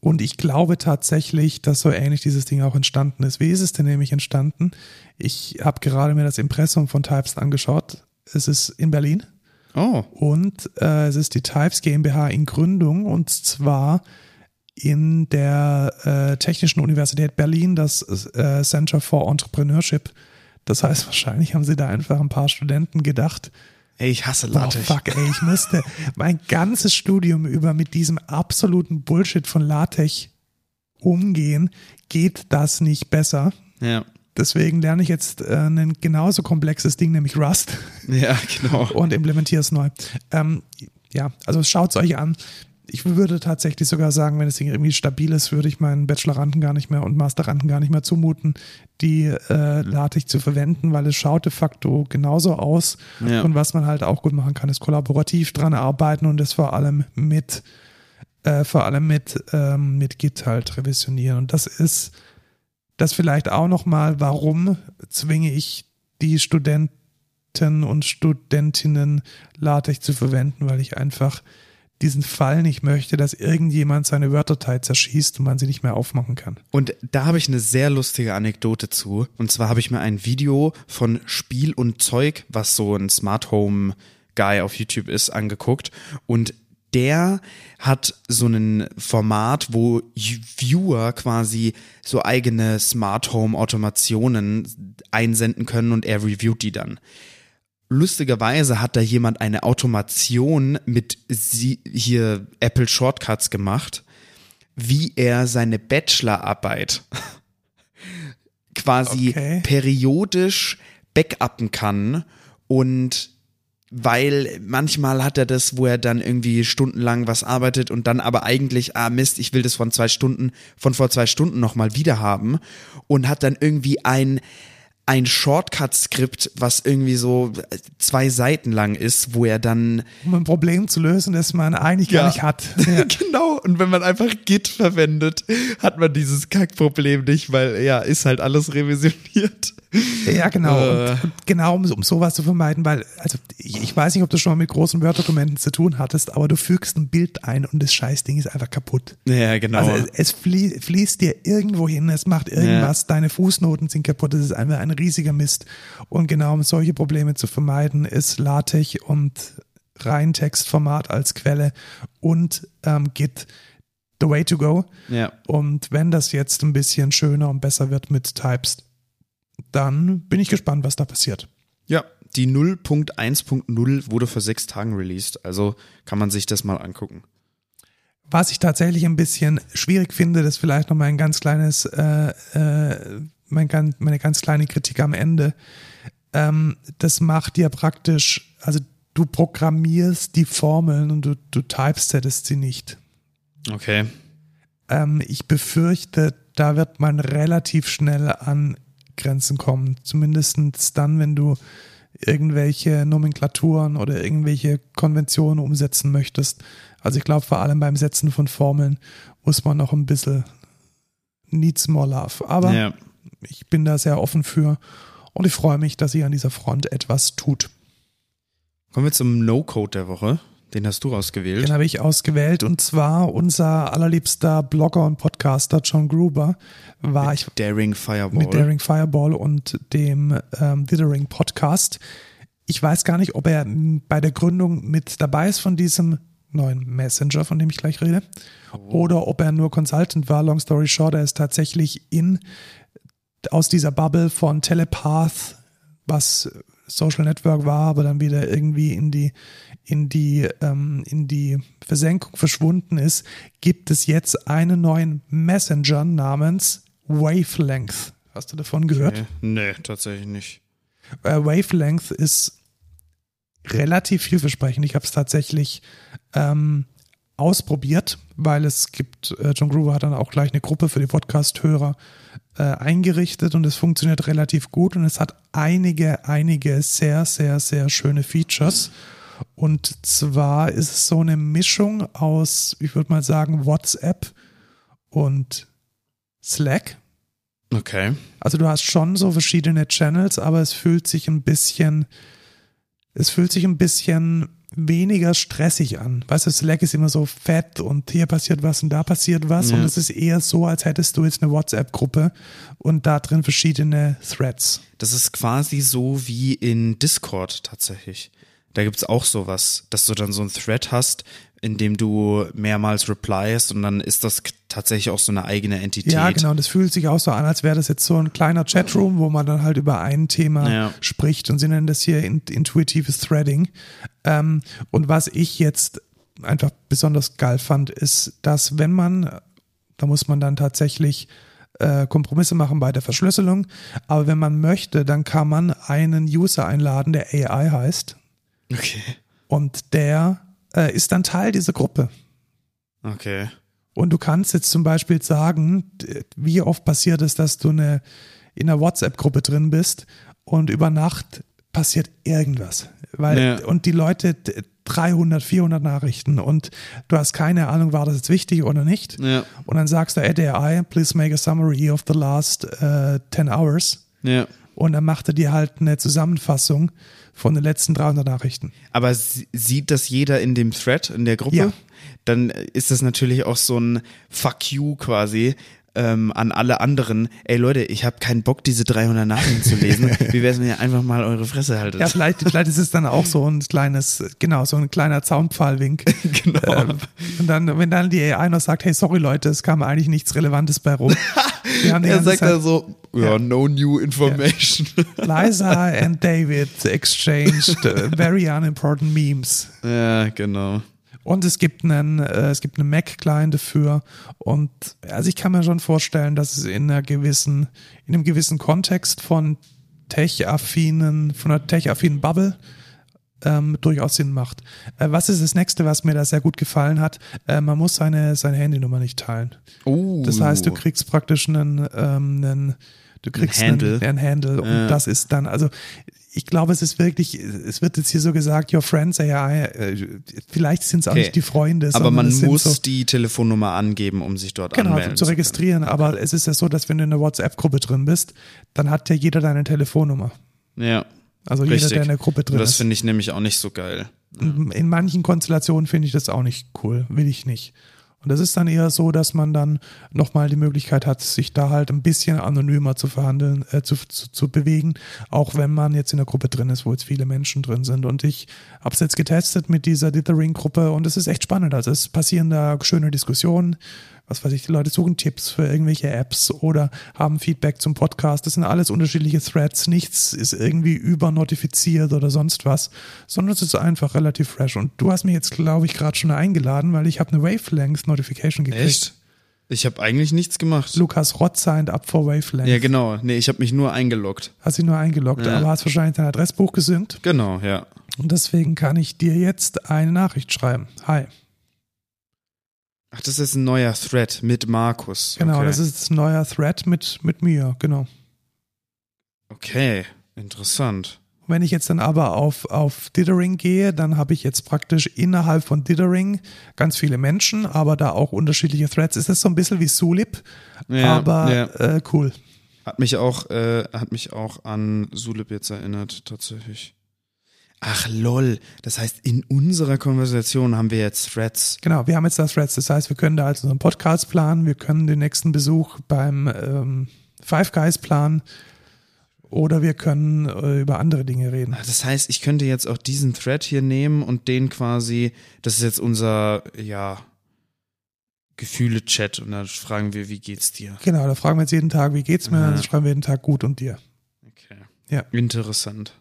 Speaker 1: und ich glaube tatsächlich, dass so ähnlich dieses Ding auch entstanden ist. Wie ist es denn nämlich entstanden? Ich habe gerade mir das Impressum von Types angeschaut. Es ist in Berlin.
Speaker 2: Oh.
Speaker 1: Und äh, es ist die Types GmbH in Gründung und zwar in der äh, Technischen Universität Berlin, das äh, Center for Entrepreneurship. Das heißt, wahrscheinlich haben sie da einfach ein paar Studenten gedacht.
Speaker 2: Ey, ich hasse LaTeX.
Speaker 1: Oh, fuck, ey, ich musste mein ganzes Studium über mit diesem absoluten Bullshit von LaTeX umgehen. Geht das nicht besser?
Speaker 2: Ja.
Speaker 1: Deswegen lerne ich jetzt äh, ein genauso komplexes Ding, nämlich Rust.
Speaker 2: Ja, genau.
Speaker 1: Und implementiere es neu. Ähm, ja, also schaut es euch an. Ich würde tatsächlich sogar sagen, wenn das Ding irgendwie stabil ist, würde ich meinen Bacheloranden gar nicht mehr und Masteranden gar nicht mehr zumuten, die äh, LaTeX zu verwenden, weil es schaut de facto genauso aus.
Speaker 2: Ja.
Speaker 1: Und was man halt auch gut machen kann, ist kollaborativ dran arbeiten und das vor allem mit, äh, vor allem mit, ähm, mit Git halt revisionieren. Und das ist das vielleicht auch nochmal, warum zwinge ich die Studenten und Studentinnen LaTeX zu verwenden, weil ich einfach diesen Fall nicht möchte, dass irgendjemand seine Wörterteil zerschießt und man sie nicht mehr aufmachen kann.
Speaker 2: Und da habe ich eine sehr lustige Anekdote zu. Und zwar habe ich mir ein Video von Spiel und Zeug, was so ein Smart Home Guy auf YouTube ist, angeguckt. Und der hat so ein Format, wo Viewer quasi so eigene Smart Home Automationen einsenden können und er reviewt die dann. Lustigerweise hat da jemand eine Automation mit sie, hier Apple Shortcuts gemacht, wie er seine Bachelorarbeit quasi okay. periodisch backuppen kann und weil manchmal hat er das, wo er dann irgendwie stundenlang was arbeitet und dann aber eigentlich, ah Mist, ich will das von zwei Stunden, von vor zwei Stunden nochmal wieder haben und hat dann irgendwie ein ein Shortcut-Skript, was irgendwie so zwei Seiten lang ist, wo er dann.
Speaker 1: Um ein Problem zu lösen, das man eigentlich ja. gar nicht hat.
Speaker 2: Ja. genau. Und wenn man einfach Git verwendet, hat man dieses Kackproblem nicht, weil ja, ist halt alles revisioniert.
Speaker 1: Ja, genau. Äh. Und, und genau, um, um sowas zu vermeiden, weil, also ich, ich, weiß nicht, ob du schon mal mit großen Word-Dokumenten zu tun hattest, aber du fügst ein Bild ein und das Scheißding ist einfach kaputt.
Speaker 2: Ja, genau.
Speaker 1: Also es, es flie fließt dir irgendwo hin, es macht irgendwas, ja. deine Fußnoten sind kaputt, das ist einfach ein riesiger Mist. Und genau um solche Probleme zu vermeiden, ist LaTeX und Reintextformat als Quelle und ähm, Git the way to go.
Speaker 2: Ja.
Speaker 1: Und wenn das jetzt ein bisschen schöner und besser wird mit Types, dann bin ich gespannt, was da passiert.
Speaker 2: Ja, die 0.1.0 wurde vor sechs Tagen released, also kann man sich das mal angucken.
Speaker 1: Was ich tatsächlich ein bisschen schwierig finde, das ist vielleicht noch mal ein ganz kleines, äh, äh, mein, meine ganz kleine Kritik am Ende. Ähm, das macht dir praktisch, also du programmierst die Formeln und du, du typesettest sie nicht.
Speaker 2: Okay.
Speaker 1: Ähm, ich befürchte, da wird man relativ schnell an Grenzen kommen. Zumindest dann, wenn du irgendwelche Nomenklaturen oder irgendwelche Konventionen umsetzen möchtest. Also ich glaube, vor allem beim Setzen von Formeln muss man noch ein bisschen needs more love. Aber ja. ich bin da sehr offen für und ich freue mich, dass sie an dieser Front etwas tut.
Speaker 2: Kommen wir zum No-Code der Woche. Den hast du ausgewählt.
Speaker 1: Den habe ich ausgewählt und zwar unser allerliebster Blogger und Podcaster John Gruber war
Speaker 2: mit
Speaker 1: ich
Speaker 2: Daring Fireball
Speaker 1: mit Daring Fireball und dem ähm, Dithering Podcast. Ich weiß gar nicht, ob er bei der Gründung mit dabei ist von diesem neuen Messenger, von dem ich gleich rede, oh. oder ob er nur Consultant war. Long story short, er ist tatsächlich in aus dieser Bubble von Telepath, was Social Network war, aber dann wieder irgendwie in die in die, ähm, in die Versenkung verschwunden ist, gibt es jetzt einen neuen Messenger namens Wavelength. Hast du davon gehört?
Speaker 2: Okay. Nee, tatsächlich nicht.
Speaker 1: Äh, Wavelength ist relativ vielversprechend. Ich habe es tatsächlich ähm, ausprobiert, weil es gibt, äh, John Groover hat dann auch gleich eine Gruppe für die Podcast-Hörer äh, eingerichtet und es funktioniert relativ gut und es hat einige, einige sehr, sehr, sehr schöne Features. Und zwar ist es so eine Mischung aus, ich würde mal sagen, WhatsApp und Slack.
Speaker 2: Okay.
Speaker 1: Also du hast schon so verschiedene Channels, aber es fühlt sich ein bisschen, es fühlt sich ein bisschen weniger stressig an. Weißt du, Slack ist immer so fett und hier passiert was und da passiert was. Ja. Und es ist eher so, als hättest du jetzt eine WhatsApp-Gruppe und da drin verschiedene Threads.
Speaker 2: Das ist quasi so wie in Discord tatsächlich. Da gibt es auch sowas, dass du dann so ein Thread hast, in dem du mehrmals replyst und dann ist das tatsächlich auch so eine eigene Entität.
Speaker 1: Ja, genau. Und es fühlt sich auch so an, als wäre das jetzt so ein kleiner Chatroom, wo man dann halt über ein Thema ja. spricht und sie nennen das hier intuitives Threading. Ähm, und was ich jetzt einfach besonders geil fand, ist, dass wenn man, da muss man dann tatsächlich äh, Kompromisse machen bei der Verschlüsselung, aber wenn man möchte, dann kann man einen User einladen, der AI heißt
Speaker 2: Okay.
Speaker 1: Und der äh, ist dann Teil dieser Gruppe.
Speaker 2: Okay.
Speaker 1: Und du kannst jetzt zum Beispiel sagen, wie oft passiert es, dass du eine, in einer WhatsApp-Gruppe drin bist und über Nacht passiert irgendwas. Weil, ja. und die Leute, 300, 400 Nachrichten und du hast keine Ahnung, war das jetzt wichtig oder nicht.
Speaker 2: Ja.
Speaker 1: Und dann sagst du, add AI, please make a summary of the last uh, 10 hours.
Speaker 2: Ja.
Speaker 1: Und dann macht er dir halt eine Zusammenfassung von den letzten 300 Nachrichten.
Speaker 2: Aber sie- sieht das jeder in dem Thread, in der Gruppe?
Speaker 1: Ja.
Speaker 2: Dann ist das natürlich auch so ein Fuck you quasi ähm, an alle anderen. Ey Leute, ich habe keinen Bock, diese 300 Nachrichten zu lesen. Wie wär's, wenn ihr einfach mal eure Fresse haltet?
Speaker 1: Ja, vielleicht, vielleicht ist es dann auch so ein kleines, genau, so ein kleiner Zaunpfahlwink.
Speaker 2: genau.
Speaker 1: Ähm, und dann, wenn dann die AI noch sagt, hey, sorry Leute, es kam eigentlich nichts Relevantes bei rum.
Speaker 2: Er sagt dann so, ja, no new information.
Speaker 1: Liza and David exchanged uh, very unimportant memes.
Speaker 2: ja, genau.
Speaker 1: Und es gibt einen, äh, es gibt einen Mac-Client dafür. Und also ich kann mir schon vorstellen, dass es in einer gewissen, in einem gewissen Kontext von tech-affinen, von einer tech-affinen Bubble ähm, durchaus Sinn macht. Äh, was ist das nächste, was mir da sehr gut gefallen hat? Äh, man muss seine, seine Handynummer nicht teilen.
Speaker 2: Oh.
Speaker 1: Das heißt, du kriegst praktisch einen, ähm, einen du kriegst
Speaker 2: Ein Handle.
Speaker 1: Einen, einen Handle und
Speaker 2: Ja.
Speaker 1: das ist dann, also ich glaube, es ist wirklich, es wird jetzt hier so gesagt, your friends AI, äh, vielleicht sind es auch
Speaker 2: Okay.
Speaker 1: nicht die Freunde,
Speaker 2: Aber man muss
Speaker 1: so,
Speaker 2: die Telefonnummer angeben, um sich dort
Speaker 1: genau,
Speaker 2: anmelden
Speaker 1: zu
Speaker 2: können.
Speaker 1: registrieren, aber es ist ja so, dass wenn du in einer WhatsApp-Gruppe drin bist, dann hat ja jeder deine Telefonnummer.
Speaker 2: Ja,
Speaker 1: Also jeder,
Speaker 2: richtig.
Speaker 1: der in der Gruppe drin
Speaker 2: das
Speaker 1: ist.
Speaker 2: finde ich nämlich auch nicht so geil.
Speaker 1: In manchen Konstellationen finde ich das auch nicht cool, will ich nicht. Und das ist dann eher so, dass man dann nochmal die Möglichkeit hat, sich da halt ein bisschen anonymer zu verhandeln, äh, zu, zu, zu bewegen, auch wenn man jetzt in der Gruppe drin ist, wo jetzt viele Menschen drin sind. Und ich habe es jetzt getestet mit dieser Dithering-Gruppe und es ist echt spannend. Also es passieren da schöne Diskussionen. Was weiß ich, die Leute suchen Tipps für irgendwelche Apps oder haben Feedback zum Podcast. Das sind alles unterschiedliche Threads. Nichts ist irgendwie übernotifiziert oder sonst was, sondern es ist einfach relativ fresh. Und du hast mich jetzt, glaube ich, gerade schon eingeladen, weil ich habe eine Wavelength-Notification gekriegt.
Speaker 2: Echt? Ich habe eigentlich nichts gemacht.
Speaker 1: Lukas Rott signed up for Wavelength.
Speaker 2: Ja, genau. Nee, ich habe mich nur eingeloggt.
Speaker 1: Hast dich nur eingeloggt,
Speaker 2: Ja.
Speaker 1: aber hast wahrscheinlich dein Adressbuch gesynkt.
Speaker 2: Genau, ja.
Speaker 1: Und deswegen kann ich dir jetzt eine Nachricht schreiben. Hi.
Speaker 2: Ach, das ist ein neuer Thread mit Markus.
Speaker 1: Genau,
Speaker 2: okay.
Speaker 1: das ist ein neuer Thread mit, mit mir, genau.
Speaker 2: Okay, interessant.
Speaker 1: Wenn ich jetzt dann aber auf, auf Dithering gehe, dann habe ich jetzt praktisch innerhalb von Dithering ganz viele Menschen, aber da auch unterschiedliche Threads. Ist das so ein bisschen wie Sulip,
Speaker 2: Ja,
Speaker 1: aber
Speaker 2: ja.
Speaker 1: äh, cool.
Speaker 2: Hat mich auch, äh, hat mich auch an Sulip jetzt erinnert, tatsächlich. Ach lol, das heißt, in unserer Konversation haben wir jetzt Threads.
Speaker 1: Genau, wir haben jetzt da Threads. Das heißt, wir können da also einen Podcast planen, wir können den nächsten Besuch beim ähm, Five Guys planen oder wir können äh, über andere Dinge reden.
Speaker 2: Das heißt, ich könnte jetzt auch diesen Thread hier nehmen und den quasi, das ist jetzt unser, ja, Gefühle-Chat und dann fragen wir, wie geht's dir?
Speaker 1: Genau, da fragen wir jetzt jeden Tag, wie geht's mir?
Speaker 2: Aha.
Speaker 1: Dann schreiben wir jeden Tag gut und dir.
Speaker 2: Okay.
Speaker 1: Ja.
Speaker 2: Interessant.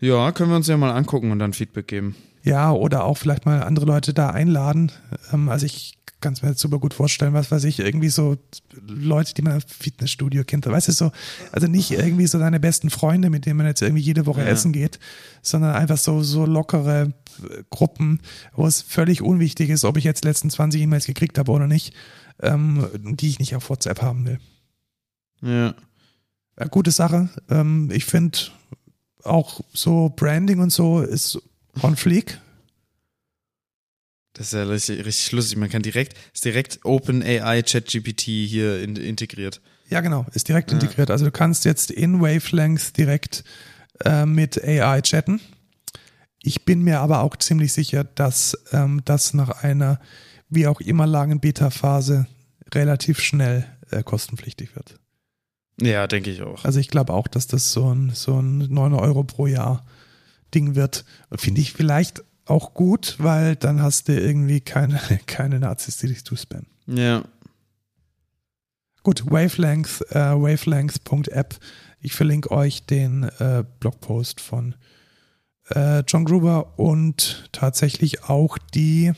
Speaker 2: Ja, können wir uns ja mal angucken und dann Feedback geben.
Speaker 1: Ja, oder auch vielleicht mal andere Leute da einladen. Ähm, also ich kann es mir jetzt super gut vorstellen, was weiß ich, irgendwie so Leute, die man im Fitnessstudio kennt. Weißt du, so, also nicht irgendwie so deine besten Freunde, mit denen man jetzt irgendwie jede Woche
Speaker 2: Ja.
Speaker 1: essen geht, sondern einfach so, so lockere Gruppen, wo es völlig unwichtig ist, ob ich jetzt die letzten 20 E-Mails gekriegt habe oder nicht, ähm, die ich nicht auf WhatsApp haben will.
Speaker 2: Ja.
Speaker 1: Ja, gute Sache. Ähm, ich finde auch so Branding und so ist on fleek.
Speaker 2: Das ist ja richtig, richtig lustig. Man kann direkt, ist direkt OpenAI ChatGPT hier in, integriert.
Speaker 1: Ja, genau, ist direkt
Speaker 2: Ja.
Speaker 1: integriert. Also du kannst jetzt in Wavelength direkt äh, mit AI chatten. Ich bin mir aber auch ziemlich sicher, dass ähm, das nach einer wie auch immer langen Beta-Phase relativ schnell äh, kostenpflichtig wird.
Speaker 2: Ja, denke ich auch.
Speaker 1: Also ich glaube auch, dass das so ein, so ein 9 Euro pro Jahr Ding wird. Finde ich vielleicht auch gut, weil dann hast du irgendwie keine, keine Nazis, die dich zuspammen.
Speaker 2: Ja.
Speaker 1: Gut, Wavelength, äh, wavelength.app. Ich verlinke euch den äh, Blogpost von äh, John Gruber und tatsächlich auch die,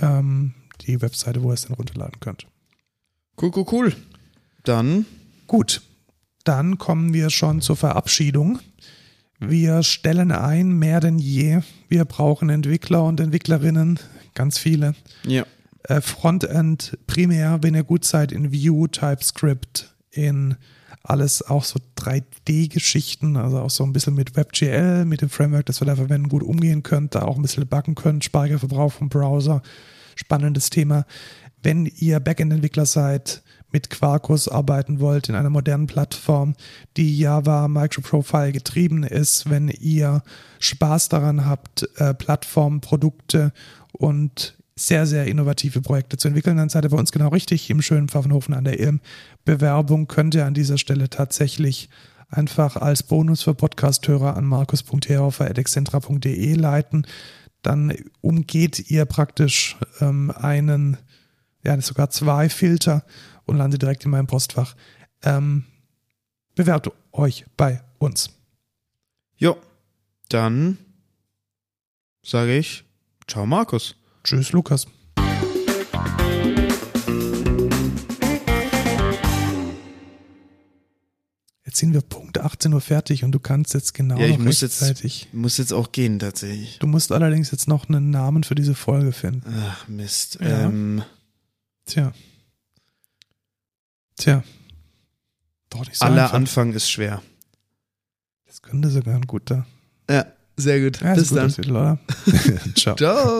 Speaker 1: ähm, die Webseite, wo ihr es dann runterladen könnt.
Speaker 2: Cool, cool, cool. Dann,
Speaker 1: Gut, dann kommen wir schon zur Verabschiedung. Wir stellen ein, mehr denn je. Wir brauchen Entwickler und Entwicklerinnen, ganz viele.
Speaker 2: ja.
Speaker 1: Äh, Frontend primär, wenn ihr gut seid in Vue, TypeScript, in alles auch so 3D-Geschichten, also auch so ein bisschen mit WebGL, mit dem Framework, das wir da verwenden, gut umgehen könnt, da auch ein bisschen backen könnt, Speicherverbrauch vom Browser. Spannendes Thema. Wenn ihr Backend-Entwickler seid, mit Quarkus arbeiten wollt in einer modernen Plattform, die Java Microprofile getrieben ist, wenn ihr Spaß daran habt, äh, Plattformprodukte und sehr, sehr innovative Projekte zu entwickeln, dann seid ihr bei uns genau richtig im schönen Pfaffenhofen an der Ilm. Bewerbung könnt ihr an dieser Stelle tatsächlich einfach als Bonus für Podcasthörer an markus.herhofer.excentra.de leiten. Dann umgeht ihr praktisch ähm, einen, ja, sogar zwei Filter und landet direkt in meinem Postfach. Ähm, bewerbt euch bei uns.
Speaker 2: Jo, dann sage ich, ciao Markus.
Speaker 1: Tschüss, Lukas. Jetzt sind wir Punkt 18 Uhr fertig und du kannst jetzt genau
Speaker 2: Ja, ich muss jetzt,
Speaker 1: rechtzeitig.
Speaker 2: muss jetzt auch gehen tatsächlich.
Speaker 1: Du musst allerdings jetzt noch einen Namen für diese Folge finden.
Speaker 2: Ach Mist.
Speaker 1: Ja.
Speaker 2: Ähm,
Speaker 1: Tja. Tja. Doch nicht so
Speaker 2: aller
Speaker 1: einfach.
Speaker 2: Anfang ist schwer.
Speaker 1: Das könnte sogar ein guter.
Speaker 2: Ja, sehr gut.
Speaker 1: Ja, guter Titel, oder? Ciao.
Speaker 2: Ciao.